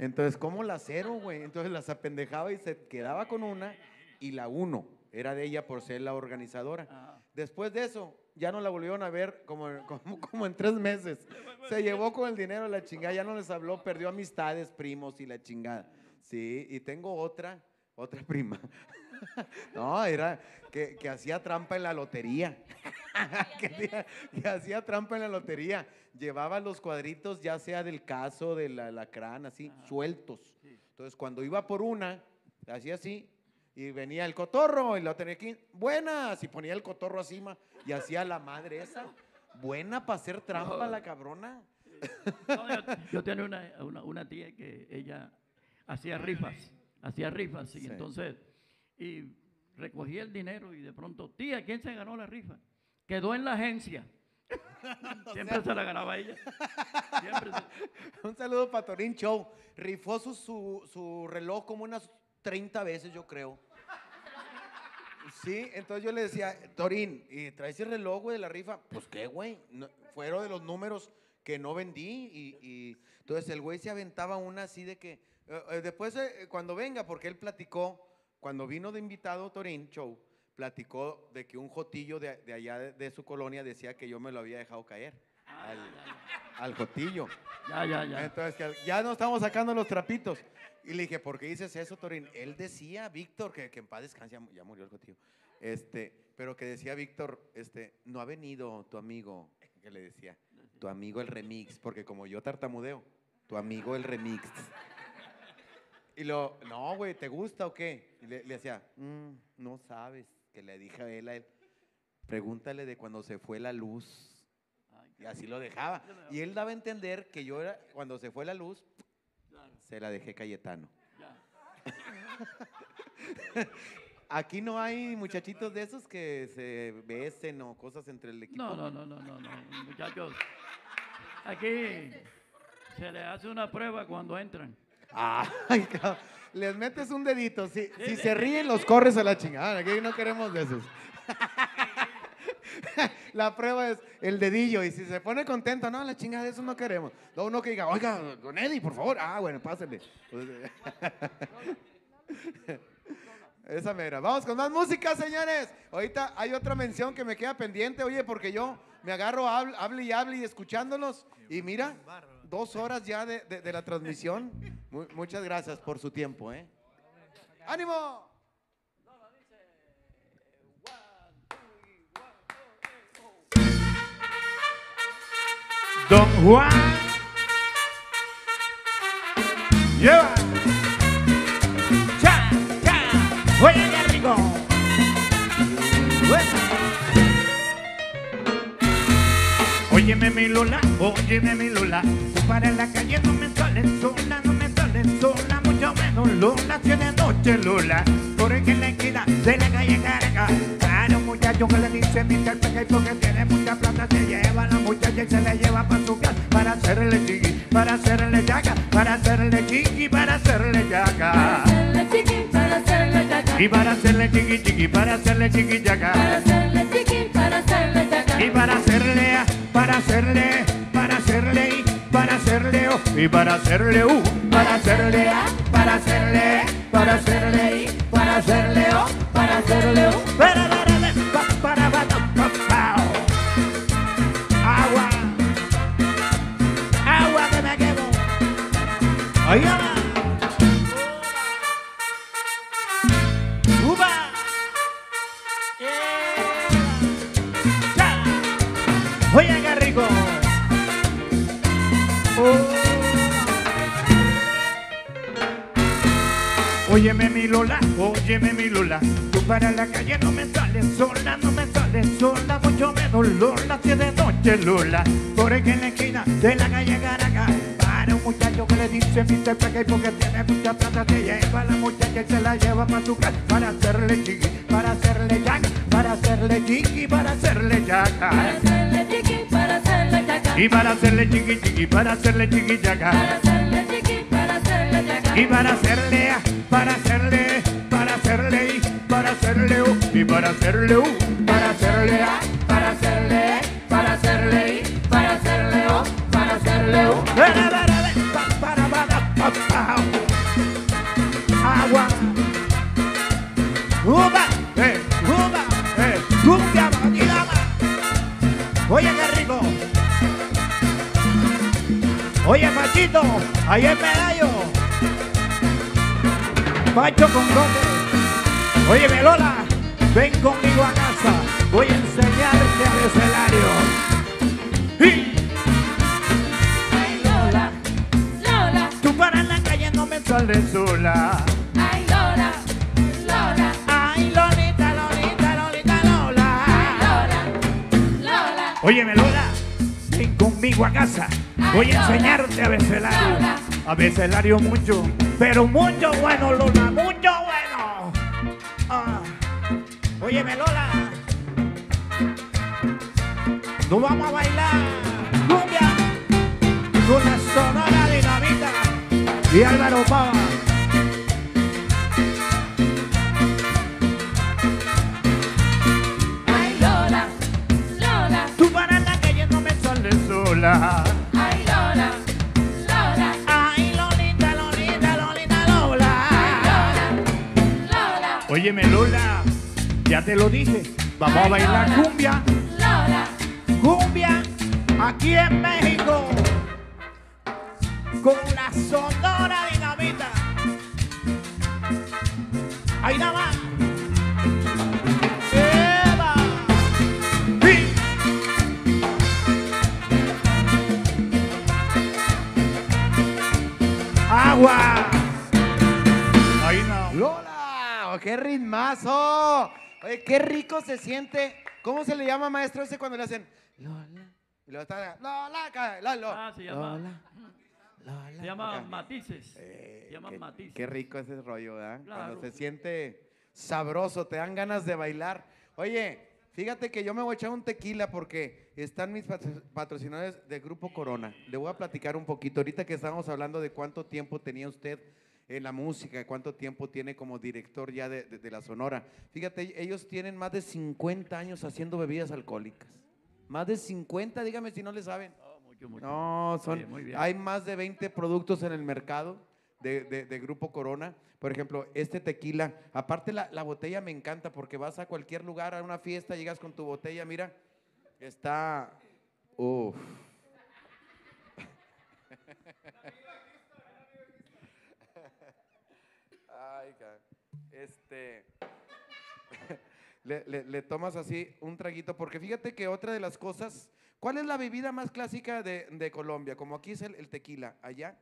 Entonces, ¿cómo la cero, güey? Entonces las apendejaba y se quedaba con una y la uno era de ella por ser la organizadora. Después de eso, ya no la volvieron a ver como, como, como en tres meses. Se llevó con el dinero la chingada, ya no les habló, perdió amistades, primos y la chingada. Sí, y tengo otra, otra prima. No, era que, que hacía trampa en la lotería. que, hacía- que hacía trampa en la lotería. Llevaba los cuadritos, ya sea del caso, del alacrán, así, sueltos. Entonces, cuando iba por una, hacía así, y venía el cotorro, y lo tenía aquí, buenas, y ponía el cotorro encima, y hacía la madre esa. Buena para hacer trampa la cabrona. No, yo, yo tenía una, una, una tía que ella hacía rifas, hacía rifas, y Sí. entonces, y recogía el dinero y de pronto, tía, ¿quién se ganó la rifa? Quedó en la agencia. Siempre se la ganaba ella. Siempre se- Un saludo para Torín Show. Rifó su, su, su reloj como unas 30 veces, yo creo. Sí, entonces yo le decía, Torín, ¿y traes el reloj, güey, de la rifa? Pues qué, güey. No- fueron de los números que no vendí. Y, y- entonces el güey se aventaba una así de que. Eh, eh, después, eh, cuando venga, porque él platicó, cuando vino de invitado Torín Show, platicó de que un jotillo de, de allá de, de su colonia decía que yo me lo había dejado caer. Al, al jotillo. Ya, ya, ya. Entonces, ya no estamos sacando los trapitos. Y le dije, ¿por qué dices eso, Torín? Él decía, Víctor, que, que en paz descanse, ya, ya murió el jotillo. Este, pero que decía Víctor, este, no ha venido tu amigo, que le decía, tu amigo el remix, porque como yo tartamudeo, tu amigo el remix. Y lo, no, güey, ¿te gusta o qué? Y le, le decía, "Mm, no sabes, que le dije a él, a él, pregúntale de cuando se fue la luz. Y así lo dejaba. Y él daba a entender que yo era, cuando se fue la luz, se la dejé Cayetano. Aquí no hay muchachitos de esos que se besen o cosas entre el equipo. No, no, no, no, no, no, muchachos. Aquí se le hace una prueba cuando entran. Ay, cabrón. Les metes un dedito. Si, si se ríen, los corres a la chingada. Aquí no queremos de esos. La prueba es el dedillo. Y si se pone contento, no, la chingada de eso no queremos. No, uno que diga, oiga, don Eddie, por favor. Ah, bueno, pásenle. Esa mera. Vamos con más música, señores. Ahorita hay otra mención que me queda pendiente, oye, porque yo me agarro, hable, hable y hable y escuchándolos. Y mira, dos horas ya de, de- de la transmisión. Mu- muchas gracias por su tiempo, ¿eh? ¡Ánimo! Don Juan. Lleva. Cha, cha. Oye, qué Óyeme mi Lula, óyeme mi Lula, tú para en la calle no me sales sola, no me sales sola, mucho menos Lula, tiene noche Lula, porque en la esquina de la calle Carga, claro muchacho que le dice Mr. Peque porque tiene mucha plata, se lleva a la muchacha y se la lleva para su casa, para hacerle chiqui, para hacerle yaca, para hacerle chiqui, para hacerle yaca. Y para hacerle chiqui chiqui, para hacerle chiqui yaca. Y para hacerle, a, para hacerle, para hacerle, y para hacerle, oh, y para hacerle, para hacerle, a, para hacerle, para hacerle, y para para león, para león. Para, para, para, para, para, para, para. Agua, agua que me quemo. Óyeme mi Lola, óyeme mi Lola, tú para la calle no me sales sola, no me sales sola, mucho menos Lola, si es de noche Lola, por aquí en la esquina de la calle Caracas, para un muchacho que le dice Mr. Peque porque tiene mucha plata, se lleva a la muchacha y se la lleva para su casa, para hacerle chiqui, para hacerle yaca, para hacerle chiqui, para hacerle yaca. Para hacerle chiqui, para hacerle chaca. Y para hacerle chiqui chiqui, para hacerle chiqui yaca. Para hacerle chiqui. Y para hacerle, para hacerle, para hacerle, para hacerle, y para hacerle, para hacerle, para hacerle, Ahí es medallo. Pacho con gote. Oye, Melola, ven conmigo a casa. Voy a enseñarte al escenario. Y Ay, Lola, Lola, tú para la calle no me sales sola. ay, Lola, Lola, Ay, Lolita, Lolita, Lolita, Lola. Lola, Lola. Oye, Melola, ven conmigo a casa. Voy a enseñarte a becelario. A becelario mucho, pero mucho bueno, Lola, mucho bueno. Ah. Oye, Lola, nos vamos a bailar cumbia con la sonora dinamita y Álvaro Pava. Te lo dije. Vamos a bailar cumbia, qué rico se siente. ¿Cómo se le llama, maestro, ese cuando le hacen Lola? Y luego está Lola, Lola. Ah, se llama- Lola. Lola. Se llama acá. matices. se Eh, llama qué, matices. qué rico ese rollo, ¿verdad? Cuando se siente sabroso, te dan ganas de bailar. Oye, fíjate que yo me voy a echar un tequila porque están mis patro- patrocinadores de Grupo Corona. Le voy a platicar un poquito. Ahorita que estábamos hablando de cuánto tiempo tenía usted en la música, cuánto tiempo tiene como director ya de, de- de la Sonora. Fíjate, ellos tienen más de 50 años haciendo bebidas alcohólicas. Más de 50, dígame si no le saben. Mucho, mucho. No, son, Bien, muy bien. hay más de 20 productos en el mercado de, de- de Grupo Corona. Por ejemplo, este tequila, aparte la, la botella me encanta porque vas a cualquier lugar, a una fiesta, llegas con tu botella, mira, está... Uf. Le, le- le tomas así un traguito, porque fíjate que otra de las cosas, ¿cuál es la bebida más clásica de, de Colombia? Como aquí es el, el tequila, allá.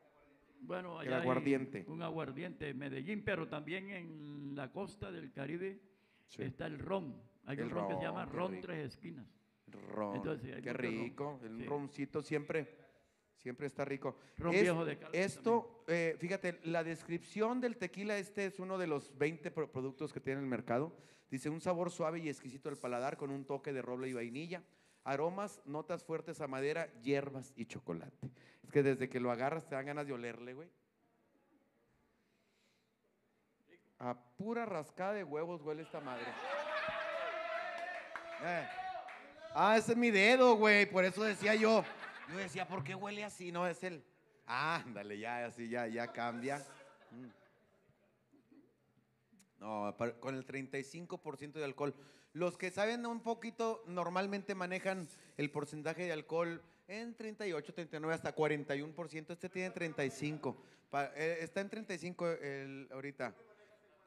Bueno, El allá hay aguardiente. un aguardiente en Medellín, pero también en la costa del Caribe Sí. está el ron. Hay El un ron que se llama ron, ron rico. tres esquinas. Ron, Entonces, hay qué mucho ron. rico, el Sí. roncito siempre, siempre está rico. Ron Es- viejo de esto, eh, fíjate, la descripción del tequila este es uno de los 20 pro- productos que tiene el mercado. Dice un sabor suave y exquisito al paladar con un toque de roble y vainilla. Aromas, notas fuertes a madera, hierbas y chocolate. Es que desde que lo agarras te dan ganas de olerle, güey. A pura rascada de huevos huele esta madre. Eh. Ah, ese es mi dedo, güey. Por eso decía yo. Yo decía, ¿por qué huele así? No, es. Ah, ándale, ya, así, ya, ya cambia. Mm. No, con el 35% de alcohol. Los que saben un poquito normalmente manejan el porcentaje de alcohol en 38, 39, hasta 41%. Este tiene 35. Pa- eh, está en 35 el, ahorita.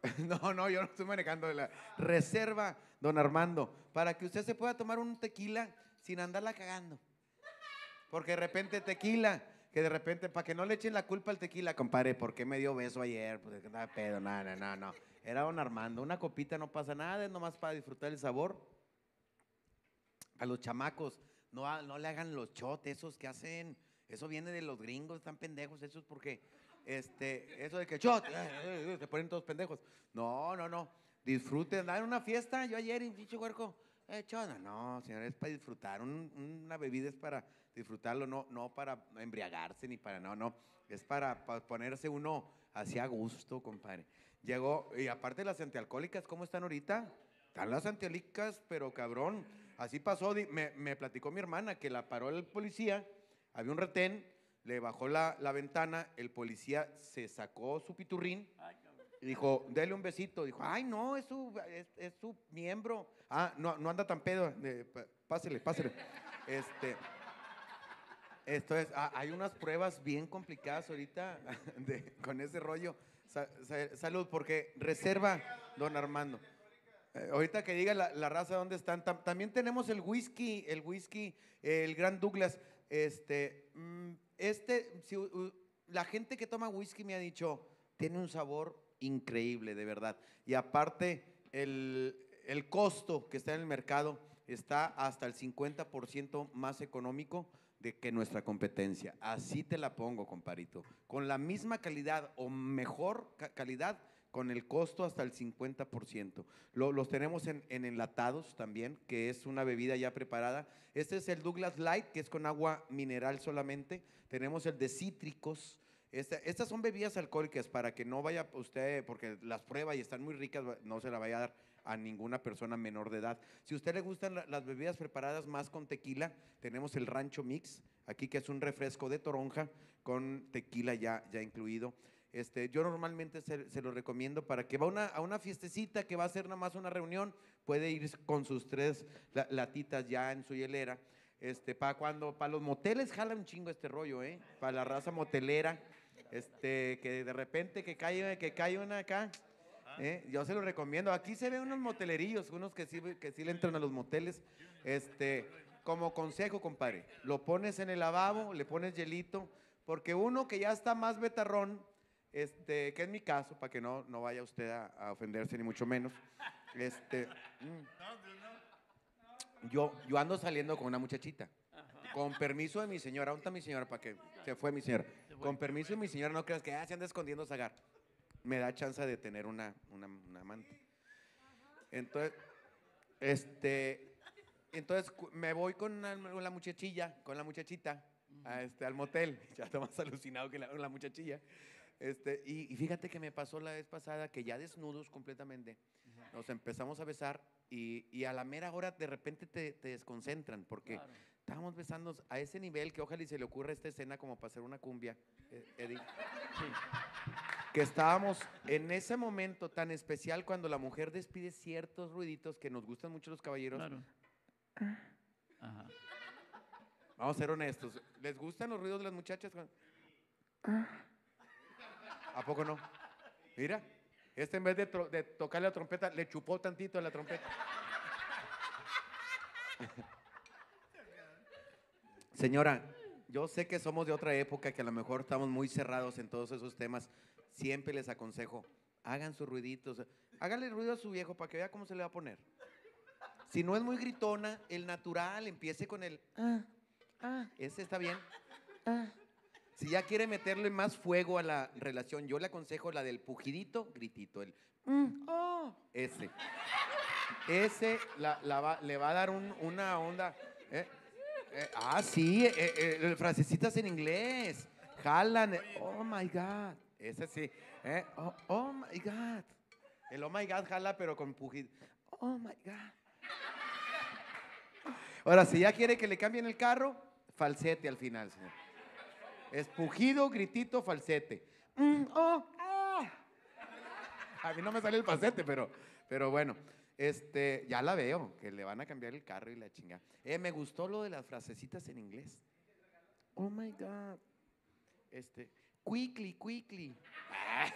No, no, yo no estoy manejando la reserva, don Armando, para que usted se pueda tomar un tequila sin andarla cagando. Porque de repente tequila, que de repente, para que no le echen la culpa al tequila, compadre, ¿por qué me dio beso ayer? Pues nada pedo, nada, no, no. Era don Armando, una copita no pasa nada, es nomás para disfrutar el sabor. A los chamacos, no, no le hagan los shots, esos que hacen, eso viene de los gringos, están pendejos, esos porque, este, eso de que shot, eh, eh, eh, se ponen todos pendejos. No, no, no, disfruten, dan una fiesta, yo ayer, en dicho huerco, no, señor, es para disfrutar, un- una bebida es para disfrutarlo, no, no para embriagarse ni para, no, no, es para, ponerse uno hacia gusto, compadre. Llegó, y aparte las antialcohólicas, ¿cómo están ahorita? Están las antialcohólicas, pero cabrón, así pasó, me, me platicó mi hermana que la paró el policía, había un retén, le bajó la, la ventana, el policía se sacó su piturrín y dijo, dele un besito. Dijo, ay, no, es su, es, es su miembro. Ah, no, no anda tan pedo. eh, pásele, pásele. Este, esto es, ah, hay unas pruebas bien complicadas ahorita de- con ese rollo. Sa- sa- salud, porque reserva, don Armando. Eh, ahorita que diga la, raza dónde están. Tam- también tenemos el whisky, el whisky, el Gran Douglas. Este, mm, este, si u- u- la gente que toma whisky me ha dicho, tiene un sabor increíble, de verdad. Y aparte, el, el costo que está en el mercado está hasta el 50% más económico de que nuestra competencia. Así te la pongo, comparito. Con la misma calidad o mejor ca- calidad, con el costo hasta el 50%. Lo- los tenemos en, en enlatados también, que es una bebida ya preparada. Este es el Douglas Light, que es con agua mineral solamente. Tenemos el de cítricos. Esta- estas son bebidas alcohólicas para que no vaya usted, porque las prueba y están muy ricas, no se la vaya a dar a ninguna persona menor de edad. Si a usted le gustan la- las bebidas preparadas más con tequila, tenemos el Rancho Mix, aquí que es un refresco de toronja con tequila ya, ya incluido. Este, yo normalmente se, lo recomiendo para que va una, a una fiestecita que va a ser nada más una reunión, puede ir con sus tres la- latitas ya en su hielera. Este, para cuando, para los moteles jala un chingo este rollo, ¿eh? Para la raza motelera, este, que de repente que cae, que cae una acá, ¿eh? Yo se lo recomiendo. Aquí se ven unos motelerillos, unos que sí, que sí le entran a los moteles. Este, como consejo, compadre, lo pones en el lavabo, le pones hielito, porque uno que ya está más betarrón, este, que es mi caso, para que no, no vaya usted a, ofenderse ni mucho menos. Este, mm, yo, yo ando saliendo con una muchachita. Con permiso de mi señora, ¿dónde está mi señora? Para que se fue mi señora. Con permiso de mi señora, no creas que ah, se anda escondiendo Zagar. Me da chance de tener una, una, una amante. Entonces, este, entonces me voy con la, con la muchachilla, con la muchachita, a este, al motel. Ya está más alucinado que la, la muchachilla. Este, y, y fíjate que me pasó la vez pasada que ya desnudos completamente, nos empezamos a besar y, y a la mera hora de repente te, te desconcentran porque estábamos besándonos a ese nivel que ojalá y se le ocurra esta escena como para hacer una cumbia, eh, Eddie. Que estábamos en ese momento tan especial cuando la mujer despide ciertos ruiditos que nos gustan mucho los caballeros. Ajá. Vamos a ser honestos. ¿Les gustan los ruidos de las muchachas? ¿A poco no? Mira, este en vez de, de tocarle la trompeta, le chupó tantito a la trompeta. Señora, yo sé que somos de otra época, que a lo mejor estamos muy cerrados en todos esos temas. Siempre les aconsejo, hagan sus ruiditos. Háganle ruido a su viejo para que vea cómo se le va a poner. Si no es muy gritona, el natural, empiece con el... Ah, ah, ese está bien. Ah. Si ya quiere meterle más fuego a la relación, yo le aconsejo la del pujidito, gritito, el mm, oh, ese. Ese la- la va- le va a dar un- una onda. eh, eh, ah, sí, eh, eh, frasecitas en inglés. Jalan. oh my God. Ese sí. eh, oh, oh my God. El oh my God jala, pero con pujido. Oh my God. Ahora, si ya quiere que le cambien el carro, falsete al final, señor. Es pujido, gritito, falsete. Mm, oh, ah. a mí no me sale el pasete, pero, pero bueno. Este, ya la veo, que le van a cambiar el carro y la chinga. Eh, me gustó lo de las frasecitas en inglés. Oh my God. Este, quickly, quickly. Ah.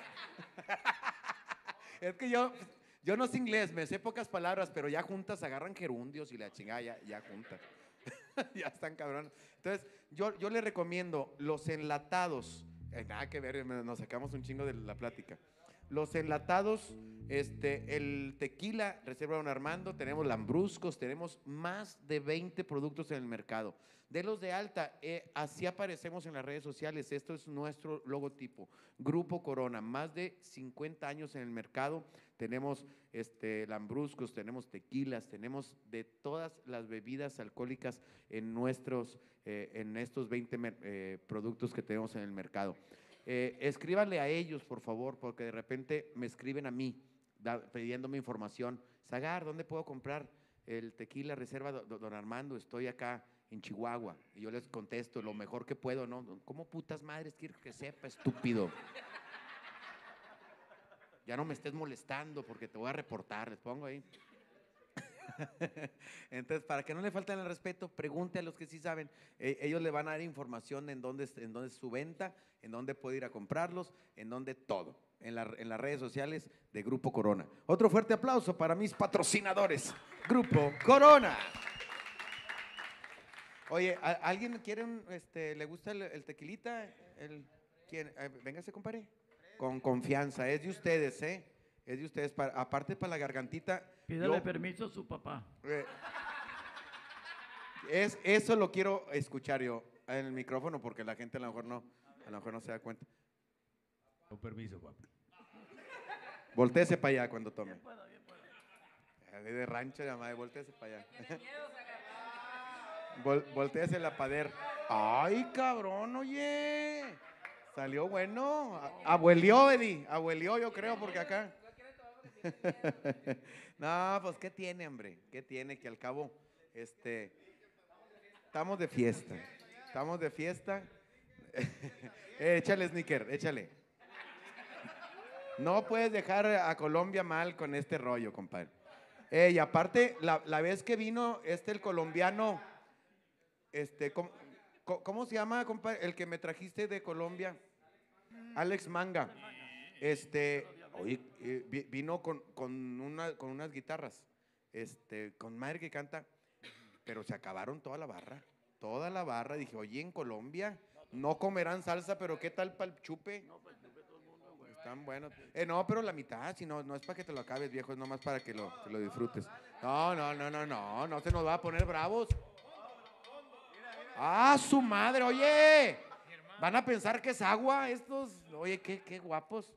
es que yo, yo no sé inglés, me sé pocas palabras, pero ya juntas agarran gerundios y la chingada ya, ya juntas. ya están cabrón. Entonces, yo, yo le recomiendo los enlatados. Eh, nada que ver, nos sacamos un chingo de la plática. Los enlatados, este, el tequila, Reserva Don Armando, tenemos lambruscos, tenemos más de 20 productos en el mercado. De los de alta, eh, así aparecemos en las redes sociales. Esto es nuestro logotipo. Grupo Corona, más de 50 años en el mercado. Tenemos este, lambruscos, tenemos tequilas, tenemos de todas las bebidas alcohólicas en, nuestros, eh, en estos 20 mer- eh, productos que tenemos en el mercado. Eh, escríbanle a ellos, por favor, porque de repente me escriben a mí pidiéndome información. Sagar, ¿dónde puedo comprar el tequila reserva Do- Do- Don Armando? Estoy acá en Chihuahua. Y yo les contesto lo mejor que puedo, ¿no? ¿Cómo putas madres quiero que sepa, estúpido? Ya no me estés molestando porque te voy a reportar, les pongo ahí. Entonces, para que no le falten el respeto, pregunte a los que sí saben. Eh, ellos le van a dar información en dónde, es- su venta, en dónde puede ir a comprarlos, en dónde todo. En, la- en las redes sociales de Grupo Corona. Otro fuerte aplauso para mis patrocinadores. Grupo Corona. Oye, ¿a- ¿alguien quiere este, le gusta el, tequilita? El, ¿quién? Eh, compadre. Con confianza, es de ustedes, ¿eh? Es de ustedes. aparte para la gargantita. Pídale yo- permiso a su papá. eh, es, eso lo quiero escuchar yo en el micrófono porque la gente a lo mejor no, a lo mejor no se da cuenta. Con permiso, papá. Voltéese para allá cuando tome. Eh, De rancho, ya madre, voltéese para allá. Vol, voltéese la pader. Ay, cabrón, oye. Salió bueno. Abuelió, Eddie. Abuelió, yo creo, porque acá. no, pues, ¿qué tiene, hombre? ¿Qué tiene? Que al cabo, este. Estamos de fiesta. Estamos de fiesta. Eh, échale, sneaker, échale. No puedes dejar a Colombia mal con este rollo, compadre. Eh, y aparte, la, la vez que vino este el colombiano, este, ¿cómo, cómo se llama, compadre? El que me trajiste de Colombia, Alex Manga. Este, oye, eh, vi- vino con, con, una- con unas guitarras, este, con madre que canta, pero se acabaron toda la barra, toda la barra. Dije, oye, en Colombia no comerán salsa, pero ¿qué tal para el chupe? Están buenos. Eh, no, pero la mitad, si no, no es para que te lo acabes, viejo, es nomás para que lo, que lo disfrutes. No, no, no, no, no, no se nos va a poner bravos. Ah, su madre, oye. Van a pensar que es agua estos. Oye, qué, qué guapos.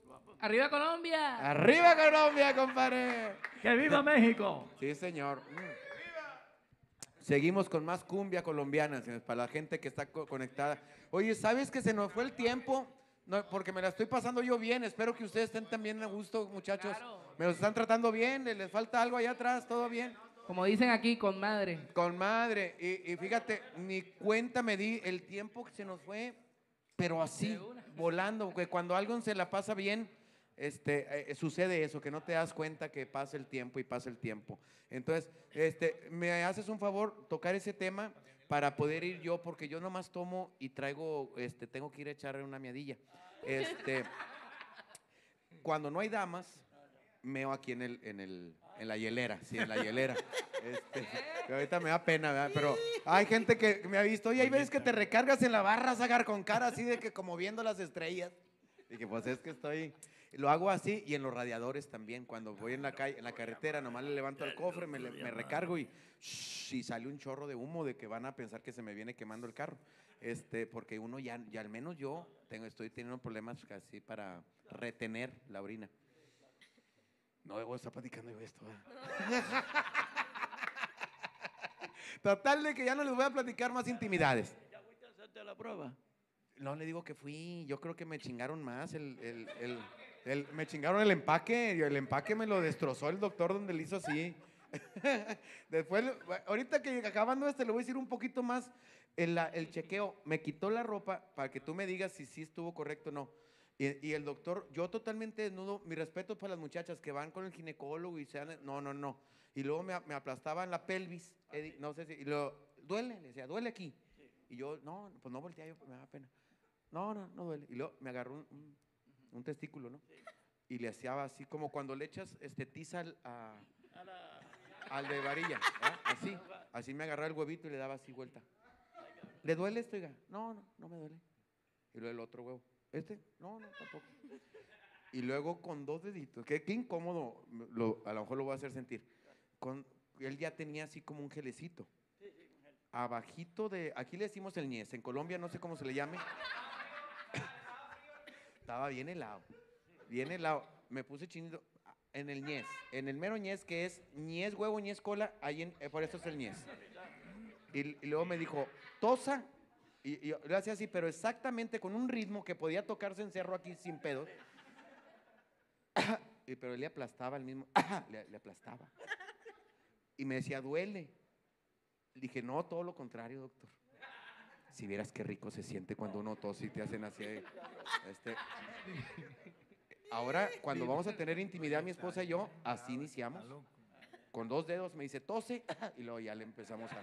¡Arriba Colombia! ¡Arriba Colombia, compadre! ¡Que viva México! Sí, señor. Mm. Seguimos con más cumbia colombiana, señores, para la gente que está co- conectada. Oye, ¿sabes que se nos fue el tiempo? No, porque me la estoy pasando yo bien. Espero que ustedes estén también a gusto, muchachos. Me los están tratando bien. ¿Les, falta algo allá atrás? ¿Todo bien? Como dicen aquí, con madre. Con madre. Y, y fíjate, ni cuenta me di el tiempo que se nos fue, pero así, volando. Que cuando algo se la pasa bien, este, eh, sucede eso, que no te das cuenta que pasa el tiempo y pasa el tiempo. Entonces, este, me haces un favor tocar ese tema para poder ir yo, porque yo nomás tomo y traigo, este, tengo que ir a echarle una miadilla. Este, cuando no hay damas, meo aquí en el, en el, en la hielera, sí, en la hielera. Este, ahorita me da pena, ¿verdad? Pero hay gente que me ha visto, oye, hay veces que te recargas en la barra, sacar con cara así de que como viendo las estrellas. Y que pues es que estoy, lo hago así y en los radiadores también, cuando voy en la calle, en la carretera, nomás le levanto el cofre, me, recargo y, shh, y sale un chorro de humo de que van a pensar que se me viene quemando el carro. Este, porque uno ya, ya al menos yo tengo, estoy teniendo problemas casi para retener la orina. No debo estar platicando yo esto. ¿verdad? Total de que ya no les voy a platicar más intimidades. hacerte la prueba? No le digo que fui, yo creo que me chingaron más. El, el- el- el- me chingaron el empaque, y el empaque me lo destrozó el doctor donde le hizo así. Después, ahorita que acabando este, le voy a decir un poquito más. El, el chequeo me quitó la ropa para que tú me digas si sí estuvo correcto o no. Y, y el doctor, yo totalmente desnudo, mi respeto para las muchachas que van con el ginecólogo y se han, no, no, no. Y luego me, me aplastaba en la pelvis, Eddie, no sé si, y luego, duele, le decía, duele aquí. Y yo, no, pues no volteaba, yo, me daba pena. No, no, no duele. Y luego me agarró un, un- un testículo, ¿no? Y le hacía así como cuando le echas este tiza al, a- al de varilla, así. Así me agarraba el huevito y le daba así vuelta. ¿Le duele esto, oiga? No, no, no me duele. Y luego el otro huevo. ¿Este? No, no, tampoco. Y luego con dos deditos. Qué, incómodo. a lo mejor lo voy a hacer sentir. Con, él ya tenía así como un gelecito. Abajito de. Aquí le decimos el ñez. En Colombia no sé cómo se le llame. Estaba bien helado. Bien helado. Me puse chinito en el ñez. En el mero ñez, que es ñez huevo, ñez cola. Ahí en- eh, por eso es el ñez. Y, luego me dijo, tosa. Y, yo hacía así, pero exactamente con un ritmo que podía tocarse en cerro aquí sin pedos. Y, pero él le aplastaba el mismo. le, le aplastaba. Y me decía, duele. Le dije, no, todo lo contrario, doctor. Si vieras qué rico se siente cuando uno tose y te hacen así. eh, Este. Ahora, cuando vamos a tener intimidad, mi esposa y yo, así iniciamos. Con dos dedos me dice, tose, y luego ya le empezamos a.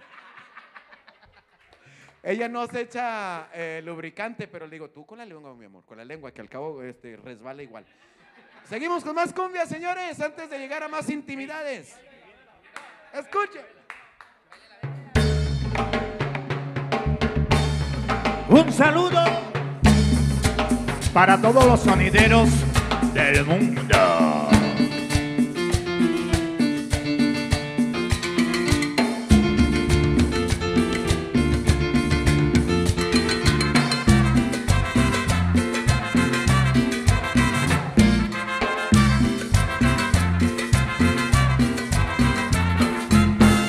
Ella no se echa eh, lubricante, pero le digo, tú con la lengua, mi amor, con la lengua, que al cabo este, resbala igual. Seguimos con más cumbia, señores, antes de llegar a más intimidades. Escuchen. Un saludo para todos los sonideros del mundo.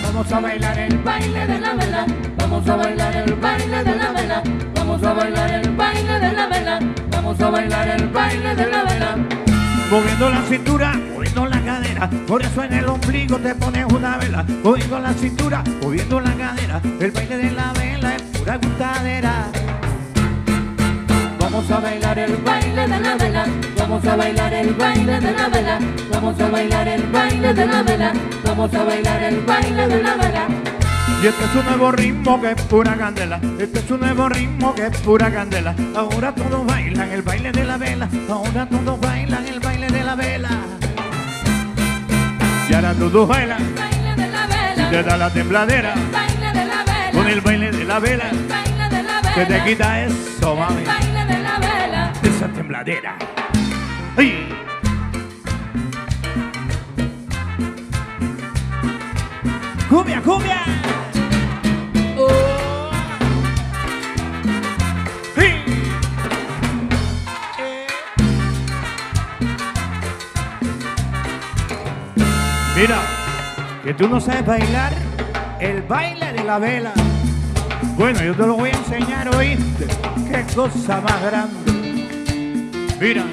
Vamos a bailar el baile de la vela. Vamos a bailar el baile de la vela. Vamos a bailar el baile de la vela. Vamos a bailar el baile de la vela. Moviendo la cintura, moviendo la cadera, por eso en el ombligo te pones una vela. Moviendo la cintura, moviendo la cadera, el baile de la vela es pura gustadera. Vamos a bailar el baile de la vela. Vamos a bailar el baile de la vela. Vamos a bailar el baile de la vela. Vamos a bailar el baile de la vela. Y este es un nuevo ritmo que es pura candela. Este es un nuevo ritmo que es pura candela. Ahora todos bailan el baile de la vela. Ahora todos bailan el baile de la vela. Y ahora todos bailan. Y te da la tembladera. Baile de la vela. Con el baile de la vela. Baile de la Se te vela. quita eso, mami. Baile de la vela. Esa tembladera. ¡Ay! ¡Cumbia, cumbia! Mira, que tú no sabes bailar el baile de la vela. Bueno, yo te lo voy a enseñar, ¿oíste? Qué cosa más grande. Mira,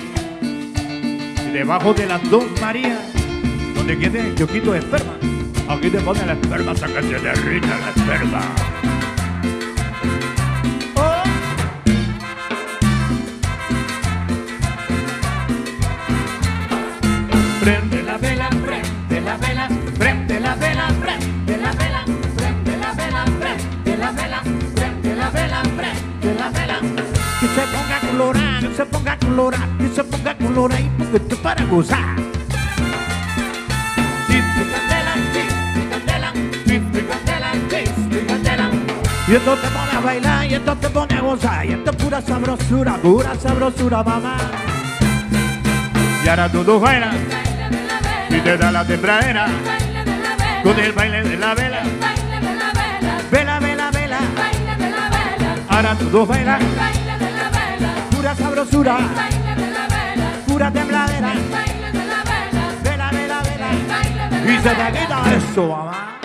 debajo de las dos Marías, donde quede el choquito de esperma, aquí te ponen la esperma hasta que se derrita la esperma. Que se ponga colorada, que se ponga colorada, que se ponga colorada y poquito para gozar. Y esto te pone a bailar, y esto te pone a gozar, y esto es pura sabrosura, pura sabrosura, mamá. Y ahora todos bailan y te da la tembladera con el baile de la vela. Vela. Vela, vela. Ahora todos bailan, pura sabrosura, Baile de la vela. pura tembladera. Baile de la vela. Vela, vela, vela. Baile de la Y se te quita eso, mamá.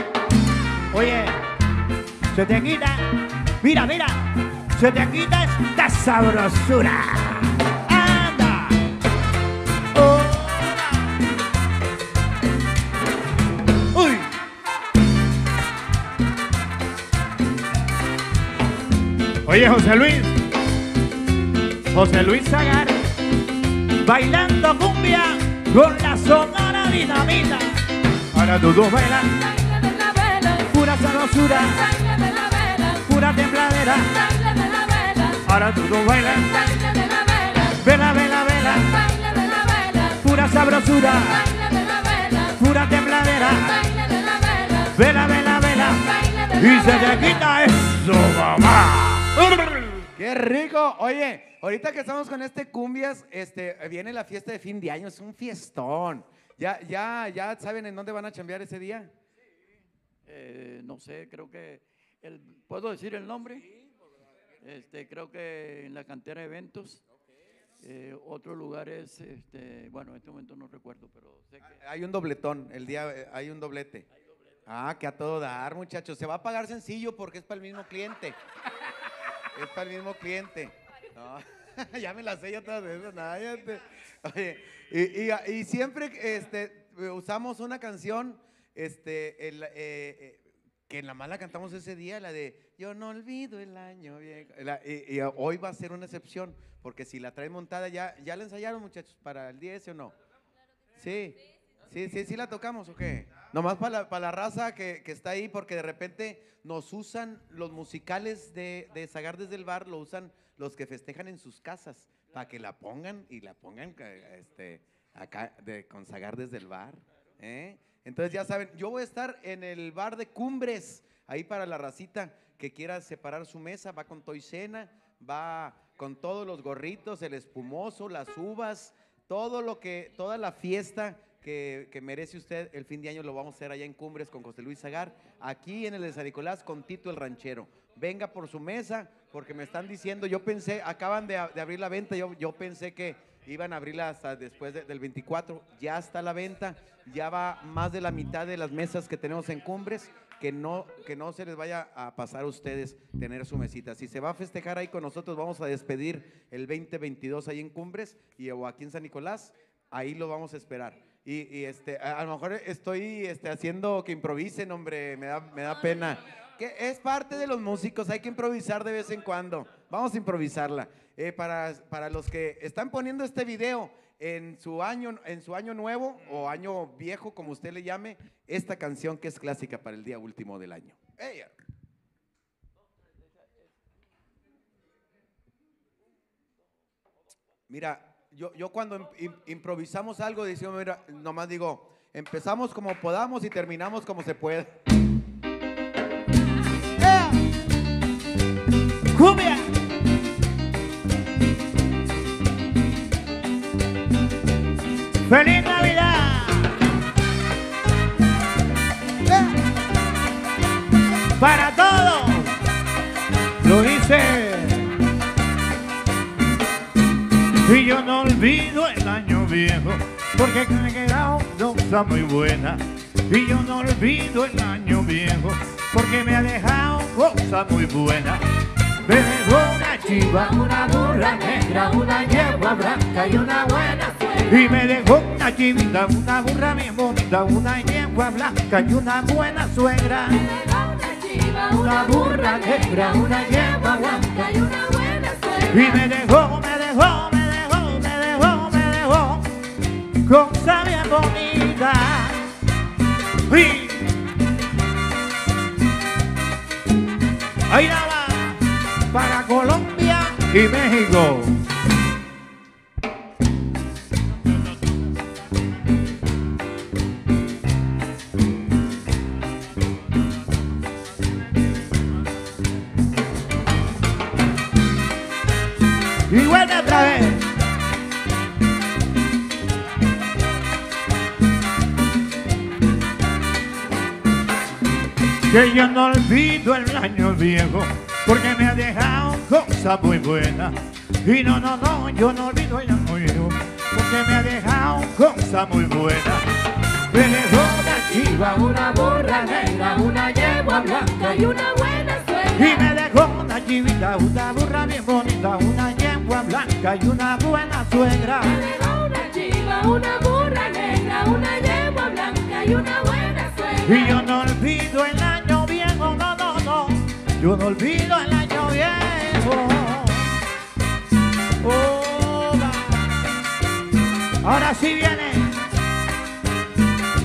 Oye, se te quita. Mira, mira. Se te quita esta sabrosura. Anda. Uy. Oye, José Luis. José Luis Zagar. bailando cumbia con la sonora dinamita. Ahora todos bailan, pura sabrosura, pura tembladera. Ahora todos bailan, vela, vela, vela, pura sabrosura, pura tembladera. Vela, vela, vela, y se te quita eso, mamá. ¡Qué rico! Oye, ahorita que estamos con este cumbias, este, viene la fiesta de fin de año, es un fiestón. ¿Ya, ya, ya saben en dónde van a chambear ese día? Eh, no sé, creo que. el- ¿Puedo decir el nombre? Este, creo que en la cantera de eventos. Eh, otro lugar es, este, bueno, en este momento no recuerdo, pero sé que. Hay un dobletón, el día eh, hay un doblete. Ah, que a todo dar, muchachos. Se va a pagar sencillo porque es para el mismo cliente. Es para el mismo cliente. No, ya me la sé yo todas esas. nada, Oye, y, y- y siempre este, usamos una canción este, el, eh, eh, que la más la cantamos ese día, la de Yo no olvido el año viejo. Y, hoy va a ser una excepción, porque si la traen montada, ¿ya, ya la ensayaron, muchachos, para el día ese o no? Sí, sí, sí, sí la tocamos o qué? Nomás para la, para la raza que, que está ahí, porque de repente nos usan los musicales de, de Zagar desde el bar, lo usan los que festejan en sus casas, para que la pongan y la pongan este, acá de, con Zagar desde el bar. ¿eh? Entonces ya saben, yo voy a estar en el bar de Cumbres, ahí para la racita que quiera separar su mesa, va con toicena, va con todos los gorritos, el espumoso, las uvas, todo lo que, toda la fiesta que, merece usted el fin de año lo vamos a hacer allá en Cumbres con José Luis Zagar, aquí en el de San Nicolás con Tito el Ranchero. Venga por su mesa, porque me están diciendo, yo pensé, acaban de, abrir la venta, yo, yo pensé que iban a abrirla hasta después de- del 24, ya está la venta, ya va más de la mitad de las mesas que tenemos en Cumbres, que no, que no se les vaya a pasar a ustedes tener su mesita. Si se va a festejar ahí con nosotros, vamos a despedir el 2022 ahí en Cumbres y o aquí en San Nicolás, ahí lo vamos a esperar. Y, y, este, a, a lo mejor estoy este, haciendo que improvisen, hombre, me da, me da pena. Que es parte de los músicos, hay que improvisar de vez en cuando. Vamos a improvisarla. Eh, para, para los que están poniendo este video en su, año, en su año nuevo o año viejo, como usted le llame, esta canción que es clásica para el día último del año. Mira, yo, yo cuando im- im- improvisamos algo, decimos, mira, nomás digo, empezamos como podamos y terminamos como se puede. ¡Feliz Navidad! Y yo no olvido el año viejo, porque me he quedado cosa muy buena. Y yo no olvido el año viejo, porque me ha dejado cosa muy buena. Me dejó una chiva, una burra negra, una yegua blanca y una buena suegra. Y me dejó una chivita, una burra bien bonita, una yegua blanca y una buena suegra. Una burra negra, una yegua blanca y una buena suegra. Y me dejó, me dejó, me cosa bien bonita. Ahí la va para Colombia y México. Que yo no olvido el año viejo, porque me ha dejado cosas muy buenas. Y no, no, no, yo no olvido el año viejo, porque me ha dejado cosas muy buenas. Me dejó una chiva, una burra negra, una yegua blanca y una buena suegra. Y me dejó una chivita, una burra bien bonita, una yegua blanca y una buena suegra. Me dejó una chiva, una burra negra, una yegua blanca y una buena suegra. Y yo no olvido el año Yo no olvido el año viejo. Ahora sí viene.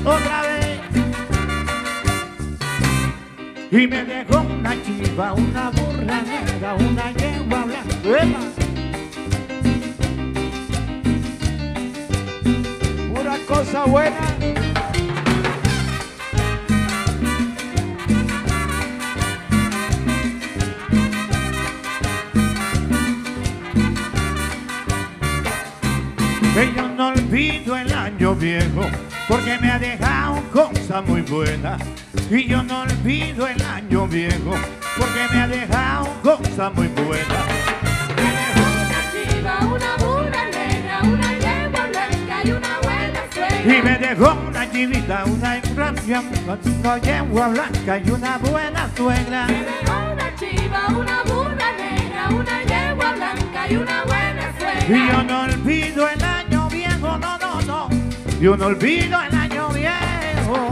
Otra vez. Y me dejó una chiva, una burra negra, una yegua blanca. Pura cosa buena. Que yo no olvido el año viejo, porque me ha dejado cosas muy buenas. Y yo no olvido el año viejo, porque me ha dejado cosas muy buenas. Una chiva, una burra negra, una yegua blanca y una buena suegra. Y me dejó una chivita, una gracia, una yegua blanca y una buena suegra. Me dejó una chiva, una burra negra, una yegua blanca y una buena suegra. Y yo no olvido el año viejo, no, no, no. Yo no olvido el año viejo.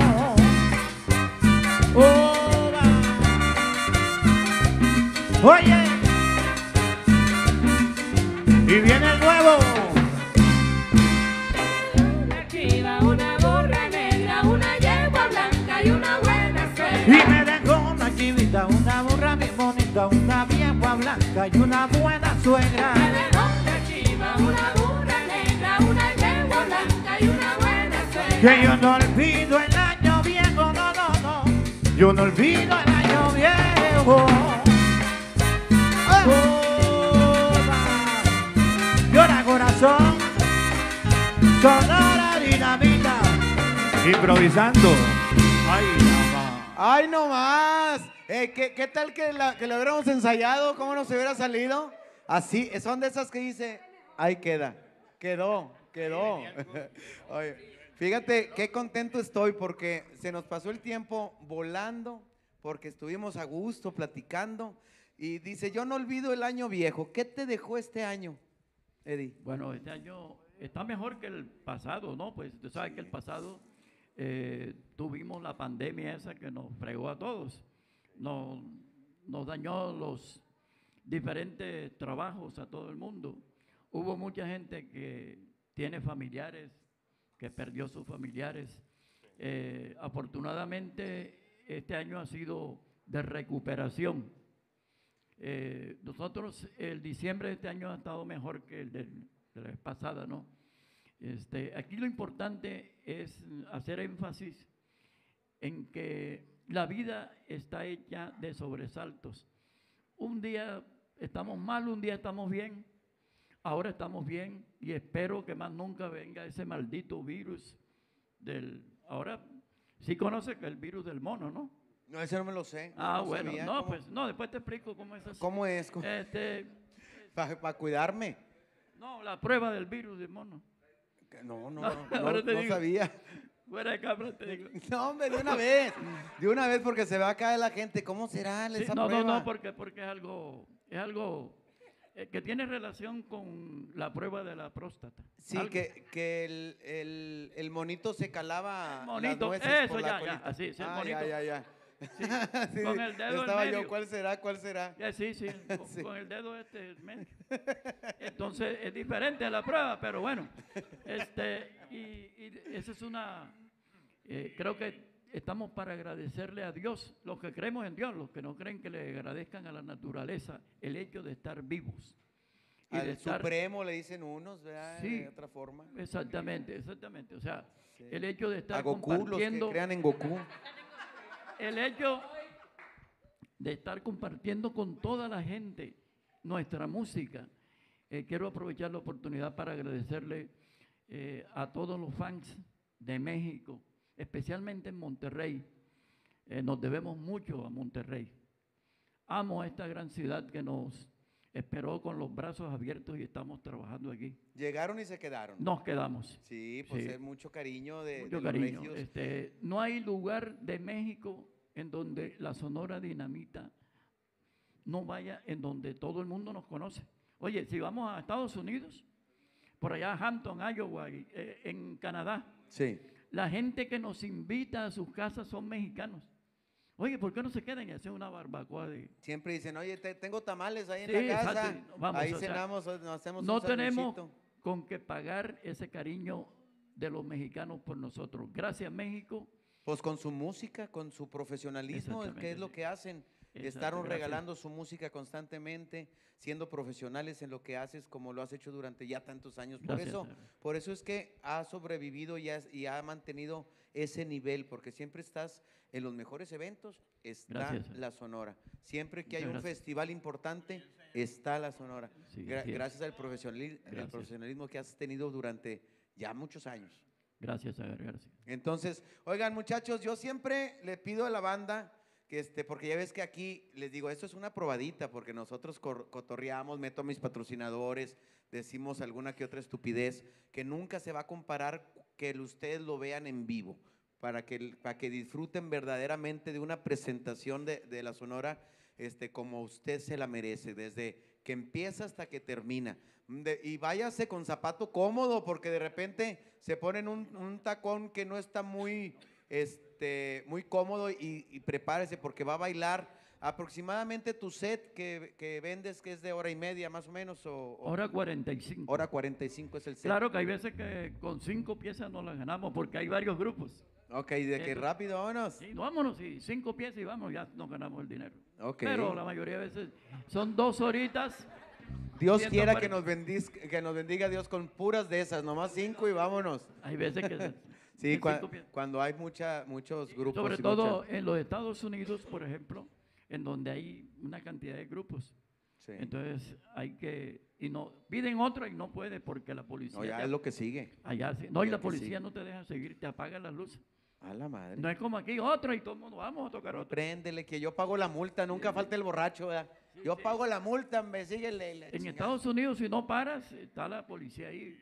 Oh, va. Oye. Y viene el nuevo. Una chiva, una burra negra, una yegua blanca y una buena Y suegra. me dejó una chivita, una burra bien bonita, una vieja blanca y una buena suegra. Que yo no olvido el año viejo, no, no, no. Yo no olvido el año viejo. Oh. Llora corazón, sonora dinamita. Improvisando. Ay, mamá. ¡Ay, no más! Eh, ¿qué, qué tal que, la- lo hubiéramos ensayado? ¿Cómo nos hubiera salido? Así, son de esas que dice, ahí queda, quedó, quedó. Oye, fíjate qué contento estoy porque se nos pasó el tiempo volando, porque estuvimos a gusto platicando. Y dice, yo no olvido el año viejo. ¿Qué te dejó este año, Eddie? Bueno, este año está mejor que el pasado, ¿no? Pues tú sabes que el pasado eh, tuvimos la pandemia esa que nos fregó a todos. Nos, nos dañó los diferentes trabajos a todo el mundo. Hubo mucha gente que tiene familiares, que perdió sus familiares. Eh, afortunadamente, este año ha sido de recuperación. Eh, nosotros, el diciembre de este año ha estado mejor que el del- de la vez pasada, ¿no? Este, aquí lo importante es hacer énfasis en que la vida está hecha de sobresaltos. Un día estamos mal, un día estamos bien, ahora estamos bien y espero que más nunca venga ese maldito virus del... Ahora sí conoce que el virus del mono, ¿no? No, ese no me lo sé. Ah, no bueno, sabía. no, ¿Cómo- pues no, después te explico cómo es eso. ¿Cómo es? Este, Para cuidarme. no, la prueba del virus del mono. No, no, No, no, sabía. Fuera de cámara te digo. No, hombre, de una vez. De una vez porque se va a caer la gente. ¿Cómo será Sí, esa no, no, prueba? no, porque, porque es algo, es algo que tiene relación con la prueba de la próstata. Sí, Algo. que, que el, el, el monito se calaba monito, nueces eso, por la ya, colita. así, sí, el Ah, monito. Ya, ya, ya. Sí, con el dedo en Estaba yo. ¿cuál será? ¿Cuál será? Ya, sí, sí, con, Sí. con el dedo este en medio. Entonces es diferente a la prueba, pero bueno. Este, y, y esa es una, eh, creo que estamos para agradecerle a Dios, los que creemos en Dios, los que no creen que le agradezcan a la naturaleza el hecho de estar vivos. Y Al de estar, Supremo le dicen unos, ¿verdad? Sí. De otra forma. Exactamente, exactamente. O sea, el hecho de estar A Goku, los que compartiendo, crean en Goku. el hecho de estar compartiendo con toda la gente nuestra música. Eh, quiero aprovechar la oportunidad para agradecerle eh, a todos los fans de México, especialmente en Monterrey. Eh, nos debemos mucho a Monterrey. Amo a esta gran ciudad que nos esperó con los brazos abiertos y estamos trabajando aquí. Llegaron y se quedaron. Nos quedamos. Sí, pues Sí. es mucho cariño de, Mucho de los cariño. regios. Este, no hay lugar de México en donde la Sonora Dinamita no vaya, en donde todo el mundo nos conoce. Oye, si vamos a Estados Unidos, por allá Hampton, Iowa, eh, en Canadá, Sí. La gente que nos invita a sus casas son mexicanos. Oye, ¿por qué no se quedan y hacen una barbacoa de... Siempre dicen, oye, te- tengo tamales ahí Sí, en la casa. exacto. Vamos, ahí o sea, cenamos, nos hacemos no un tenemos con que pagar ese cariño de los mexicanos por nosotros. Gracias México. Pues con su música, con su profesionalismo, que es lo que hacen. Estaron regalando su música constantemente, siendo profesionales en lo que haces, como lo has hecho durante ya tantos años. Por Gracias, eso, señor. por eso es que ha sobrevivido y, has- y ha mantenido ese nivel, porque siempre estás en los mejores eventos, está Gracias, señor. la Sonora. Siempre que hay Muchas un gracias. festival importante, está la Sonora. Sí, Gra- gracias al profesionali- al Gracias. profesionalismo que has tenido durante ya muchos años. Gracias, Agar, gracias. Entonces, oigan muchachos, yo siempre le pido a la banda este, porque ya ves que aquí les digo, esto es una probadita, porque nosotros cotorreamos, meto a mis patrocinadores, decimos alguna que otra estupidez, que nunca se va a comparar que ustedes lo vean en vivo, para que, para que disfruten verdaderamente de una presentación de, de la Sonora este, como usted se la merece, desde que empieza hasta que termina. Y váyase con zapato cómodo, porque de repente se ponen un, un tacón que no está muy, este, muy cómodo y, y prepárese porque va a bailar aproximadamente tu set que, que vendes, que es de hora y media más o menos. O, o- Hora 45. Hora 45 es el set. Claro que hay veces que con cinco piezas no las ganamos porque hay varios grupos. Ok, de que Entonces- rápido, vámonos. Sí, vámonos, sí, cinco piezas y vamos, ya nos ganamos el dinero. Pero la mayoría de veces son dos horitas. Dios 140. quiera que nos, bendiz- que nos bendiga Dios con puras de esas, nomás cinco y vámonos. Hay veces que Sí, cua- cuando hay mucha, muchos grupos. Sobre todo en los Estados Unidos, por ejemplo, en donde hay una cantidad de grupos. Sí. Entonces hay que, y no, piden otro y no puede porque la policía. No, ya te- es lo que sigue. Allá sí. No, y la policía no te deja seguir, te apaga las luces. A la madre. No es como aquí otro y todo el mundo vamos a tocar otro. Préndele que yo pago la multa, nunca falta el borracho, ¿verdad? Yo pago la multa, me sigue la En Estados Unidos, si no paras, está la policía ahí.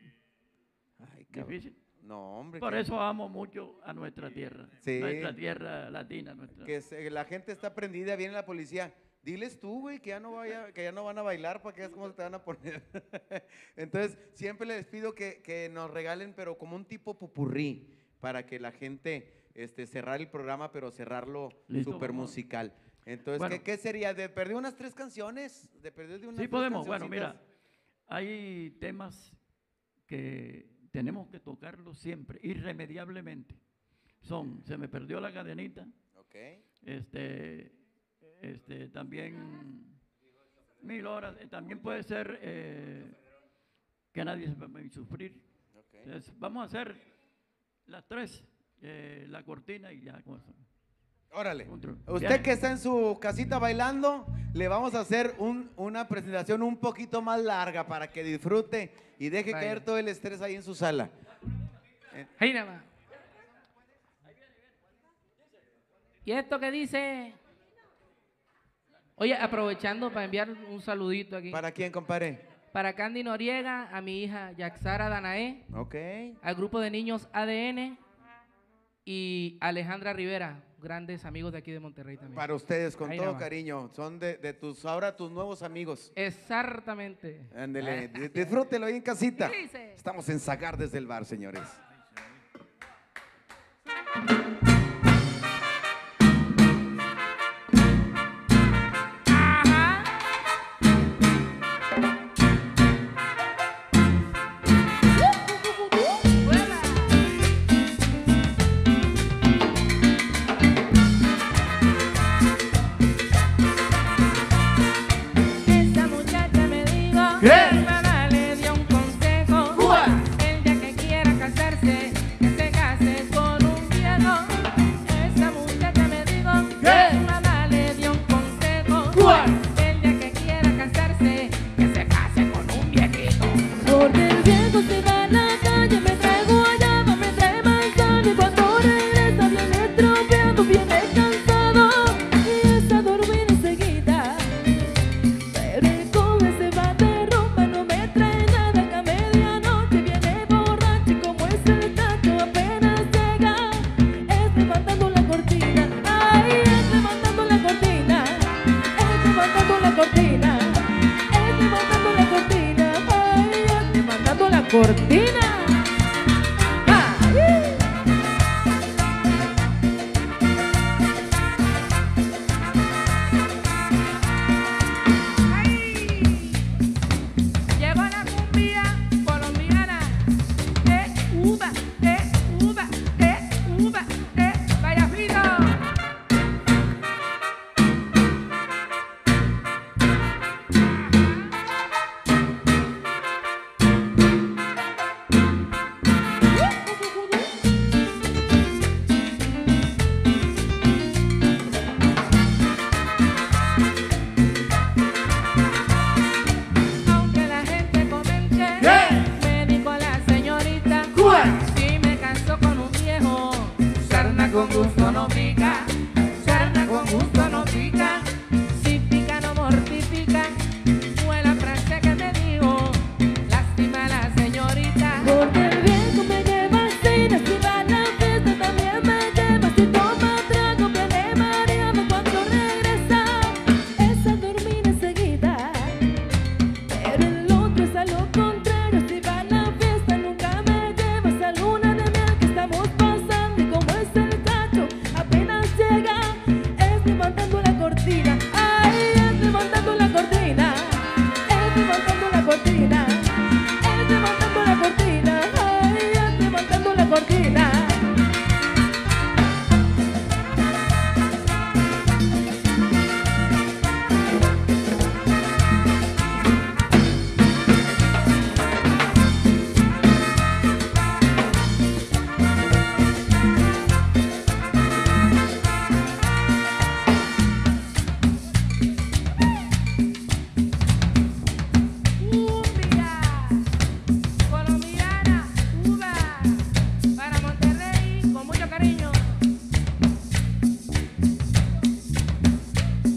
Ay, cabrón. Difícil. No, hombre. Por que- eso amo mucho a nuestra tierra. Sí. Nuestra tierra latina. Nuestra... que se- la gente está prendida, viene la policía. Diles tú, güey, que ya no vaya, que ya no van a bailar para que veas cómo te van a poner. Entonces, siempre les pido que, que nos regalen, pero como un tipo pupurrí, para que la gente este, cerrar el programa, pero cerrarlo súper musical. Entonces, Bueno. ¿qué, qué sería? ¿De perder unas tres canciones? ¿De perder de unas Sí podemos. Bueno, mira, hay temas que tenemos que tocarlos siempre, irremediablemente. Son, se me perdió la cadenita, este, este, también mil horas, eh, también puede ser eh, que nadie sepa mi sufrir. ok. Entonces, vamos a hacer las tres, eh, la cortina y ya con eso. Órale. Usted que está en su casita bailando, le vamos a hacer un- una presentación un poquito más larga para que disfrute y deje Vaya. caer todo el estrés ahí en su sala. Ahí nada más. ¿Y esto que dice? Oye, aprovechando para enviar un saludito aquí. ¿Para quién, compadre? Para Candy Noriega, a mi hija Yaxara Danae, Ok. al grupo de niños ADN y Alejandra Rivera, grandes amigos de aquí de Monterrey también. Para ustedes, con Ahí todo cariño. Son de, de tus, ahora tus nuevos amigos. Exactamente. Ándele, di- disfrútelo ahí en casita. Estamos en Zagar desde el bar, señores.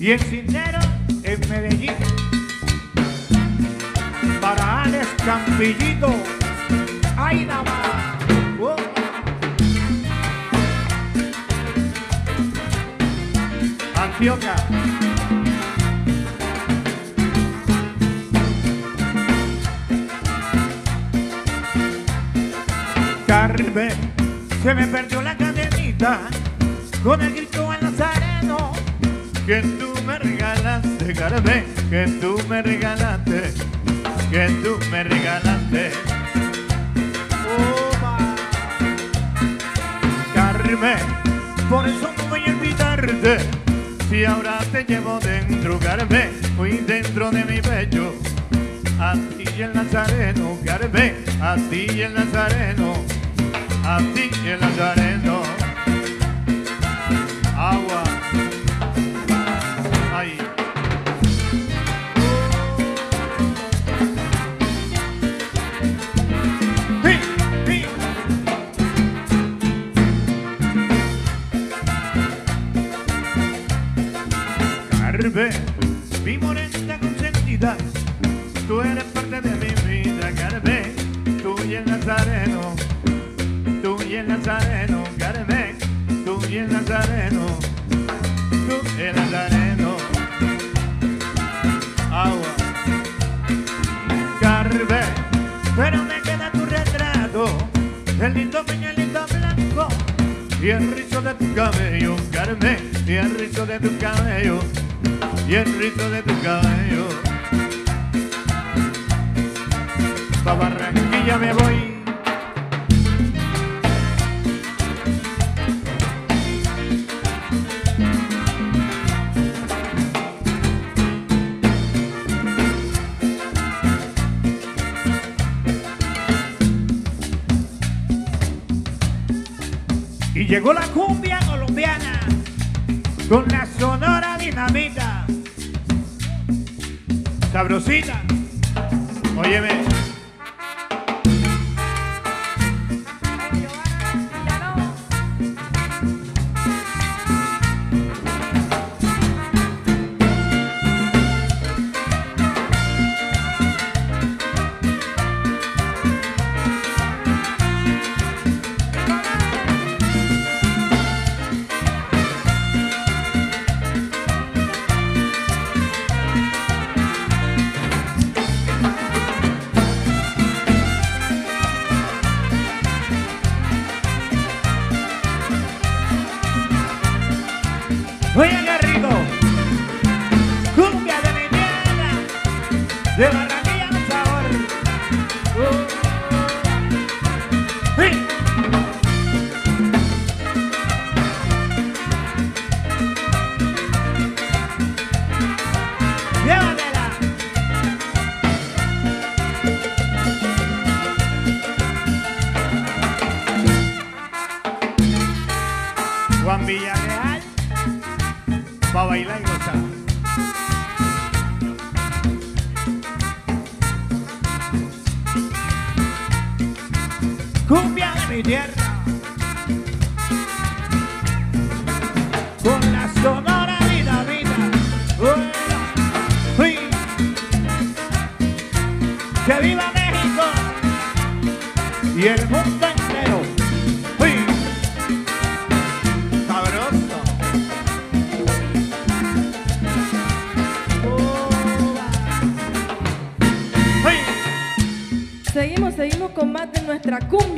y en Cinero, en Medellín. Para Alex Campillito, ¡ay nada. Oh. Antioquia. Carmen, se me perdió la cadenita con el grito que tú me regalaste, Carmen, que tú me regalaste, que tú me regalaste. Oh, Carmen, por eso no voy a invitarte, si ahora te llevo dentro, Carmen, muy dentro de mi pecho. A ti y el Nazareno, Carmen, a ti y el Nazareno, a ti el Nazareno.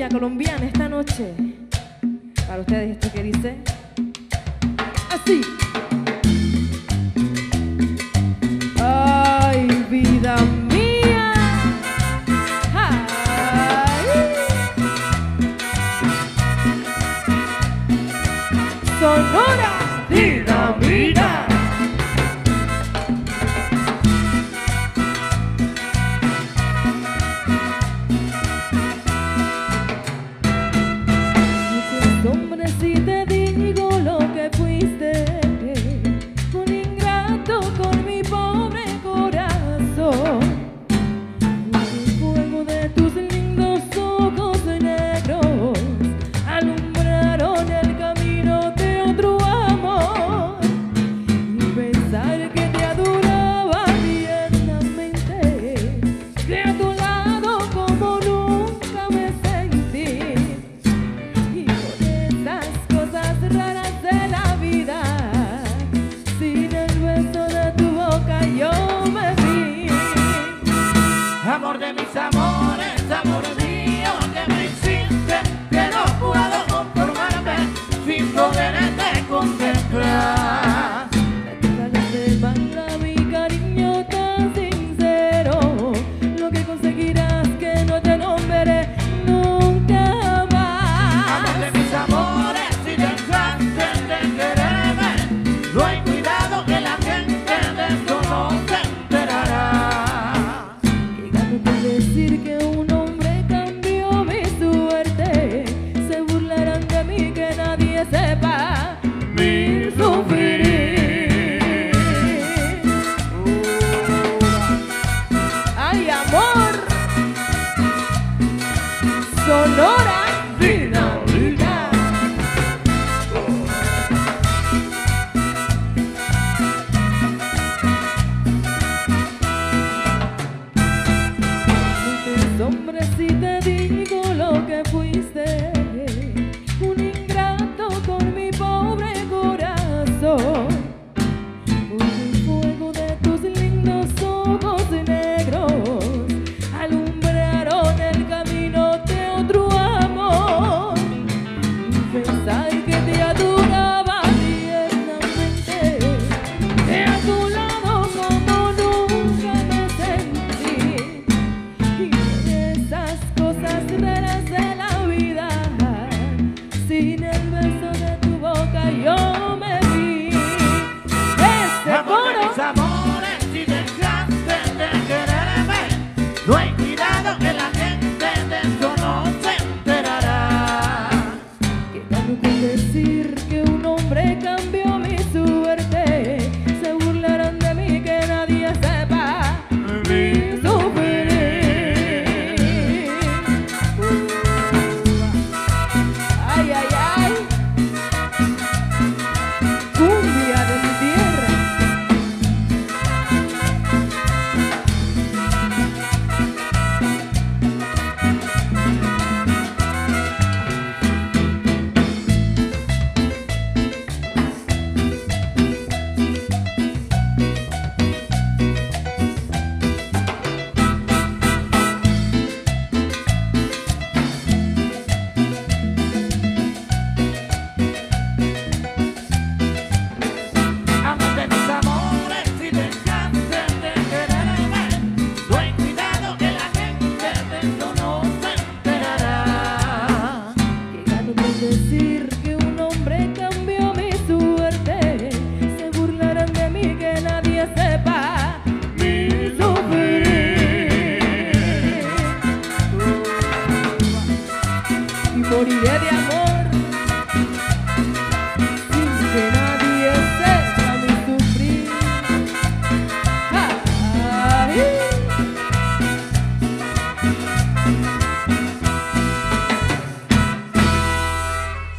Colombia.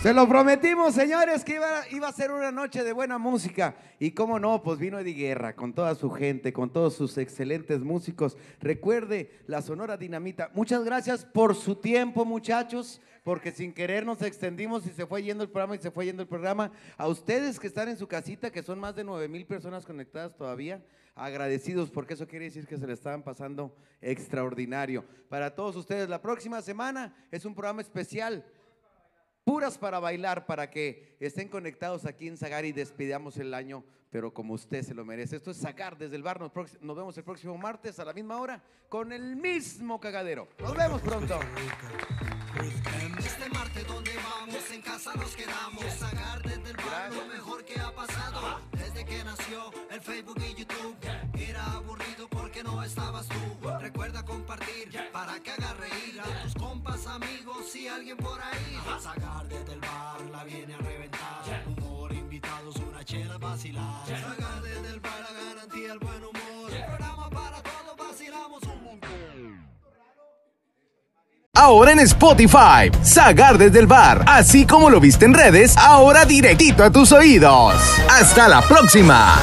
Se lo prometimos, señores, que iba, iba a ser una noche de buena música. Y cómo no, pues vino Eddie Guerra con toda su gente, con todos sus excelentes músicos. Recuerde la Sonora Dinamita. Muchas gracias por su tiempo, muchachos, porque sin querer nos extendimos y se fue yendo el programa y se fue yendo el programa. A ustedes que están en su casita, que son más de 9 mil personas conectadas todavía, agradecidos porque eso quiere decir que se le estaban pasando extraordinario. Para todos ustedes, la próxima semana es un programa especial puras para bailar, para que estén conectados aquí en Zagar y despidamos el año, pero como usted se lo merece. Esto es Zagar desde el bar. Nos, nos vemos el próximo martes a la misma hora con el mismo cagadero. Nos vemos pronto. Este martes donde vamos, en casa nos quedamos. Sacar desde el bar lo mejor que ha pasado. Desde que nació el Facebook y YouTube. Estabas tú. Recuerda compartir para que haga reír a tus compas, amigos y alguien por ahí. Sacar desde el bar la viene a reventar. Humor, invitados, una chela vacilar. Sacar desde el bar la garantía, el buen humor. Programa para todos, vacilamos un montón. Ahora en Spotify, Sagar desde el bar, así como lo viste en redes, ahora directito a tus oídos. Hasta la próxima.